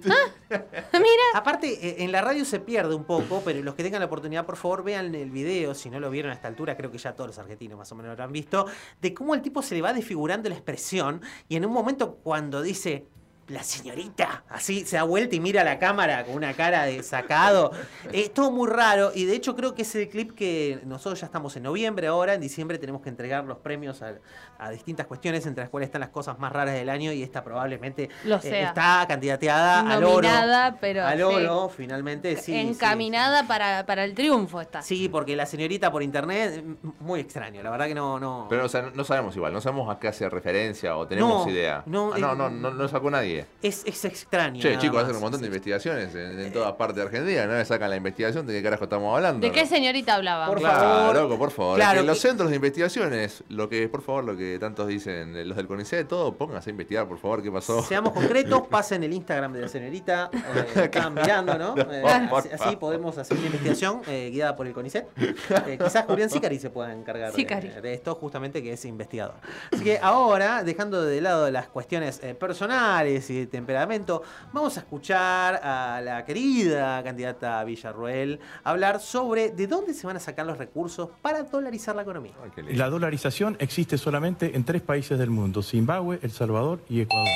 ah, Aparte, eh, en la radio se pierde un poco, pero los que tengan la oportunidad, por favor, vean el video, si no lo vieron a esta altura, creo que ya todos los argentinos más o menos lo han visto, de cómo el tipo se le va desfigurando la expresión y en un momento cuando dice... La señorita, así se da vuelta y mira a la cámara con una cara de sacado. Es todo muy raro y de hecho creo que es el clip que nosotros ya estamos en noviembre ahora, en diciembre tenemos que entregar los premios a, a distintas cuestiones, entre las cuales están las cosas más raras del año y esta probablemente Lo eh, está candidateada al oro. nominada, pero Al sí, oro, finalmente, sí. sí. encaminada Para, para el triunfo está. Sí, porque la señorita por internet, mm, muy extraño, la verdad que no... no... Pero o sea, no, sabemos igual, no sabemos a qué hace referencia o tenemos No, idea. no, Ah, no, eh, no, no, no sacó nadie. Es, es extraño. Che, chicos, más. hacen un montón de investigaciones en, en todas partes de Argentina. No me sacan la investigación de qué carajo estamos hablando. ¿De qué ¿no? señorita hablaba? Por claro, favor. loco, por favor. Claro, que en los centros de investigaciones, lo que, por favor, lo que tantos dicen eh, los del CONICET, todo, pónganse a investigar, por favor, qué pasó. Seamos concretos, pasen el Instagram de la señorita, eh, están mirando, ¿no? Eh, así, podemos hacer una investigación eh, guiada por el CONICET. Eh, quizás Julián Sicari se pueda encargar de, de esto, justamente que es investigador. Así que ahora, dejando de lado las cuestiones eh, personales y de temperamento, vamos a escuchar a la querida candidata Villarruel hablar sobre de dónde se van a sacar los recursos para dolarizar la economía. La dolarización existe solamente en tres países del mundo, Zimbabue, El Salvador y Ecuador.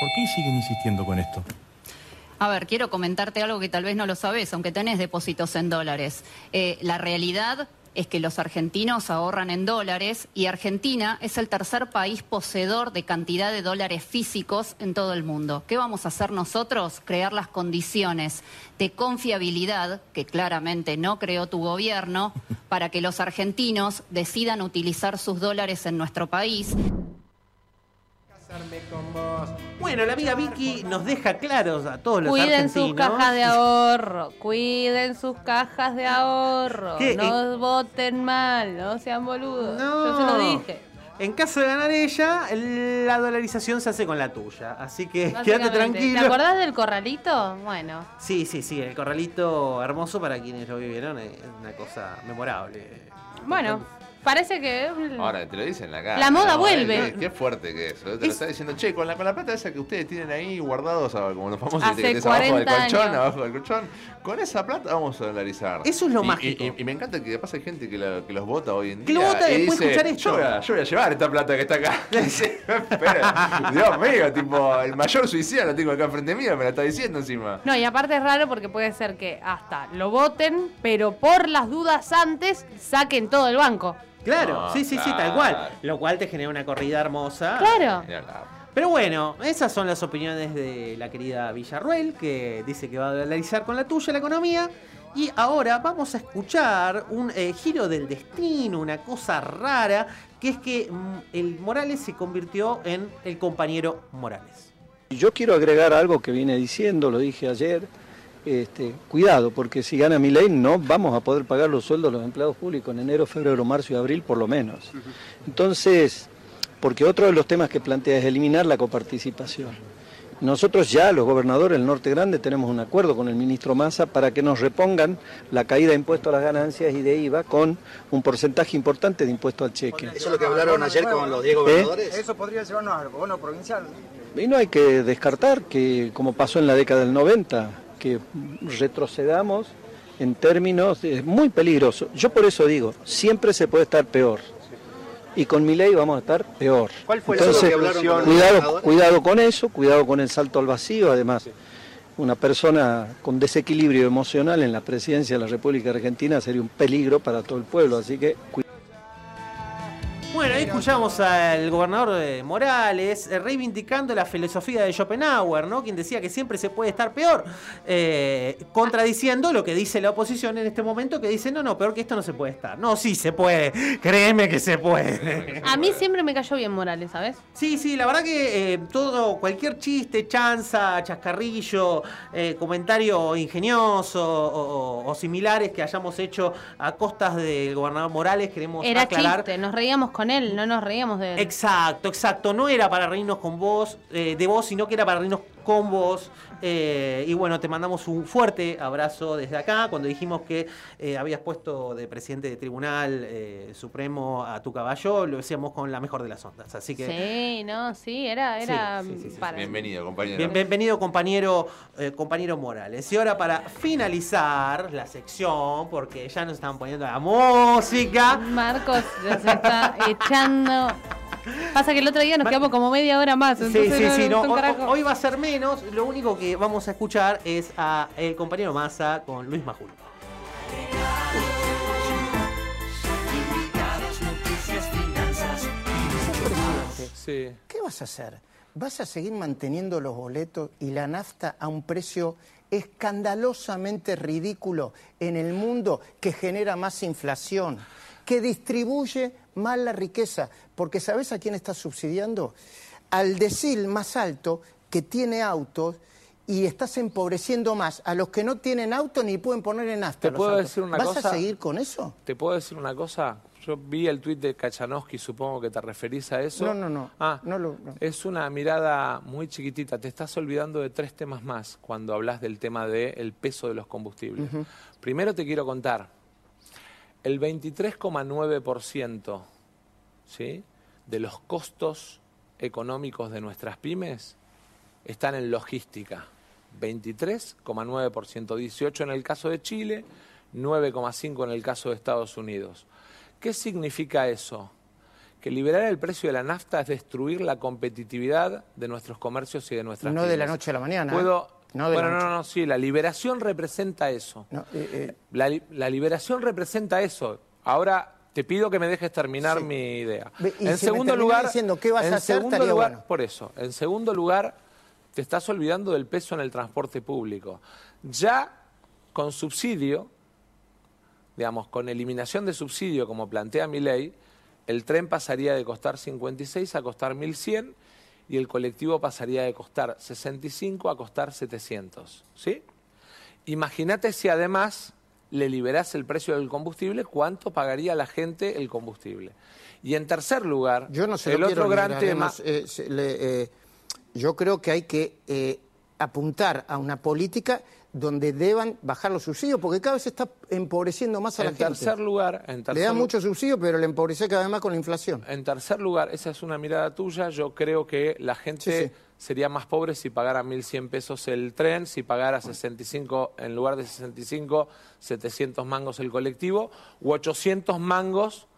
¿Por qué siguen insistiendo con esto? A ver, quiero comentarte algo que tal vez no lo sabes, aunque tenés depósitos en dólares. Eh, la realidad es que los argentinos ahorran en dólares y Argentina es el tercer país poseedor de cantidad de dólares físicos en todo el mundo. ¿Qué vamos a hacer nosotros? Crear las condiciones de confiabilidad, que claramente no creó tu gobierno, para que los argentinos decidan utilizar sus dólares en nuestro país. Bueno, la amiga Vicky nos deja claros a todos los Cuiden sus argentinos. cajas de ahorro, cuiden sus cajas de ahorro, ¿Qué? no voten mal, no sean boludos. Yo se No. lo dije. En caso de ganar ella, el- la dolarización se hace con la tuya. Así que quédate tranquilo. ¿Te acordás del corralito? Bueno. Sí, sí, sí, el corralito hermoso para quienes lo vivieron es una cosa memorable. Bueno, parece que. Ahora, te lo dicen en la cara. La moda ¿no? vuelve. Qué, qué fuerte que es. Te lo Es- está diciendo, che, con la, con la plata esa que ustedes tienen ahí guardados, ah, como los famosos Hace que abajo del 40 colchón, años. abajo del colchón, con esa plata vamos a dolarizar. Eso es lo Y- mágico. Y, me encanta que pasa gente que, la- que los vota hoy en Que día. lo vota y después de dice, escuchar esto. Yo voy, a, yo voy a llevar esta plata que está acá. Espera, Dios mío, tipo, el mayor suicida lo tengo acá enfrente mío, me la está diciendo encima. No, y aparte es raro porque puede ser que hasta lo voten, pero por las dudas antes saquen todo el banco. Claro, Ah, sí, sí, sí, tal cual. Lo cual te genera una corrida hermosa. Claro. Pero bueno, esas son las opiniones de la querida Villarruel, que dice que va a dolarizar con la tuya la economía. Y ahora vamos a escuchar un eh, giro del destino, una cosa rara, que es que mm, el Morales se convirtió en el compañero Morales. Yo quiero agregar algo que vine diciendo, lo dije ayer. Este, cuidado, porque si gana mi ley no vamos a poder pagar los sueldos de los empleados públicos en enero, febrero, marzo y abril por lo menos. Entonces, porque otro de los temas que plantea es eliminar la coparticipación. Nosotros ya, los gobernadores del Norte Grande, tenemos un acuerdo con el ministro Massa para que nos repongan la caída de impuestos a las ganancias y de IVA con un porcentaje importante de impuesto al cheque. Eso es lo que hablaron ayer con los 10 ¿Eh? gobernadores. Eso podría llevarnos al bono provincial. Y no hay que descartar que, como pasó en la década del 90, que retrocedamos en términos de- es muy peligroso. Yo por eso digo, siempre se puede estar peor. Y con mi ley vamos a estar peor. ¿Cuál fue Entonces, que hablaron cuidado, cuidado con eso, cuidado con el salto al vacío. Además, una persona con desequilibrio emocional en la presidencia de la República Argentina sería un peligro para todo el pueblo. Así que, cuidado. Bueno, esto escuchamos al gobernador eh, Morales eh, reivindicando la filosofía de Schopenhauer, ¿no? Quien decía que siempre se puede estar peor, eh, contradiciendo lo que dice la oposición en este momento, que dice, no, no, peor que esto no se puede estar. No, sí se puede, créeme que se puede. A mí siempre me cayó bien Morales, ¿sabes? Sí, sí, la verdad que eh, todo, cualquier chiste, chanza, chascarrillo, eh, comentario ingenioso o, o- o similares que hayamos hecho a costas del gobernador Morales, queremos Era aclarar. chiste, nos reíamos con él, no nos reíamos de él. Exacto, exacto. No era para reírnos con vos, eh, de vos, sino que era para reírnos con vos. Eh, y bueno, te mandamos un fuerte abrazo desde acá. Cuando dijimos que eh, habías puesto de presidente de tribunal eh, supremo a tu caballo, lo decíamos con la mejor de las ondas. Así que Sí, no, sí, era, era Sí, sí, sí, sí, para- Bienvenido, compañero. Bien- bienvenido compañero, eh, compañero Morales. Y ahora para finalizar la sección, porque ya nos están poniendo la música. Marcos ya se está echando. Pasa que el otro día nos quedamos como media hora más. Sí, entonces sí, no- sí, no, hoy, va a ser menos. Lo único que vamos a escuchar es a el compañero Massa con Luis Majul. ¿qué vas a hacer? ¿Vas a seguir manteniendo los boletos y la nafta a un precio escandalosamente ridículo en el mundo que genera más inflación, que distribuye más la riqueza? Porque ¿sabes a quién está subsidiando? Al decil más alto que tiene autos y estás empobreciendo más a los que no tienen auto ni pueden poner en nafta. ¿Te puedo autos. decir una ¿Vas cosa? a seguir con eso? ¿Te puedo decir una cosa? Yo vi el tuit de Kachanowski, supongo que te referís a eso. No, no, no. Ah, No lo- no. es una mirada muy chiquitita. Te estás olvidando de tres temas más cuando hablas del tema del peso de los combustibles. Primero te quiero contar, el 23,9% ¿sí? de los costos económicos de nuestras pymes están en logística. 23,9%, 18 en el caso de Chile, 9,5 en el caso de Estados Unidos. ¿Qué significa eso? Que liberar el precio de la nafta es destruir la competitividad de nuestros comercios y de nuestras No de la noche a la mañana. ¿eh? Puedo, No bueno, no, no, sí, la liberación representa eso. No, eh, eh, La, li- la liberación representa eso. Ahora te pido que me dejes terminar Sí. mi idea. Y en si segundo lugar, diciendo qué vas en a hacer, segundo lugar, bueno. por eso. En segundo lugar, te estás olvidando del peso en el transporte público. Ya con subsidio, digamos, con eliminación de subsidio, como plantea mi ley, el tren pasaría de costar 56 a costar 1100 y el colectivo pasaría de costar 65 a costar 700. ¿Sí? Imagínate si además le liberás el precio del combustible, ¿cuánto pagaría la gente el combustible? Y en tercer lugar, Yo no el lo otro gran tema... además, eh, se- le- eh, yo creo que hay que eh, apuntar a una política donde deban bajar los subsidios, porque cada vez se está empobreciendo más a la En gente. tercer lugar, en Le dan mucho subsidio, pero le empobrece cada vez más con la inflación. En tercer lugar, esa es una mirada tuya, yo creo que la gente Sí, sí. sería más pobre si pagara 1.100 pesos el tren, si pagara 65, en lugar de 65, 700 mangos el colectivo, u 800 mangos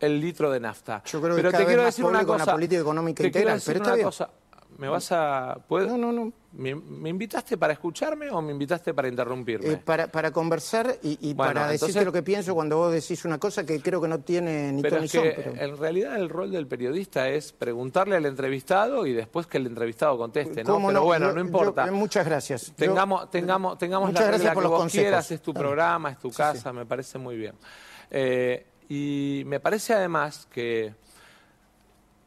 el litro de nafta. Yo creo que pero cada te vez quiero más decir pobre una con la cosa. política económica te quiero integral, decir pero está una bien. cosa. ¿Me vas a...? ¿puedo? No, no, no. ¿Me, me invitaste para escucharme o me invitaste para interrumpirme? Eh, para, para conversar y, y Bueno, para decirte entonces- lo que pienso cuando vos decís una cosa que creo que no tiene ni Pero ton ni es son. que pero- en realidad el rol del periodista es preguntarle al entrevistado y después que el entrevistado conteste, ¿no? ¿Cómo Pero no? bueno, Yo- no importa. yo- eh, muchas gracias. Yo- Tengamos, tengamos, tengamos Muchas la gracias regla por que los vos consejos. quieras, es tu programa, es tu Sí, casa, me parece muy bien. Eh, y me parece además que,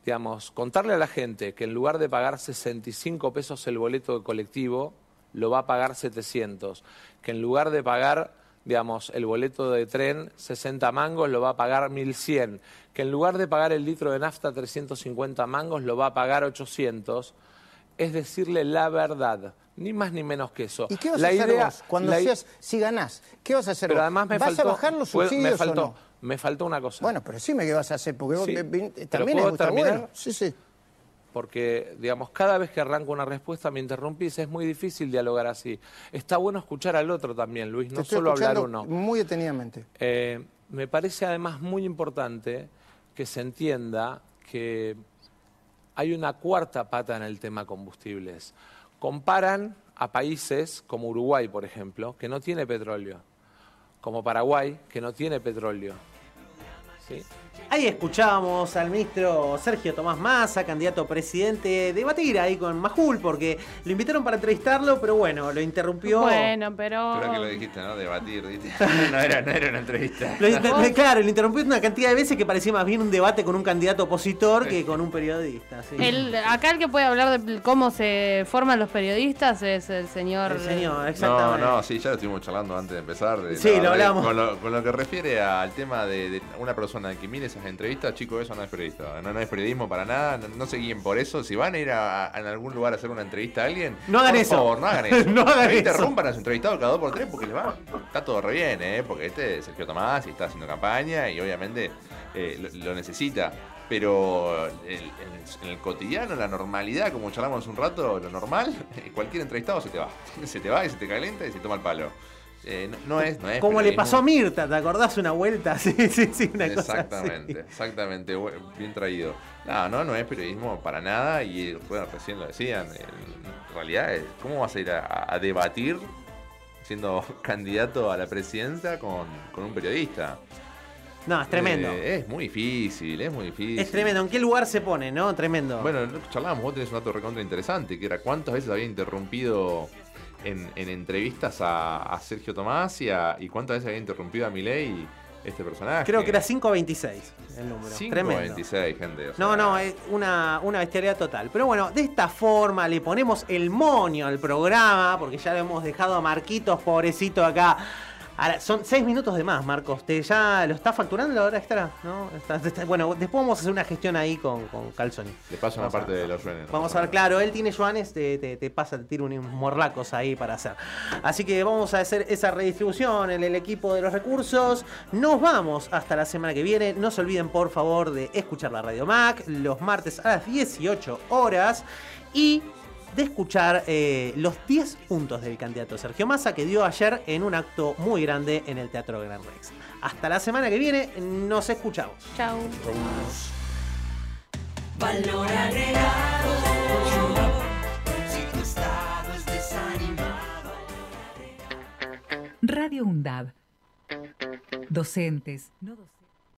digamos, contarle a la gente que en lugar de pagar 65 pesos el boleto de colectivo, lo va a pagar 700. Que en lugar de pagar, digamos, el boleto de tren 60 mangos, lo va a pagar 1100. Que en lugar de pagar el litro de nafta 350 mangos, lo va a pagar 800. Es decirle la verdad, ni más ni menos que eso. ¿Y qué vas la a hacer idea, vos cuando i- seas, si ganás? ¿Qué vas a hacer pero vos? además me ¿Vas a faltó, bajar los subsidios me faltó, o no? Me faltó una cosa. Bueno, pero sí me qué vas a hacer, porque Sí, pero también bueno. Sí, sí. Porque, digamos, cada vez que arranco una respuesta me interrumpís, es muy difícil dialogar así. Está bueno escuchar al otro también, Luis, no solo hablar uno. muy detenidamente. Eh, me parece además muy importante que se entienda que hay una cuarta pata en el tema combustibles. Comparan a países como Uruguay, por ejemplo, que no tiene petróleo, como Paraguay, que no tiene petróleo. ¿Sí? Ahí escuchábamos al ministro Sergio Tomás Massa, candidato a presidente, debatir ahí con Majul, porque lo invitaron para entrevistarlo, pero bueno, lo interrumpió. Bueno, pero. Creo que lo dijiste, ¿no? Debatir, ¿viste? No era, no era una entrevista. Lo inter- claro, lo interrumpió una cantidad de veces que parecía más bien un debate con un candidato opositor que con un periodista. sí. El, acá el que puede hablar de cómo se forman los periodistas es el señor. El señor, No, exactamente. no, sí, ya lo estuvimos charlando antes de empezar. de- Sí, lo hablamos. Con lo, con lo que refiere al tema de, de una persona que esas entrevistas, chicos, eso no es periodista. No, no es periodismo para nada. No, no se guíen por eso. Si van a ir a, a- en algún lugar a hacer una entrevista a alguien, No hagan por eso. favor, no hagan eso. No hagan eso. interrumpan a su entrevistado cada dos por tres porque les va. Está todo re bien, ¿eh? Porque este es Sergio Tomás y está haciendo campaña y obviamente eh, lo, lo necesita. Pero en el cotidiano, la normalidad, como charlamos un rato, lo normal, cualquier entrevistado se te va. Se te va y se te calienta y se toma el palo. Eh, no, no es, no es Como le pasó a Mirta, ¿te acordás una vuelta? Sí, sí, sí, una cosa así. Exactamente, exactamente, bien traído. No, no, no es periodismo para nada y bueno, recién lo decían. En realidad, es- ¿cómo vas a ir a, a debatir siendo candidato a la presidencia con, con un periodista? No, es tremendo. Eh, es muy difícil, es muy difícil. Es tremendo. ¿En qué lugar se pone, no? Tremendo. Bueno, charlábamos, vos tenés un dato recontra interesante, que era cuántas veces había interrumpido en, en entrevistas a, a Sergio Tomás y, a- y cuántas veces había interrumpido a Milei este personaje. Creo que era 526 el número. Tremendo. 526, gente. o sea, No, no, es una, una bestialidad total. Pero bueno, de esta forma le ponemos el moño al programa, porque ya lo hemos dejado a Marquitos, pobrecito acá. Ahora, son seis minutos de más, Marcos. ¿Te ya lo está facturando la hora extra? ¿No? Está- está- bueno, después vamos a hacer una gestión ahí con, con Calzoni. Le paso una a- parte de los yuanes. Vamos a ver, claro, él tiene yuanes, te, te, te pasa, te tira unos morlacos ahí para hacer. Así que vamos a hacer esa redistribución en el equipo de los recursos. Nos vamos hasta la semana que viene. No se olviden, por favor, de escuchar la Radio Mac los martes a las 18 horas y de escuchar eh, los 10 puntos del candidato Sergio Massa que dio ayer en un acto muy grande en el Teatro Gran Rex. Hasta la semana que viene, nos escuchamos. Chao. Valor agregado. Si tu estado es desanimado. Radio UNDAB. Docentes, no docentes.